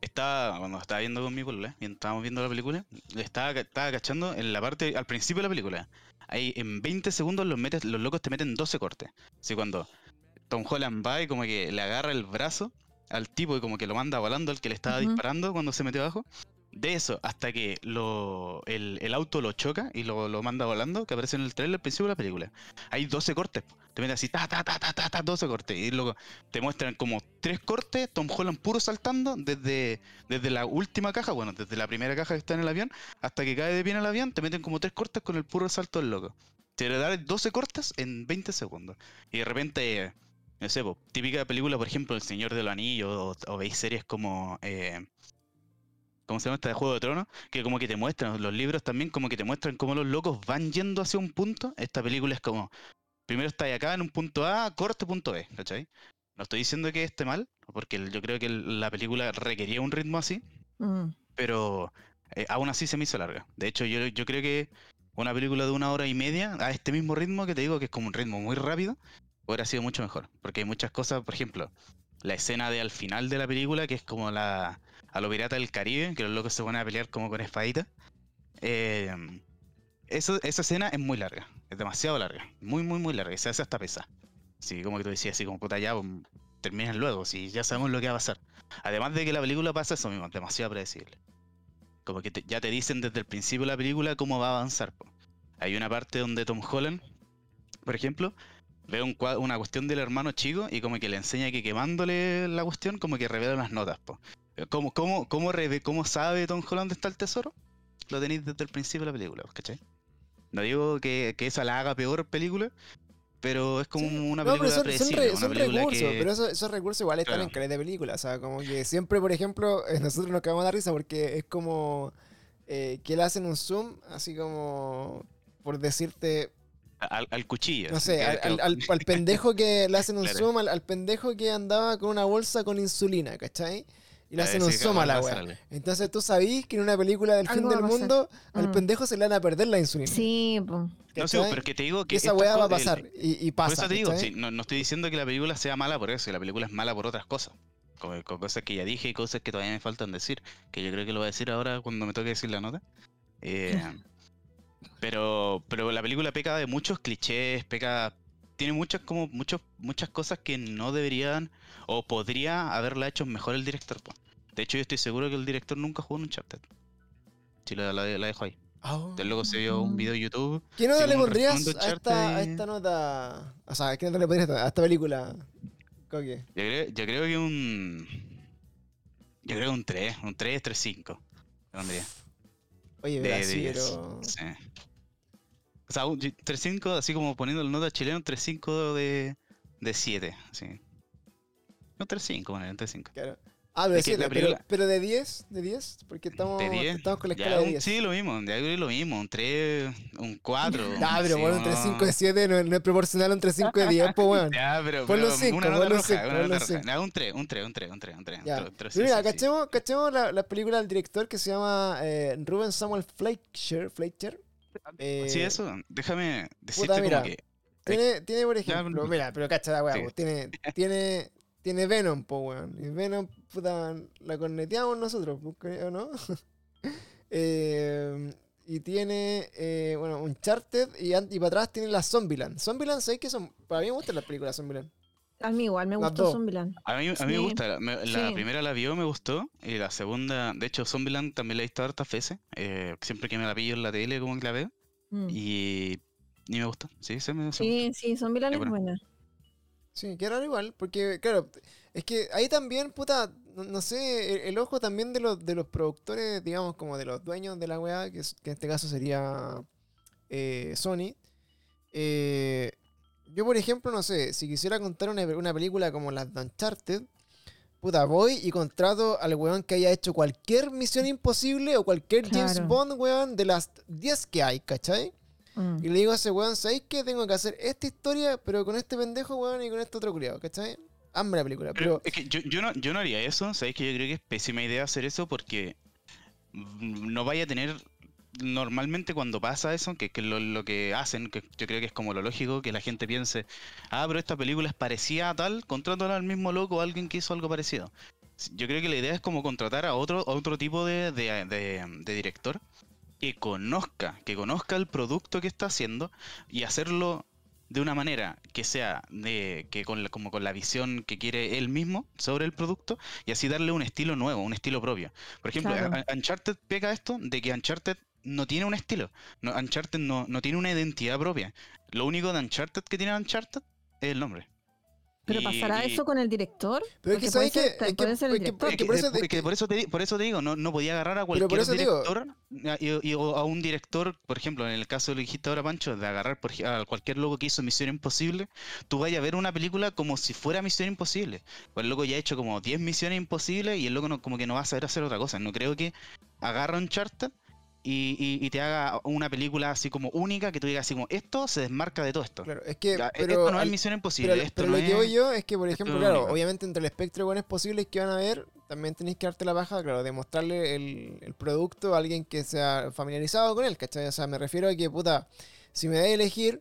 estaba, cuando estaba viendo con mi estábamos viendo la película, estaba, estaba cachando en la parte, al principio de la película. Ahí en 20 segundos los, metes, los locos te meten 12 cortes. Así cuando Tom Holland va y como que le agarra el brazo al tipo y como que lo manda volando al que le estaba disparando cuando se metió abajo. De eso hasta que lo, el, el auto lo choca y lo, lo manda volando, que aparece en el trailer al principio de la película. Hay 12 cortes. Te meten así, ta, ta, ta, ta, ta, ta, 12 cortes. Y luego te muestran como tres cortes, Tom Holland puro saltando desde, desde la última caja, bueno, desde la primera caja que está en el avión, hasta que cae de pie en el avión, te meten como tres cortes con el puro salto del loco. Te dan 12 cortes en 20 segundos. Y de repente, no sé, po, típica película, por ejemplo, El Señor de los Anillos, o, o veis series como... eh, ¿Cómo se llama esta de Juego de Tronos? Que como que te muestran, los libros también como que te muestran cómo los locos van yendo hacia un punto. Esta película es como, primero está acá en un punto A, corte punto B, ¿cachai? No estoy diciendo que esté mal, porque yo creo que la película requería un ritmo así, Mm. pero eh, aún así se me hizo larga. De hecho, yo, yo creo que una película de una hora y media, a este mismo ritmo que te digo, que es como un ritmo muy rápido, hubiera sido mucho mejor. Porque hay muchas cosas, por ejemplo, la escena de al final de la película, que es como la a lo pirata del Caribe, que los locos se ponen a pelear como con espaditas. Eh, esa escena es muy larga, es demasiado larga, muy, muy, muy larga, y se hace hasta pesar. Sí, como que tú decías, así como puta ya, pues, luego, si ya sabemos lo que va a pasar. Además de que la película pasa eso mismo, es demasiado predecible. Como que ya te dicen desde el principio de la película cómo va a avanzar. po. Hay una parte donde Tom Holland, por ejemplo, ve una cuestión del hermano chico y como que le enseña que quemándole la cuestión, como que revela las notas. Po. ¿Cómo, cómo, cómo, reve- ¿Cómo sabe Tom Holland dónde está el tesoro? Lo tenéis desde el principio de la película, ¿cachai? No digo que, que esa la haga peor película, pero es como Sí. una No, pero película son, son, re- son película recursos, que- pero eso- esos recursos igual están Claro. en calidad de película. O sea, como que siempre, por ejemplo, eh, nosotros nos cagamos de risa porque es como eh, que le hacen un zoom, así como por decirte, al, al cuchillo. no sé, al, al- al- al pendejo que le hacen un Claro. zoom, al, al pendejo que andaba con una bolsa con insulina, ¿cachai? Y le a hacen un zoom a la algo. Entonces tú sabís que en una película del fin del mundo, al Mm. pendejo se le van a perder la insulina. Sí, po. No, ¿cachai? pero es que te digo que esa weá va a pasar. Y, y Por pasa. eso te digo, no, no estoy diciendo que la película sea mala por eso, la película es mala por otras cosas. Con, con cosas que ya dije y cosas que todavía me faltan decir. Que yo creo que lo voy a decir ahora cuando me toque decir la nota. Eh, pero, pero la película peca de muchos clichés, peca. Tiene muchas como muchos, muchas cosas que no deberían o podría haberla hecho mejor el director. po. De hecho, yo estoy seguro que el director nunca jugó en un Uncharted. Si la, la, la dejo ahí. Ah. Luego se vio un video de YouTube. ¿Qué nota le pondrías de a esta, a esta nota? O sea, ¿qué nota le pondrías a esta, película? Coque? Yo creo, yo creo que un. Yo creo que un 3, un 3, 3, 5. Le pondría. Oye, De verás, sí, 10. pero... Sí. O sea, un 3, 5, así como poniendo la nota chilena, un 3, 5 de, de 7. Sí. Un 3, 5, bueno, un 3, 5. Claro. Ah, pero, sí, pero, pero de 10, de 10, porque estamos, De 10. estamos con la Ya, escala de un- 10. sí, lo mismo. Ya lo mismo. Un 3, un 4. Ah, pero sí, bueno, un 3, no. 5 de 7 no, no es proporcional a un 3, 5 de 10, pues bueno. Ya, pero. Ponlo pero cinco, una nota ponlo un 3, un 3, un 3, un 3, un 3, un 3. Ya. un 3, Pero mira, sí, cachemos, la, la película del director que se llama eh, Ruben Samuel Fleischer. Fleischer. Eh, Sí, eso. Déjame decirte puta, mira, como que. Tiene, tiene por ejemplo, mira, pero cacha la weá, tiene, tiene, tiene Venom, po weón. Y Venom, puta, la corneteamos nosotros, creo, ¿no? Eh, y tiene, eh, bueno, Uncharted y, y para atrás tiene la Zombieland. Zombieland, ¿sabes qué son? Para mí me gustan las películas Zombieland. A mí igual me Las gustó dos. Zombieland. A mí, a mí Sí, me gusta, la, me- la sí. primera la vio, me gustó, y la segunda, de hecho, Zombieland también la he visto hartas veces, eh, siempre que me la pillo en la tele como que la veo, Mm. y, y me gusta, sí, sí, me, sí. Sí, sí, Zombieland Es es buena. buena. Sí, que raro igual, porque, claro, es que ahí también, puta, no, no sé, el, el ojo también de los, de los productores, digamos, como de los dueños de la weá, que, es- que en este caso sería eh, Sony. Eh, yo, por ejemplo, no sé, si quisiera contar una, una película como las de Uncharted, puta, voy y contrato al weón que haya hecho cualquier misión imposible o cualquier James. Bond, weón, de las 10 que hay, ¿cachai? Mm. Y le digo a ese weón, ¿sabéis que tengo que hacer esta historia, pero con este pendejo, weón, y con este otro culiado, ¿cachai? Hambre la película. Pero Pero, es que yo, yo no, yo no haría eso, ¿sabéis que yo creo que es pésima idea hacer eso porque no vaya a tener normalmente cuando pasa eso, que, que lo, lo que hacen, que yo creo que es como lo lógico, que la gente piense, ah, pero esta película es parecida a tal, contrátala al mismo loco o a alguien que hizo algo parecido. Yo creo que la idea es como contratar a otro, a otro tipo de, de- de- de director que conozca, que conozca el producto que está haciendo y hacerlo de una manera que sea de que con la, como con la visión que quiere él mismo sobre el producto y así darle un estilo nuevo, un estilo propio. Por ejemplo, Claro. Uncharted pega esto de que Uncharted no tiene un estilo, no, Uncharted no, no tiene una identidad propia. Lo único de Uncharted que tiene Uncharted es el nombre. ¿Pero Y- pasará y- eso con el director? pero es que sabes que. por eso es- te- por eso te, di- por eso te digo, no, no podía agarrar a por cualquier eso te digo- director y, y- o a un director, por ejemplo, en el caso de lo que dijiste ahora, Pancho, de agarrar por, a cualquier loco que hizo Misión Imposible, tú vayas a ver una película como si fuera Misión Imposible. Pues el loco ya ha hecho como 10 misiones imposibles y el loco no, como que no va a saber hacer otra cosa. No creo que agarra un charter y, y- y te haga una película así como única que tú digas así como esto se desmarca de todo esto. Claro, es que. Ya, e- pero esto no al- es Misión Imposible. Pero, esto pero no lo que voy yo es que, por ejemplo, claro, único. obviamente entre el espectro de buenos posibles que van a ver, también tenéis que darte la baja, claro, de mostrarle el, el producto a alguien que sea familiarizado con él, ¿cachai? O sea, me refiero a que, puta, si me dais a elegir,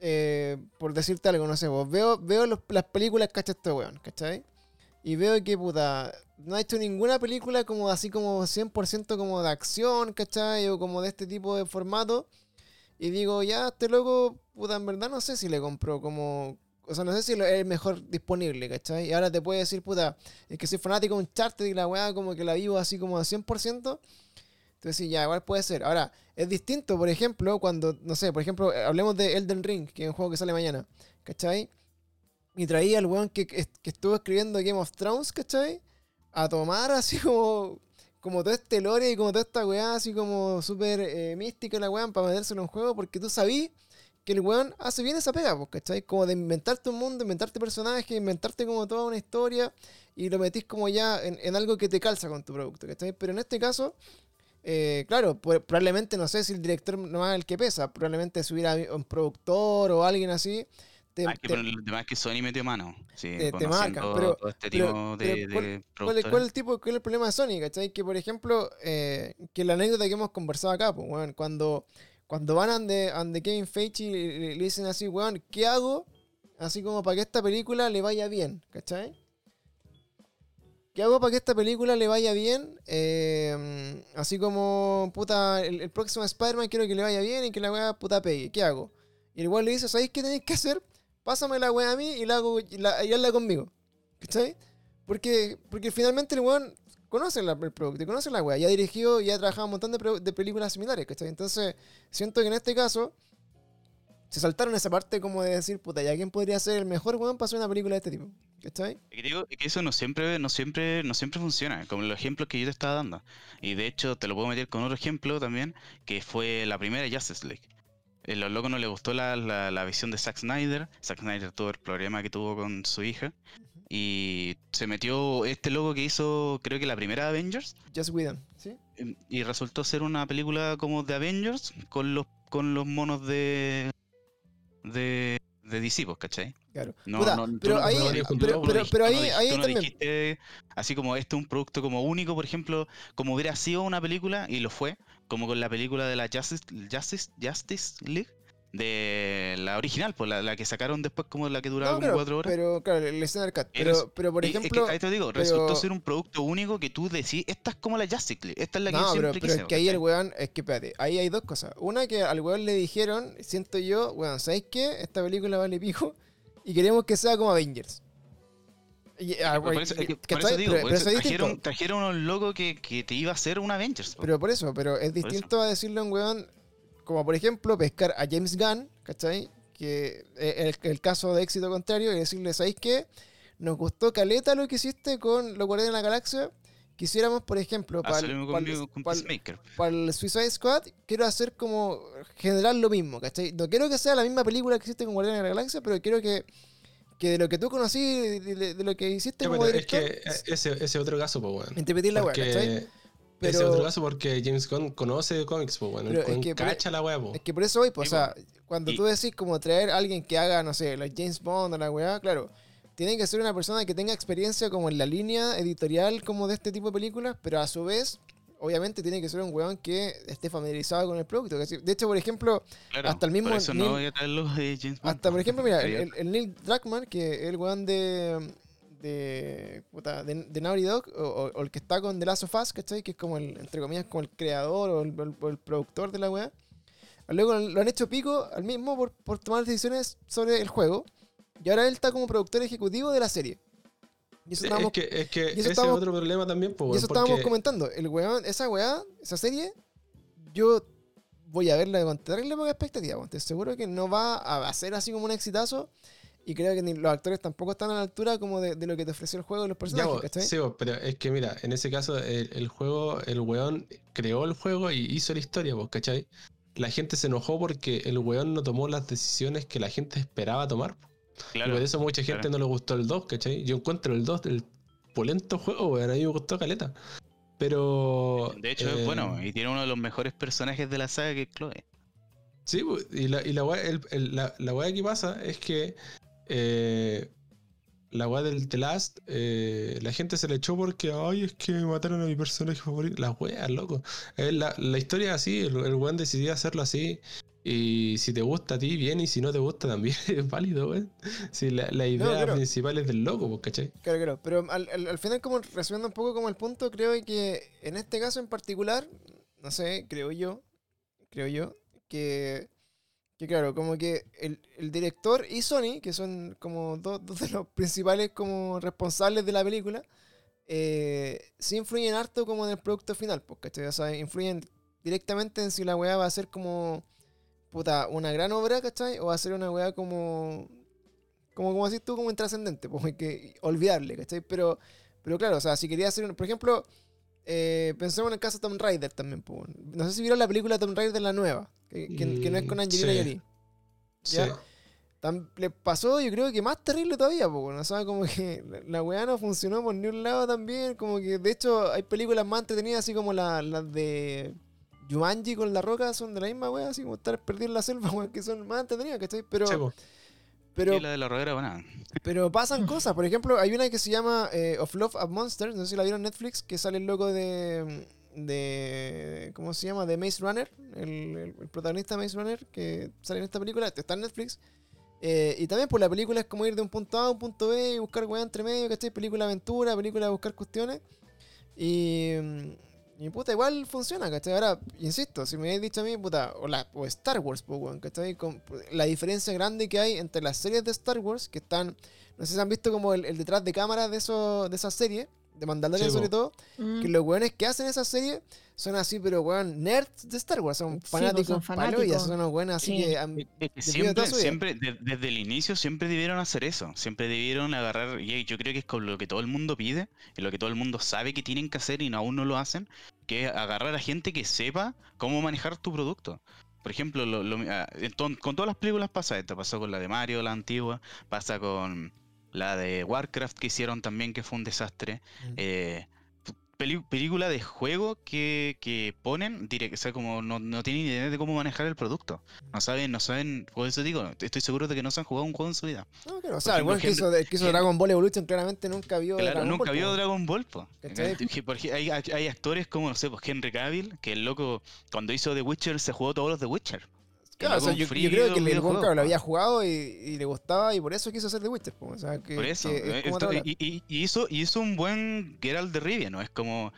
eh, por decirte algo, no sé, vos veo, veo los- las películas, ¿cachai? Este weón, ¿cachai? Y veo que, puta, no ha hecho ninguna película como así como 100% como de acción, ¿cachai? O como de este tipo de formato. Y digo, ya, este loco, puta, en verdad no sé si le compró como... O sea, no sé si es el mejor disponible, ¿cachai? Y ahora te puede decir, puta, es que soy fanático de un charter y la weá como que la vivo así como al 100%. Entonces sí, ya, igual puede ser. Ahora, es distinto, por ejemplo, cuando, no sé, por ejemplo, hablemos de Elden Ring, que es un juego que sale mañana, ¿cachai? Y traía al weón que que estuvo escribiendo Game of Thrones, ¿cachai? A tomar así como, como todo este lore y como toda esta weá así como súper eh, mística la weá para metérselo en un juego porque tú sabís que el weón hace bien esa pega, pues, ¿cachai? Como de inventarte un mundo, inventarte personajes, inventarte como toda una historia y lo metís como ya en, algo que te calza con tu producto, ¿cachai? Pero en este caso, eh, claro, probablemente no sé si el director no es el que pesa, probablemente si hubiera un productor o alguien así. Te, Ah, que te- que Sony metió mano. Sí, te- te marcan, pero- todo este pero- tipo de, pero de ¿cuál- ¿Cuál el tipo, cuál es el problema de Sony, cachai? Que por ejemplo, eh, que la anécdota que hemos conversado acá, pues, weón, cuando, cuando van ande, ande Kevin Feige y le, dicen así, weón, ¿qué hago? Así como para que esta película le vaya bien, ¿cachai? ¿Qué hago para que esta película le vaya bien? Eh, así como, puta, el, el próximo Spider-Man quiero que le vaya bien y que la weá puta pegue. ¿Qué hago? Y el weón le dice, ¿sabéis qué tenéis que hacer? Pásame la weá a mí y la hago y, la, y hazla conmigo. ¿Cachai? Porque, porque finalmente el weón conoce la- el producto, conoce la weá, ya ha dirigido y ha trabajado un montón de, de películas similares, ¿cachai? Entonces, siento que en este caso se saltaron esa parte como de decir, puta, ¿ya quién podría ser el mejor weón para hacer una película de este tipo? ¿Cachai? Es que digo que eso no siempre, no siempre, no siempre funciona, como los ejemplos que yo te estaba dando. Y de hecho te lo puedo meter con otro ejemplo también, que fue la primera Justice League. A los locos no le gustó la, la, la visión de Zack Snyder. Zack Snyder tuvo el problema que tuvo con su hija. Y se metió este loco que hizo, creo que la primera Avengers. Just Whedon, ¿sí? em, Y resultó ser una película como de Avengers con los, con los monos de, de, de DC, ¿cachai? Claro. No, Puta, no, pero no- ahí, pero, pero, pero, ahí, dijiste- ahí también. dijiste, así como este es un producto como único, por ejemplo, como hubiera sido una película, y lo fue, como con la película de la Justice, Justice, Justice League, de la original, pues la, la que sacaron después como la que duraba No, como claro, cuatro horas. pero claro, el Snyder Cut. Pero Pero, pero por Y es que ejemplo, ahí te digo, pero- resultó ser un producto único que tú decís, esta es como la Justice League, esta es la que yo No, pero, siempre pero quise. es que ahí el weón, es que espérate, ahí hay dos cosas. Una que al weón le dijeron, siento yo, weón, ¿sabéis qué? Esta película vale pico y queremos que sea como Avengers. Ah, Pero por eso, es que por ¿cachai? eso digo, Pero- por pero eso eso es distinto. trajeron, trajeron unos locos que, que te iba a hacer un Avengers. Pero por eso, pero es distinto a decirle a un weón, como por ejemplo, pescar a James Gunn, ¿cachai? Que es el, el caso de éxito contrario, y decirle, ¿sabéis qué? Nos gustó caleta lo que hiciste con los Guardianes de la Galaxia. Quisiéramos, por ejemplo, para mismo conmigo con Peacemaker. el Suicide Squad, quiero hacer como generar lo mismo, ¿cachai? No quiero que sea la misma película que hiciste con Guardianes de la Galaxia, pero quiero que, que de lo que tú conocí, de, de- de lo que hiciste como pero es director, que eh, ese, ese otro caso, pues, weón. interpretar la weá, Porque Ese Pero- otro caso porque James Gunn conoce de cómics, pues, bueno. Es que por- cacha la weá. Es que por eso hoy, pues, o sea, cuando Y- tú decís como traer a alguien que haga, no sé, la James Bond o la weá, claro, tiene que ser una persona que tenga experiencia como en la línea editorial como de este tipo de películas, pero a su vez, obviamente tiene que ser un weón que esté familiarizado con el producto. De hecho, por ejemplo, Claro, Hasta el mismo Por eso Neil- no voy a traer los de James Bond. hasta por ejemplo, mira, el, Sería- el- el Neil Druckmann, que es el weón de. De. puta, de, de Naughty Dog, o, o- el que está con The Last of Us, ¿cachai? Que es como el, entre comillas, como el creador o el, el- el productor de la weá. Luego lo han hecho pico al mismo por, por tomar decisiones sobre el juego. Y ahora él está como productor ejecutivo de la serie. Y eso Sí, estábamos, es que, es que ese estábamos- es otro problema también, pues, y eso estábamos porque- comentando. El weón, esa weá, esa serie, yo voy a verla con terrible poca expectativa. Estoy seguro que no va a ser así como un exitazo. Y creo que ni los actores tampoco están a la altura como de, de lo que te ofreció el juego de los Ya, personajes, vos, ¿cachai? sí, pero es que mira, en ese caso el, el juego, el weón creó el juego y hizo la historia, vos, ¿cachai? La gente se enojó porque el weón no tomó las decisiones que la gente esperaba tomar. po. y Claro, por eso mucha gente claro. no le gustó el 2, ¿cachai? Yo encuentro el 2 el polento juego, weón, a mí me gustó caleta. Pero... de hecho eh, es bueno y tiene uno de los mejores personajes de la saga que es Chloe. Sí, y la, y la weá, el- el- la, la weá que pasa es que eh, la weá del The Last, eh, la gente se le echó porque, ay, es que mataron a mi personaje favorito. Las weas, loco. Eh, la, la historia es así, el, el weón decidió hacerlo así. Y si te gusta a ti, bien, y si no te gusta también es válido, weón. Si la, la idea claro. principal es del loco, pues, ¿cachai? Claro, claro. Pero al, al- al final, como resumiendo un poco como el punto, creo que en este caso en particular, no sé, creo yo, creo yo, que, que claro, como que el, el director y Sony, que son como dos, dos de los principales como responsables de la película, eh, influyen harto como en el producto final, ¿cachai? O sea, influyen directamente en si la weá va a ser como, puta, una gran obra, ¿cachai? O va a ser una weá como, como, como decís tú, como intrascendente, pues hay que olvidarle, ¿cachai? Pero, pero claro, o sea, si quería hacer, un- por ejemplo, eh, pensemos en el caso de Tomb Raider también, pues. No sé si vieron la película Tomb Raider la nueva, que, que- que no es con Angelina sí. Jolie. Sí. Ya. Tam- le pasó, yo creo que más terrible todavía, pues, bueno, o sea, como que la, la weá no funcionó por ni un lado también, como que de hecho hay películas más entretenidas, así como la- las de Jumanji con La Roca, son de la misma weá, así como estar perdido en la selva, weón, que son más entretenidas, ¿cachai? Pero, Sí, po. pero y la de la roguera, bueno. pero pasan cosas. Por ejemplo, hay una que se llama eh, Of Love of Monsters. No sé si la vieron en Netflix. Que sale el loco de. De ¿Cómo se llama? De Maze Runner. El, el- protagonista de Maze Runner. Que sale en esta película. Está en Netflix. Eh, y también, pues la película es como ir de un punto A a un punto B y buscar weá entre medio, ¿cachai? Película aventura, película de buscar cuestiones. Y. mm, Y puta, igual funciona, ¿cachai? Ahora, insisto, si me habéis dicho a mí, puta, o, la, o Star Wars, pues, weón, ¿cachai? Con- la diferencia grande que hay entre las series de Star Wars, que están, no sé si han visto como el, el detrás de cámara de, eso, de esas series, de Mandalorian Sí, sobre po. todo, Mm. que los weones que hacen esas series son así, pero weón, nerds de Star Wars, son Sí, fanáticos, pues, son fanáticos. son unos weones así Sí. que siempre, siempre de- desde el inicio, siempre debieron hacer eso. Siempre debieron agarrar, y yo creo que es con lo que todo el mundo pide, y lo que todo el mundo sabe que tienen que hacer y no- aún no lo hacen, que es agarrar a gente que sepa cómo manejar tu producto. Por ejemplo, lo- lo- ah, con todas las películas pasa esto. Pasó con la de Mario, la antigua, pasa con la de Warcraft que hicieron también, que fue un desastre. Mm. Eh, película de juego que, que ponen, direct, o sea, como no, no tienen idea de cómo manejar el producto. No saben, no saben, por eso digo, estoy seguro de que no se han jugado un juego en su vida. No, claro, o sea, el que hizo, el que hizo Dragon Ball Evolution claramente nunca vio Claro, Dragon nunca Ball, vio. Dragon Ball, po. ¿Cachai? Que por ej- hay, hay actores como, no sé, pues Henry Cavill, que el loco, cuando hizo The Witcher, se jugó todos los The Witcher. Claro, o sea, loco yo, creo que el claro, lo había jugado y, y le gustaba y por eso quiso hacer The Witcher, o sea, que, Por eso. que eh, es esto- y, y- y hizo, hizo un buen Geralt de Rivia, ¿no? Es como.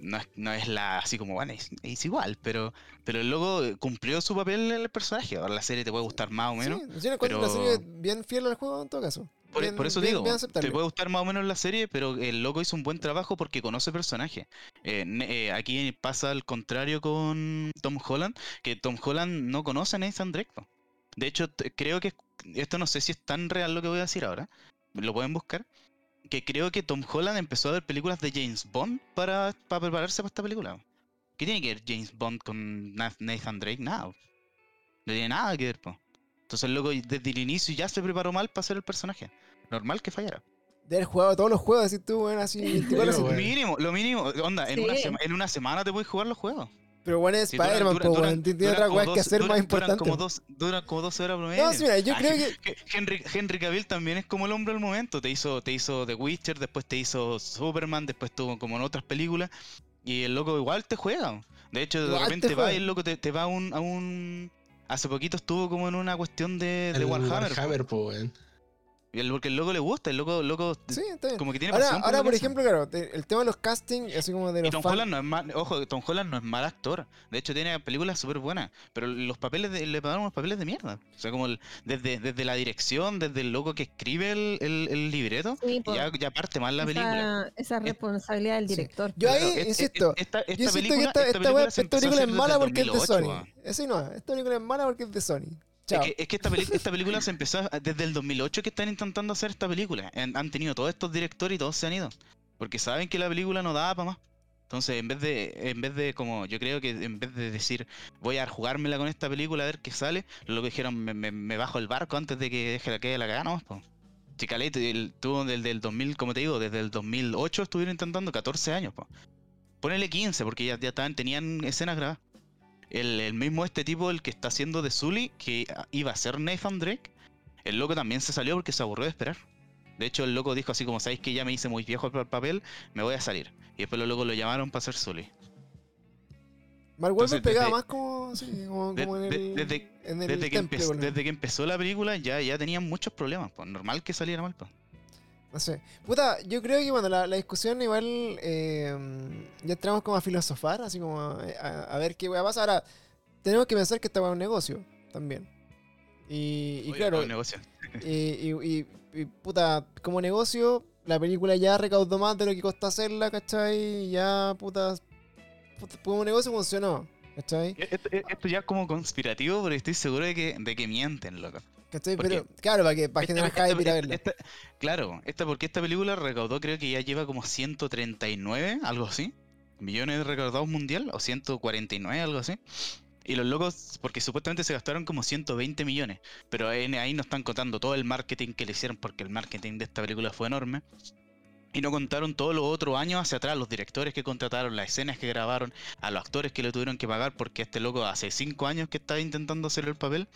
No es, no es la así como, bueno, es, es igual, pero, pero el loco cumplió su papel en el personaje. Ahora la serie te puede gustar más o menos. Sí, yo encuentro una pero- serie bien fiel al juego en todo caso. Por, Bien- por eso bien- digo, bien te puede gustar más o menos la serie, pero el loco hizo un buen trabajo porque conoce personaje. Eh, eh, aquí pasa al contrario con Tom Holland, que Tom Holland no conoce a Nathan Drake. De hecho, creo que esto no sé si es tan real lo que voy a decir ahora. Lo pueden buscar. Que creo que Tom Holland empezó a ver películas de James Bond para, para prepararse para esta película. ¿Qué tiene que ver James Bond con Na- Nathan Drake? Nada. No tiene nada que ver, po. Entonces el loco desde el inicio ya se preparó mal para ser el personaje. Normal que fallara. De haber jugado todos los juegos, así tú, weón, así 24 Pero, así. weón. Mínimo, lo mínimo, onda, en, una Sí. sema- en una semana te puedes jugar los juegos. Pero bueno, es Sí, duran- Spider-Man, duran- duran- weón. Tiene duran otras como weas que hacer duran- más duran importantes. como dos, duran como 12 horas promedio. No, sí, mira, yo Ah, creo que. Hen- Henry, Henry Cavill también es como el hombre del momento. Te hizo, te hizo The Witcher, después te hizo Superman, después tuvo como en otras películas. Y el loco igual te juega. De hecho, de Igual repente va y el loco te, te va a un, a un. Hace poquito estuvo como en una cuestión de, Warhammer. Warhammer, po, porque el loco le gusta, el loco, loco Sí, está bien. como que tiene Ahora, pasión ahora por ejemplo, claro, el tema de los castings, así como de Y los Tom fans. Holland no es mal, ojo, Tom Holland no es mal actor. De hecho, tiene películas súper buenas. Pero los papeles de- le pagaron unos papeles de mierda. O sea, como el- desde, desde la dirección, desde el loco que escribe el, el- el libreto, Sí, po. ya, ya parte mal la película. esa, esa responsabilidad del Sí. director. Yo ahí, Pero es- es- insisto, esta, esta yo siento película, que esta, esta, película es mala porque es de 2008, Sony. Eso no, esta película es mala porque es de Sony. Es que, es que esta, película se empezó desde el 2008 que están intentando hacer esta película. Han, tenido todos estos directores y todos se han ido. Porque saben que la película no daba para más. Entonces, en vez de, en vez de como, yo creo que en vez de decir, voy a jugármela con esta película a ver qué sale, lo que dijeron, me, bajo el barco antes de que deje la que la cagada nomás, po. Chicalete, el, tuvo desde el 2000, como te digo, desde el 2008 estuvieron intentando 14 años, po. Ponele 15, porque ya, ya tenían escenas grabadas. El, el mismo este tipo, el que está haciendo de Zully, que iba a ser Nathan Drake, el loco también se salió porque se aburrió de esperar. De hecho, el loco dijo así como, ¿sabéis que ya me hice muy viejo para el papel? Me voy a salir. Y después los locos lo llamaron para hacer Zully. Mark Wahlberg pegaba desde- más como, sí, como, de- como en de- el, desde- en el Desde que, temple, empezó, boludo. desde que empezó la película ya, ya tenían muchos problemas. Pues normal que saliera mal. Pues. No sé. Puta, yo creo que bueno, la, la discusión igual eh, ya entramos como a filosofar, así como eh, a, a ver qué va a pasar. Ahora, tenemos que pensar que esta va a un negocio también. Y, y Oye, claro, buen negocio. y, y- puta, como negocio, la película ya recaudó más de lo que costó hacerla, ¿cachai? Ya, puta, puta, como negocio funcionó, ¿cachai? Esto, esto ya es como conspirativo, pero estoy seguro de que, de que mienten, loco. ¿Cachai? ¿Por Pero, claro, para que para Esta- generar esta- hype ir a verla. esta- claro, esta, porque esta película recaudó, creo que ya lleva como 139, algo así, millones de recaudados mundial, o 149, algo así. Y los locos, porque supuestamente se gastaron como 120 millones, pero en- ahí no están contando todo el marketing que le hicieron, porque el marketing de esta película fue enorme. Y no contaron todos los otros años hacia atrás, los directores que contrataron, las escenas que grabaron, a los actores que le tuvieron que pagar, porque este loco hace 5 años que está intentando hacer el papel.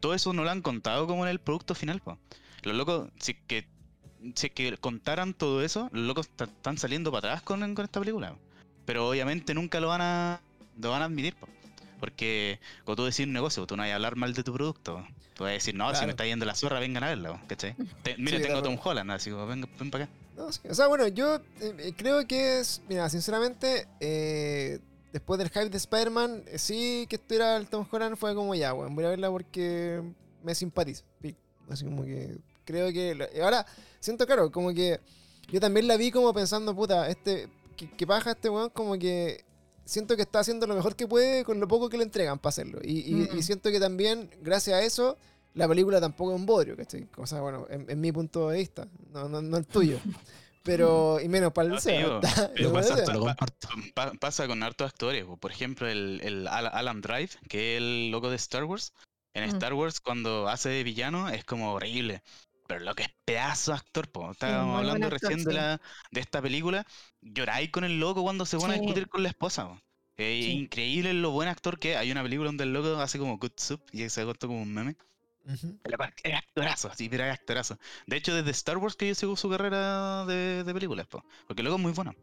Todo eso no lo han contado como en el producto final, po. Los locos, si es que, si es que contaran todo eso, los locos están saliendo para atrás con, con esta película. po. Pero obviamente nunca lo van a, lo van a admitir, po. Porque cuando tú decís un negocio, tú no vas a hablar mal de tu producto. Tú vas a decir, no, si me está yendo la zorra, vengan a verla, po, ¿cachai? Te- mire, Sí, tengo claro. Tom Holland, así como, ven, ven para acá. No, sí. O sea, bueno, yo eh, eh, creo que es. Mira, sinceramente, eh, después del hype de Spider-Man, eh, sí que estuviera el Tom Holland fue como ya, weón. Voy a verla porque me simpatiza. Así como que. Creo que. la- y Ahora, siento claro, como que. Yo también la vi como pensando, puta, este. Que, que paja este weón, como que. Siento que está haciendo lo mejor que puede con lo poco que le entregan para hacerlo. Y, y- Mm. y siento que también, gracias a eso, la película tampoco es un bodrio, ¿cachai? O sea, bueno, en, en mi punto de vista, no, no, no el tuyo. Pero, y menos para el No, pasa, ese- te lo Pa- comparto. pa- pasa con hartos actores. po. Por ejemplo, el, el Al- Alan Drive, que es el loco de Star Wars. En Mm. Star Wars, cuando hace de villano, es como horrible. Pero lo que es pedazo de actor, po. Estábamos hablando actor, recién de, la, de esta película. Lloráis con el loco cuando se pone a discutir con la esposa. po. Eh, Sí. Increíble lo buen actor que es. Hay una película donde el loco hace como good soup y se ha como un meme. Es actorazo, sí, pero es actorazo. De hecho, desde Star Wars que yo sigo su carrera de, de películas, po, porque el loco es muy bueno.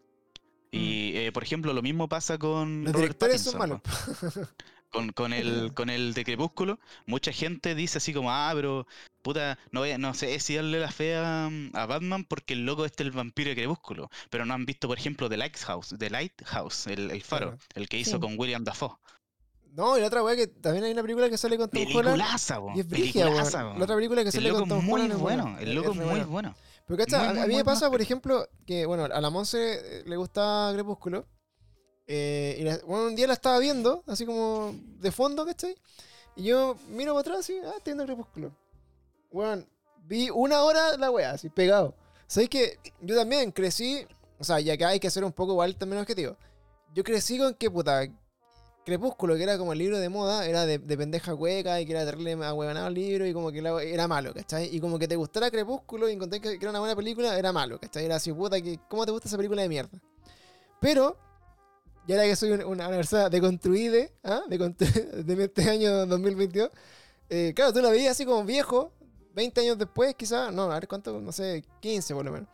Y, eh, por ejemplo, lo mismo pasa con Los Robert directores son malos. Con, con, el, con el de Crepúsculo, mucha gente dice así como, ah, pero puta, no, voy a- no sé si darle la fe a, a Batman porque el loco este es el vampiro de Crepúsculo. Pero no han visto, por ejemplo, The Lighthouse, The Lighthouse el, el faro, Claro. el que hizo Sí. con William Dafoe. No, y la otra weá que también hay una película que sale con Tom Holland. Y es peliculaza, weón. La otra película que sale con Tom Holland es bueno, el loco es muy buena. bueno. Pero cacha, Muy, a- mí me pasa, por ejemplo, que bueno, a la Monse eh, le gusta Crepúsculo. eh, y la- bueno, un día la estaba viendo, así como de fondo, ¿cachai? Y yo miro para atrás y, ah, estoy viendo Crepúsculo. Bueno, vi una hora la wea, así pegado. ¿Sabes que Yo también crecí, o sea, y acá hay que ser un poco igual también objetivo. Yo crecí con que, puta, Crepúsculo, que era como el libro de moda, era de, de pendeja hueca y que era terrible ahuevanado el libro y como que era malo, ¿cachai? Y como que te gustara Crepúsculo y encontré que, era una buena película, era malo, ¿cachai? Era así, puta, que, ¿cómo te gusta esa película de mierda? Pero, y ahora que soy un- una persona deconstruida, ¿ah? Deconstru- de este año 2022, eh, claro, tú la veías así como viejo, 20 años después, quizás, no, a ver cuánto, no sé, 15 por lo menos.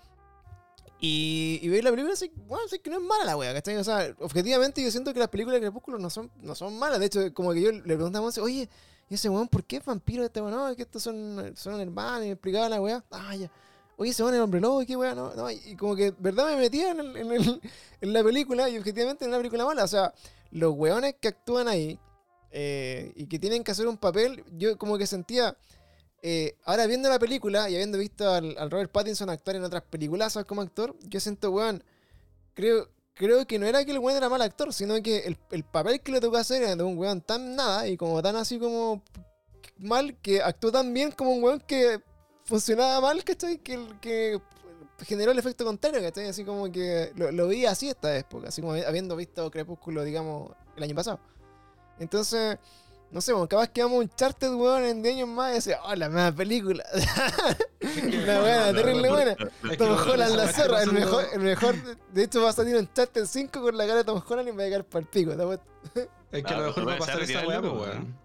Y, y veis la película así, bueno, sí que no es mala la wea, ¿cachai? O sea, objetivamente yo siento que las películas de Crepúsculo no son, no son malas. De hecho, como que yo le preguntaba a oye, ¿y ese weón por qué es vampiro este weón? No, es que estos son, son hermanos, y me explicaba la wea. Ah, ya. Oye, ese weón es hombre lobo, ¿y qué wea? No, no, y como que, ¿verdad? Me metía en, el- en, el- en la película y objetivamente en la película mala. O sea, los weones que actúan ahí eh, y que tienen que hacer un papel, yo como que sentía. Eh, ahora viendo la película y habiendo visto al, al Robert Pattinson actuar en otras películas como actor, yo siento, weón, creo, creo que no era que el weón era mal actor, sino que el, el papel que le tocó hacer era de un weón tan nada y como tan así como mal que actuó tan bien como un weón que funcionaba mal, ¿cachai? Que, que generó el efecto contrario, ¿cachai? Así como que lo, lo vi así esta época, así como habiendo visto Crepúsculo, digamos, el año pasado. Entonces, no sé, bueno, capaz que vamos a un charter, weón, en 10 años más y decir, oh, la nueva película. la buena, terrible buena. Tom lo- Holland, la zorra, el mejor, el mejor, de hecho va a salir un charter 5 con la cara de Tom Holland y me va a caer para el pico, ¿te? Es que a lo mejor va a pasar esa weá, pues, weón.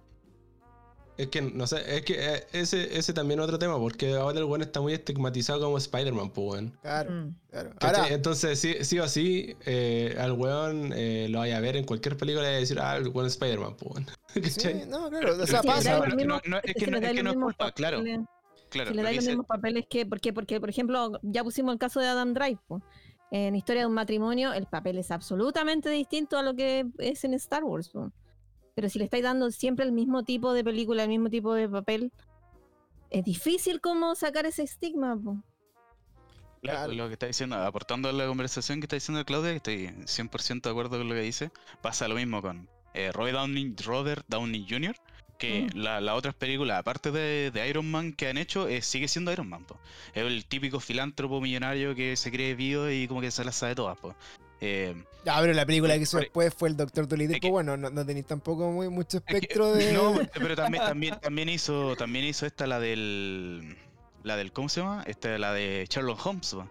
Es que, no sé, es que eh, ese, ese también es otro tema, porque ahora el weón está muy estigmatizado como Spider-Man, pues, weón. Claro, Mm. claro. Entonces, sí, sí o sí, eh, al weón eh, lo vaya a ver en cualquier película y decir, ah, el weón es Spider-Man, pues, weón. sí, no, claro, o sea, pasa. pero no- no- es que que no- es que no culpa, claro. Claro, Si le que los mismos papeles que, porque, porque, por ejemplo, ya pusimos el caso de Adam Drive. po. En Historia de un matrimonio, el papel es absolutamente distinto a lo que es en Star Wars. po. Pero si le estáis dando siempre el mismo tipo de película, el mismo tipo de papel, es difícil como sacar ese estigma. po. Claro, lo que está diciendo, aportando a la conversación que está diciendo Claudia, que estoy 100% de acuerdo con lo que dice, pasa lo mismo con eh, Robert, Downey, Robert Downey Jr., que Mm. la- las otras películas, aparte de, de Iron Man que han hecho, eh, sigue siendo Iron Man. po. Es el típico filántropo millonario que se cree vivo y como que se las sabe todas. Po. Eh, Ya, pero la película que hizo Por- después fue el Doctor Dolittle, Es pues bueno, no, no tenéis tampoco muy, mucho es que- espectro de... No, pero también, también, también hizo también hizo esta la del la del ¿cómo se llama? Esta la de Sherlock Holmes. po.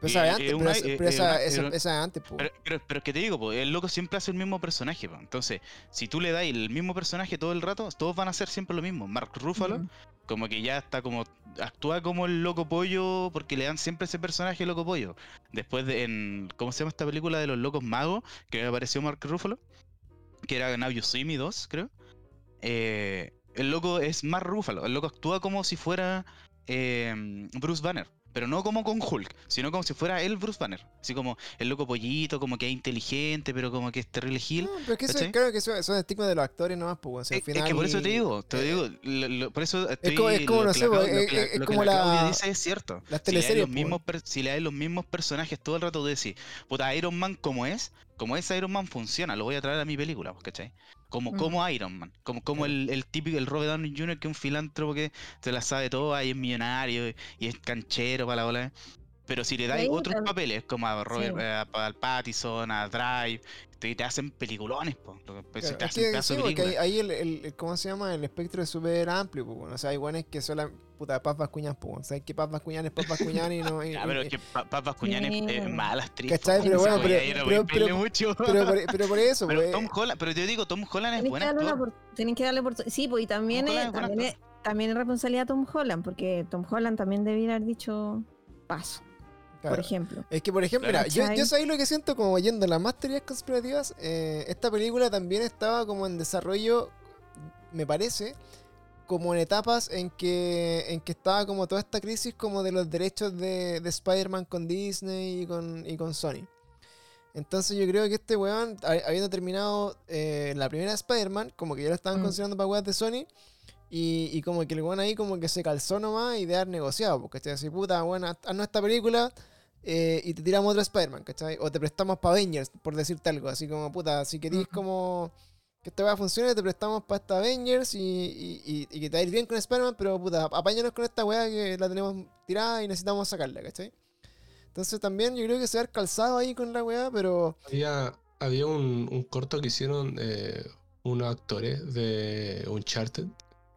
Pero esa eh, es antes, eh, pero, esa- eh, pero esa, esa- esa es antes, pues. Pero, es que te digo, po, el loco siempre hace el mismo personaje. po. Entonces, si tú le das el mismo personaje todo el rato, todos van a hacer siempre lo mismo. Mark Ruffalo, como que ya está como. Actúa como el loco pollo porque le dan siempre ese personaje loco pollo. Después de. En, ¿Cómo se llama esta película de los locos magos? Que apareció Mark Ruffalo. Que era Now You See Me 2, creo. Eh, el loco es Mark Ruffalo. El loco actúa como si fuera eh, Bruce Banner. Pero no como con Hulk, sino como si fuera él Bruce Banner. Así como el loco pollito, como que es inteligente, pero como que es terrible Gil. No, pero es que eso, ¿cachai? claro que eso, eso es estigma de los actores nomás, pues, o sea, al Es, final... es que por eso te digo, te eh, digo, lo- lo- por eso estoy, como- es como, lo no sé, la Clau- lo es- que es- es como la la- Claudia dice es cierto. Las Si le, pues, mismos per- si le dais los mismos personajes todo el rato, tú decís, puta, Iron Man como es, como es Iron Man funciona, lo voy a traer a mi película, pues, ¿cachai? Como, Mm. como Iron Man, como, como el, el típico, el Robert Downey Jr., que es un filántropo que se la sabe todo, ahí es millonario y es canchero para la bola. Pero si le dais otros papeles, como a Robert, Sí. eh, a- Pattison, a Drive, te, te hacen peliculones, po. Lo que- pues, Claro, te hacen que, sí, porque ahí, ahí el, el- el- ¿cómo se llama? El espectro es súper amplio, bueno. o sea, hay buenos que son la puta Paz Vascuñán, pues, bueno. sabes que Paz Vascuñán es Paz Vascuñán y no... y- Ya, pero y- es que Pa- Paz Bascuñán es, mala actriz. ¿Cachai? po, Pero no bueno, pero- ir a pero- mucho. pero, por, pero por eso, Pero pues, Tom Holland, pero yo digo, Tom Holland es Tienen buen que, darle una actor. opor- tienen que darle oportunidad. Sí, pues y también, es, también, es, también es responsabilidad de Tom Holland, porque Tom Holland también debiera haber dicho paso, claro. por ejemplo. Es que, por ejemplo, mira, yo, yo sabéis lo que siento como yendo a las más teorías conspirativas. eh, esta película también estaba como en desarrollo, me parece, como en etapas en que, en que estaba como toda esta crisis como de los derechos de, de Spider-Man con Disney y con, y con Sony. Entonces yo creo que este weón, ha- habiendo terminado eh, la primera Spider-Man, como que ya lo estaban Mm. considerando para weas de Sony. Y, y como que el weón ahí como que se calzó nomás y de haber negociado, porque ¿cachai? Así, puta, bueno, haznos esta película eh, y te tiramos otro Spider-Man, ¿cachai? O te prestamos para Avengers, por decirte algo, así como, puta, si querís como que esta weá funcione, te prestamos para esta Avengers y, y, y- y que te va a ir bien con Spider-Man, pero puta, apáñanos con esta weá que la tenemos tirada y necesitamos sacarla, ¿cachai? Entonces también yo creo que se ha calzado ahí con la weá, pero... Había, había un, un corto que hicieron eh, unos actores de Uncharted,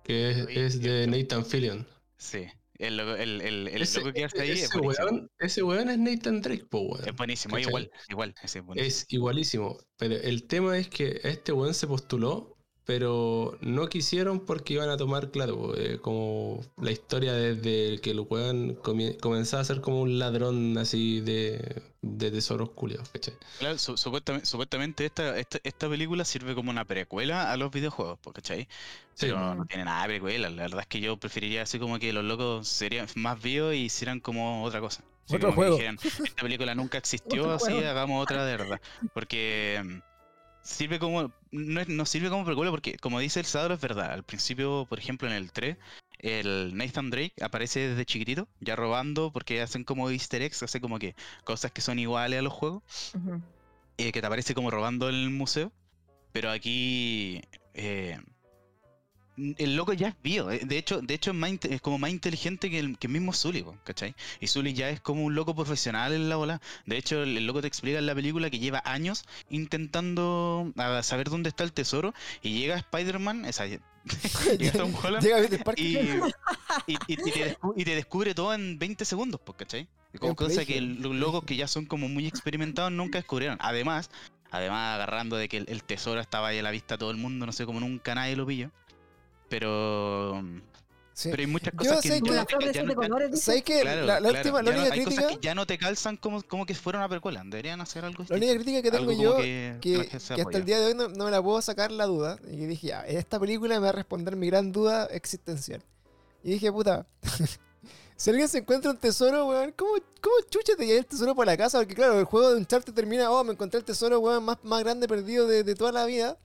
que es, es de Nathan Fillion. Sí. El, el, el, el Ese, loco que hace ahí es ese buenísimo. weón, ese weón es Nathan Drake, po, weón. Es buenísimo, es igual, igual. Ese es buenísimo. Es igualísimo. Pero el tema es que este weón se postuló, pero no quisieron porque iban a tomar, claro, eh, como la historia desde que el weón comenzaba a ser como un ladrón así de, de tesoros culiados, ¿cachai? Claro, su- supuestamente, supuestamente esta, esta, esta película sirve como una precuela a los videojuegos, po, ¿cachai? Sí, Pero no tiene nada de precuela. La verdad es que yo preferiría así como que los locos serían más vivos y hicieran como otra cosa. Así Otro como que juego. dijeran, esta película nunca existió, así juego. hagamos otra de verdad. Porque sirve como. No, sirve como precuela porque, como dice el Sador, es verdad. Al principio, por ejemplo, en el 3, el Nathan Drake aparece desde chiquitito, ya robando, porque hacen como easter eggs, hace como que cosas que son iguales a los juegos eh, que te aparece como robando en el museo. Pero aquí eh, el loco ya es vivo. eh, De hecho, de hecho es, más es como más inteligente que el, que el mismo Zully, ¿cachai? Y Zully ya es como un loco profesional en la bola. De hecho, el, el loco te explica en la película que lleva años intentando saber dónde está el tesoro. Y llega Spider-Man, esa, llega Tom Holland Llega Peter Parker. y, y- y- y te y te descubre todo en 20 segundos, ¿cachai? Como cosa que los locos que ya son como muy experimentados nunca descubrieron. Además, además agarrando de que el, el tesoro estaba ahí a la vista de todo el mundo, no sé, como nunca nadie lo pilló. Pero, Sí. pero hay muchas Yo cosas que, que- no de ya no- colores, claro, la, la claro, última, la ya no- única hay crítica, cosas que ya no te calzan como, como que fuera una precuela. Deberían hacer algo la única crítica que tengo yo, que- que, que que hasta el día de hoy no, no me la puedo sacar la duda, y que dije, ya, esta película me va a responder mi gran duda existencial. Y dije, puta, si alguien se encuentra un tesoro, weón, ¿cómo, cómo chucha te el tesoro para la casa? Porque claro, el juego de Uncharted termina, oh, me encontré el tesoro, weón, más, más grande perdido de, de toda la vida.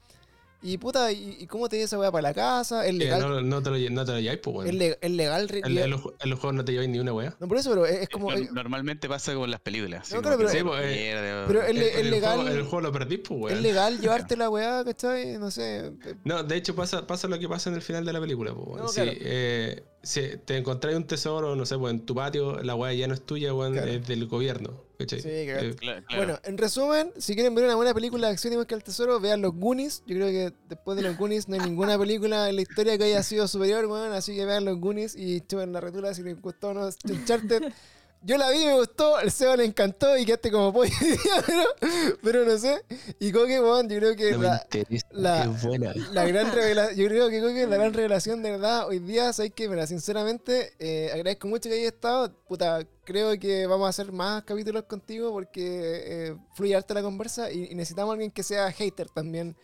Y puta, ¿y, y cómo te lleva esa weá para la casa? ¿Es Eh, legal? no, no te lo, no te lo lleváis, pues, ¿Es, weón. le- es legal? En, en los, en los juegos no te lleváis ni una weá. No, por eso, pero es, es como... Es- Normalmente pasa con las películas. No, como claro, que pero- Sí, pues, eh, pero es, En- en legal... El juego, en el juego lo perdís, pues, weón. ¿Es legal llevarte la weá, cachai? No sé. No, de hecho pasa, pasa lo que pasa en el final de la película. po, weón. No, si, claro. eh, si te encontráis un tesoro, no sé, pues en tu patio, la weá ya no es tuya, weón, Claro. es del gobierno. ¿cachai? Sí, cagaste. Eh, Claro, claro. Bueno, en resumen, si quieren ver una buena película de acción y buscar el tesoro, vean los Goonies. Yo creo que después de los Goonies no hay ninguna película en la historia que haya sido superior, weón. Así que vean los Goonies y chupen la retula si les gustó o no Uncharted. Yo la vi, me gustó, el Seba le encantó y quedaste como pollo pero, pero no sé. Y Coque, weón, yo creo que no la, la- es buena. la gran revelación, yo creo que Coque, la gran revelación de verdad hoy día, sabes que, mira, sinceramente, eh, agradezco mucho que hayas estado. Puta, creo que vamos a hacer más capítulos contigo porque eh, fluye harta la conversa y, y necesitamos a alguien que sea hater también.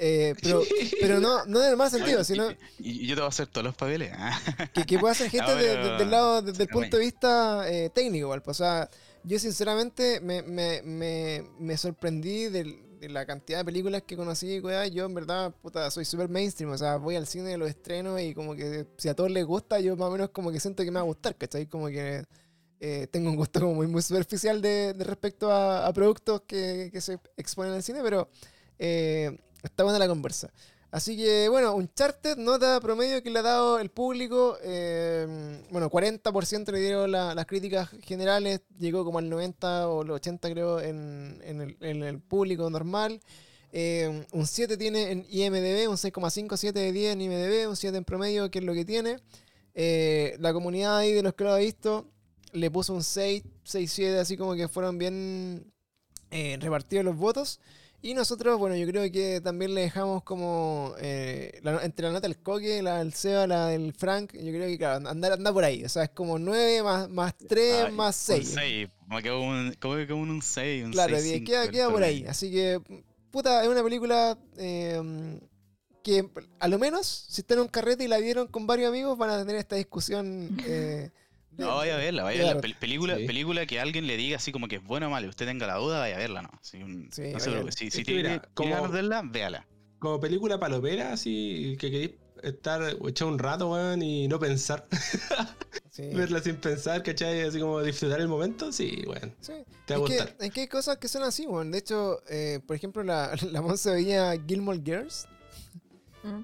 Eh, pero, pero no, no en el mal sentido, sino y, y yo te voy a hacer todos los papeles. ah. que, que pueda ser gente No, de- pero- de- del lado, desde el punto de vista eh, técnico, igual. pues, O sea, yo sinceramente me, me, me, me sorprendí del- de la cantidad de películas que conocí, weá. Yo en verdad, puta, soy súper mainstream. O sea, voy al cine, los estreno y como que si a todos les gusta, yo más o menos como que siento que me va a gustar, ¿cachai? Como que eh, tengo un gusto como muy, muy superficial de, de respecto a, a productos que, que se exponen en el cine, pero eh, está buena la conversa. Así que, bueno, Uncharted, nota promedio que le ha dado el público. eh, bueno, 40% le dieron la- las críticas generales, llegó como al 90 o el 80 creo en, en el, en el público normal. Eh, un 7 tiene en IMDB, un 6,5, 7 de 10 en IMDB, un 7 en promedio, que es lo que tiene. Eh, la comunidad ahí de los que lo ha visto le puso un 6, 6, 7, así como que fueron bien eh, repartidos los votos. Y nosotros, bueno, yo creo que también le dejamos como eh, la entre la nota del Coque, la del Seba, la del Frank, yo creo que claro, andar, andar por ahí. O sea, es como 9 más, más 3 Ay, más 6. Un 6. Me quedo un, como que como un 6. Un Claro, 6, bien, 5 queda, queda por ahí. Así que, puta, es una película eh, que a lo menos, si están en un carrete y la vieron con varios amigos, van a tener esta discusión. eh, No, vaya a verla, vaya a verla. Pel- película, Sí. película que alguien le diga así como que es buena o mala y usted tenga la duda, vaya a verla, ¿no? Si, un- Sí, no. Si, si tiene, como- ganas de verla, véala. Como película palopera, así que queréis estar echado un rato, weón, y no pensar. sí. Verla sin pensar, ¿cachai? Así como disfrutar el momento, sí, weón. Sí. Te va a es, gustar. que, es que hay cosas que son así, bueno. De hecho, eh, por ejemplo, la, la Monza veía Gilmore Girls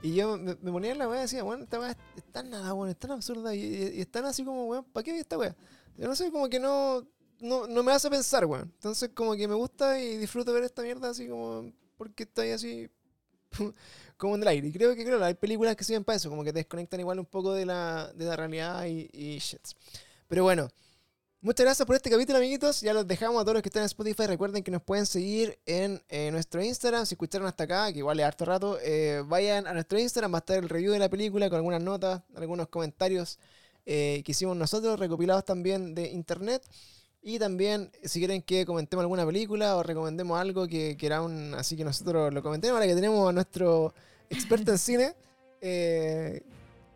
Y yo me, ponía en la weá y decía, bueno, esta weá es tan nada, bueno, es tan absurda y, y, así como, weón, ¿para qué esta weá? Yo no sé, como que no, no, no me hace pensar, weón. Entonces, como que me gusta y disfruto ver esta mierda así como, porque está ahí así como en el aire. Y creo que, claro, hay películas que sirven para eso, como que te desconectan igual un poco de la, de la realidad y, y shit. Pero bueno, muchas gracias por este capítulo, amiguitos. Ya los dejamos a todos los que están en Spotify. Recuerden que nos pueden seguir en eh, nuestro Instagram. Si escucharon hasta acá, que igual es harto rato, eh, vayan a nuestro Instagram. Va a estar el review de la película con algunas notas, algunos comentarios eh, que hicimos nosotros, recopilados también de internet. Y también, si quieren que comentemos alguna película o recomendemos algo que quieran, así que nosotros lo comentemos. Ahora que tenemos a nuestro experto en cine, eh,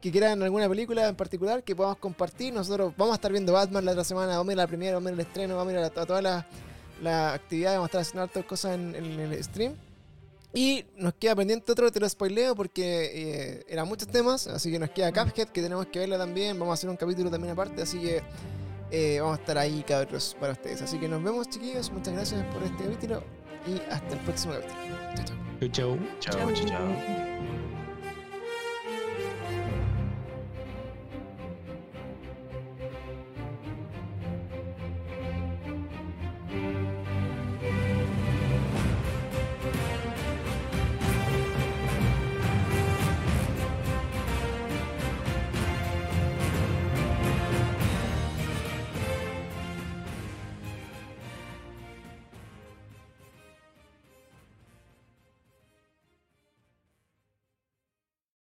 que quieran alguna película en particular que podamos compartir. Nosotros vamos a estar viendo Batman la otra semana, vamos a ir a la primera, vamos a ir al estreno, vamos a ir a, la- a todas las las actividades, vamos a estar haciendo hartas cosas en, en el stream. Y nos queda pendiente otro, te lo spoileo porque eh, eran muchos temas, así que nos queda Cuphead que tenemos que verla también. Vamos a hacer un capítulo también aparte, así que eh, vamos a estar ahí cabros para ustedes. Así que nos vemos chiquillos, muchas gracias por este capítulo y hasta el próximo capítulo. Chao, chao. Chau, chau. Chao, chao, chao.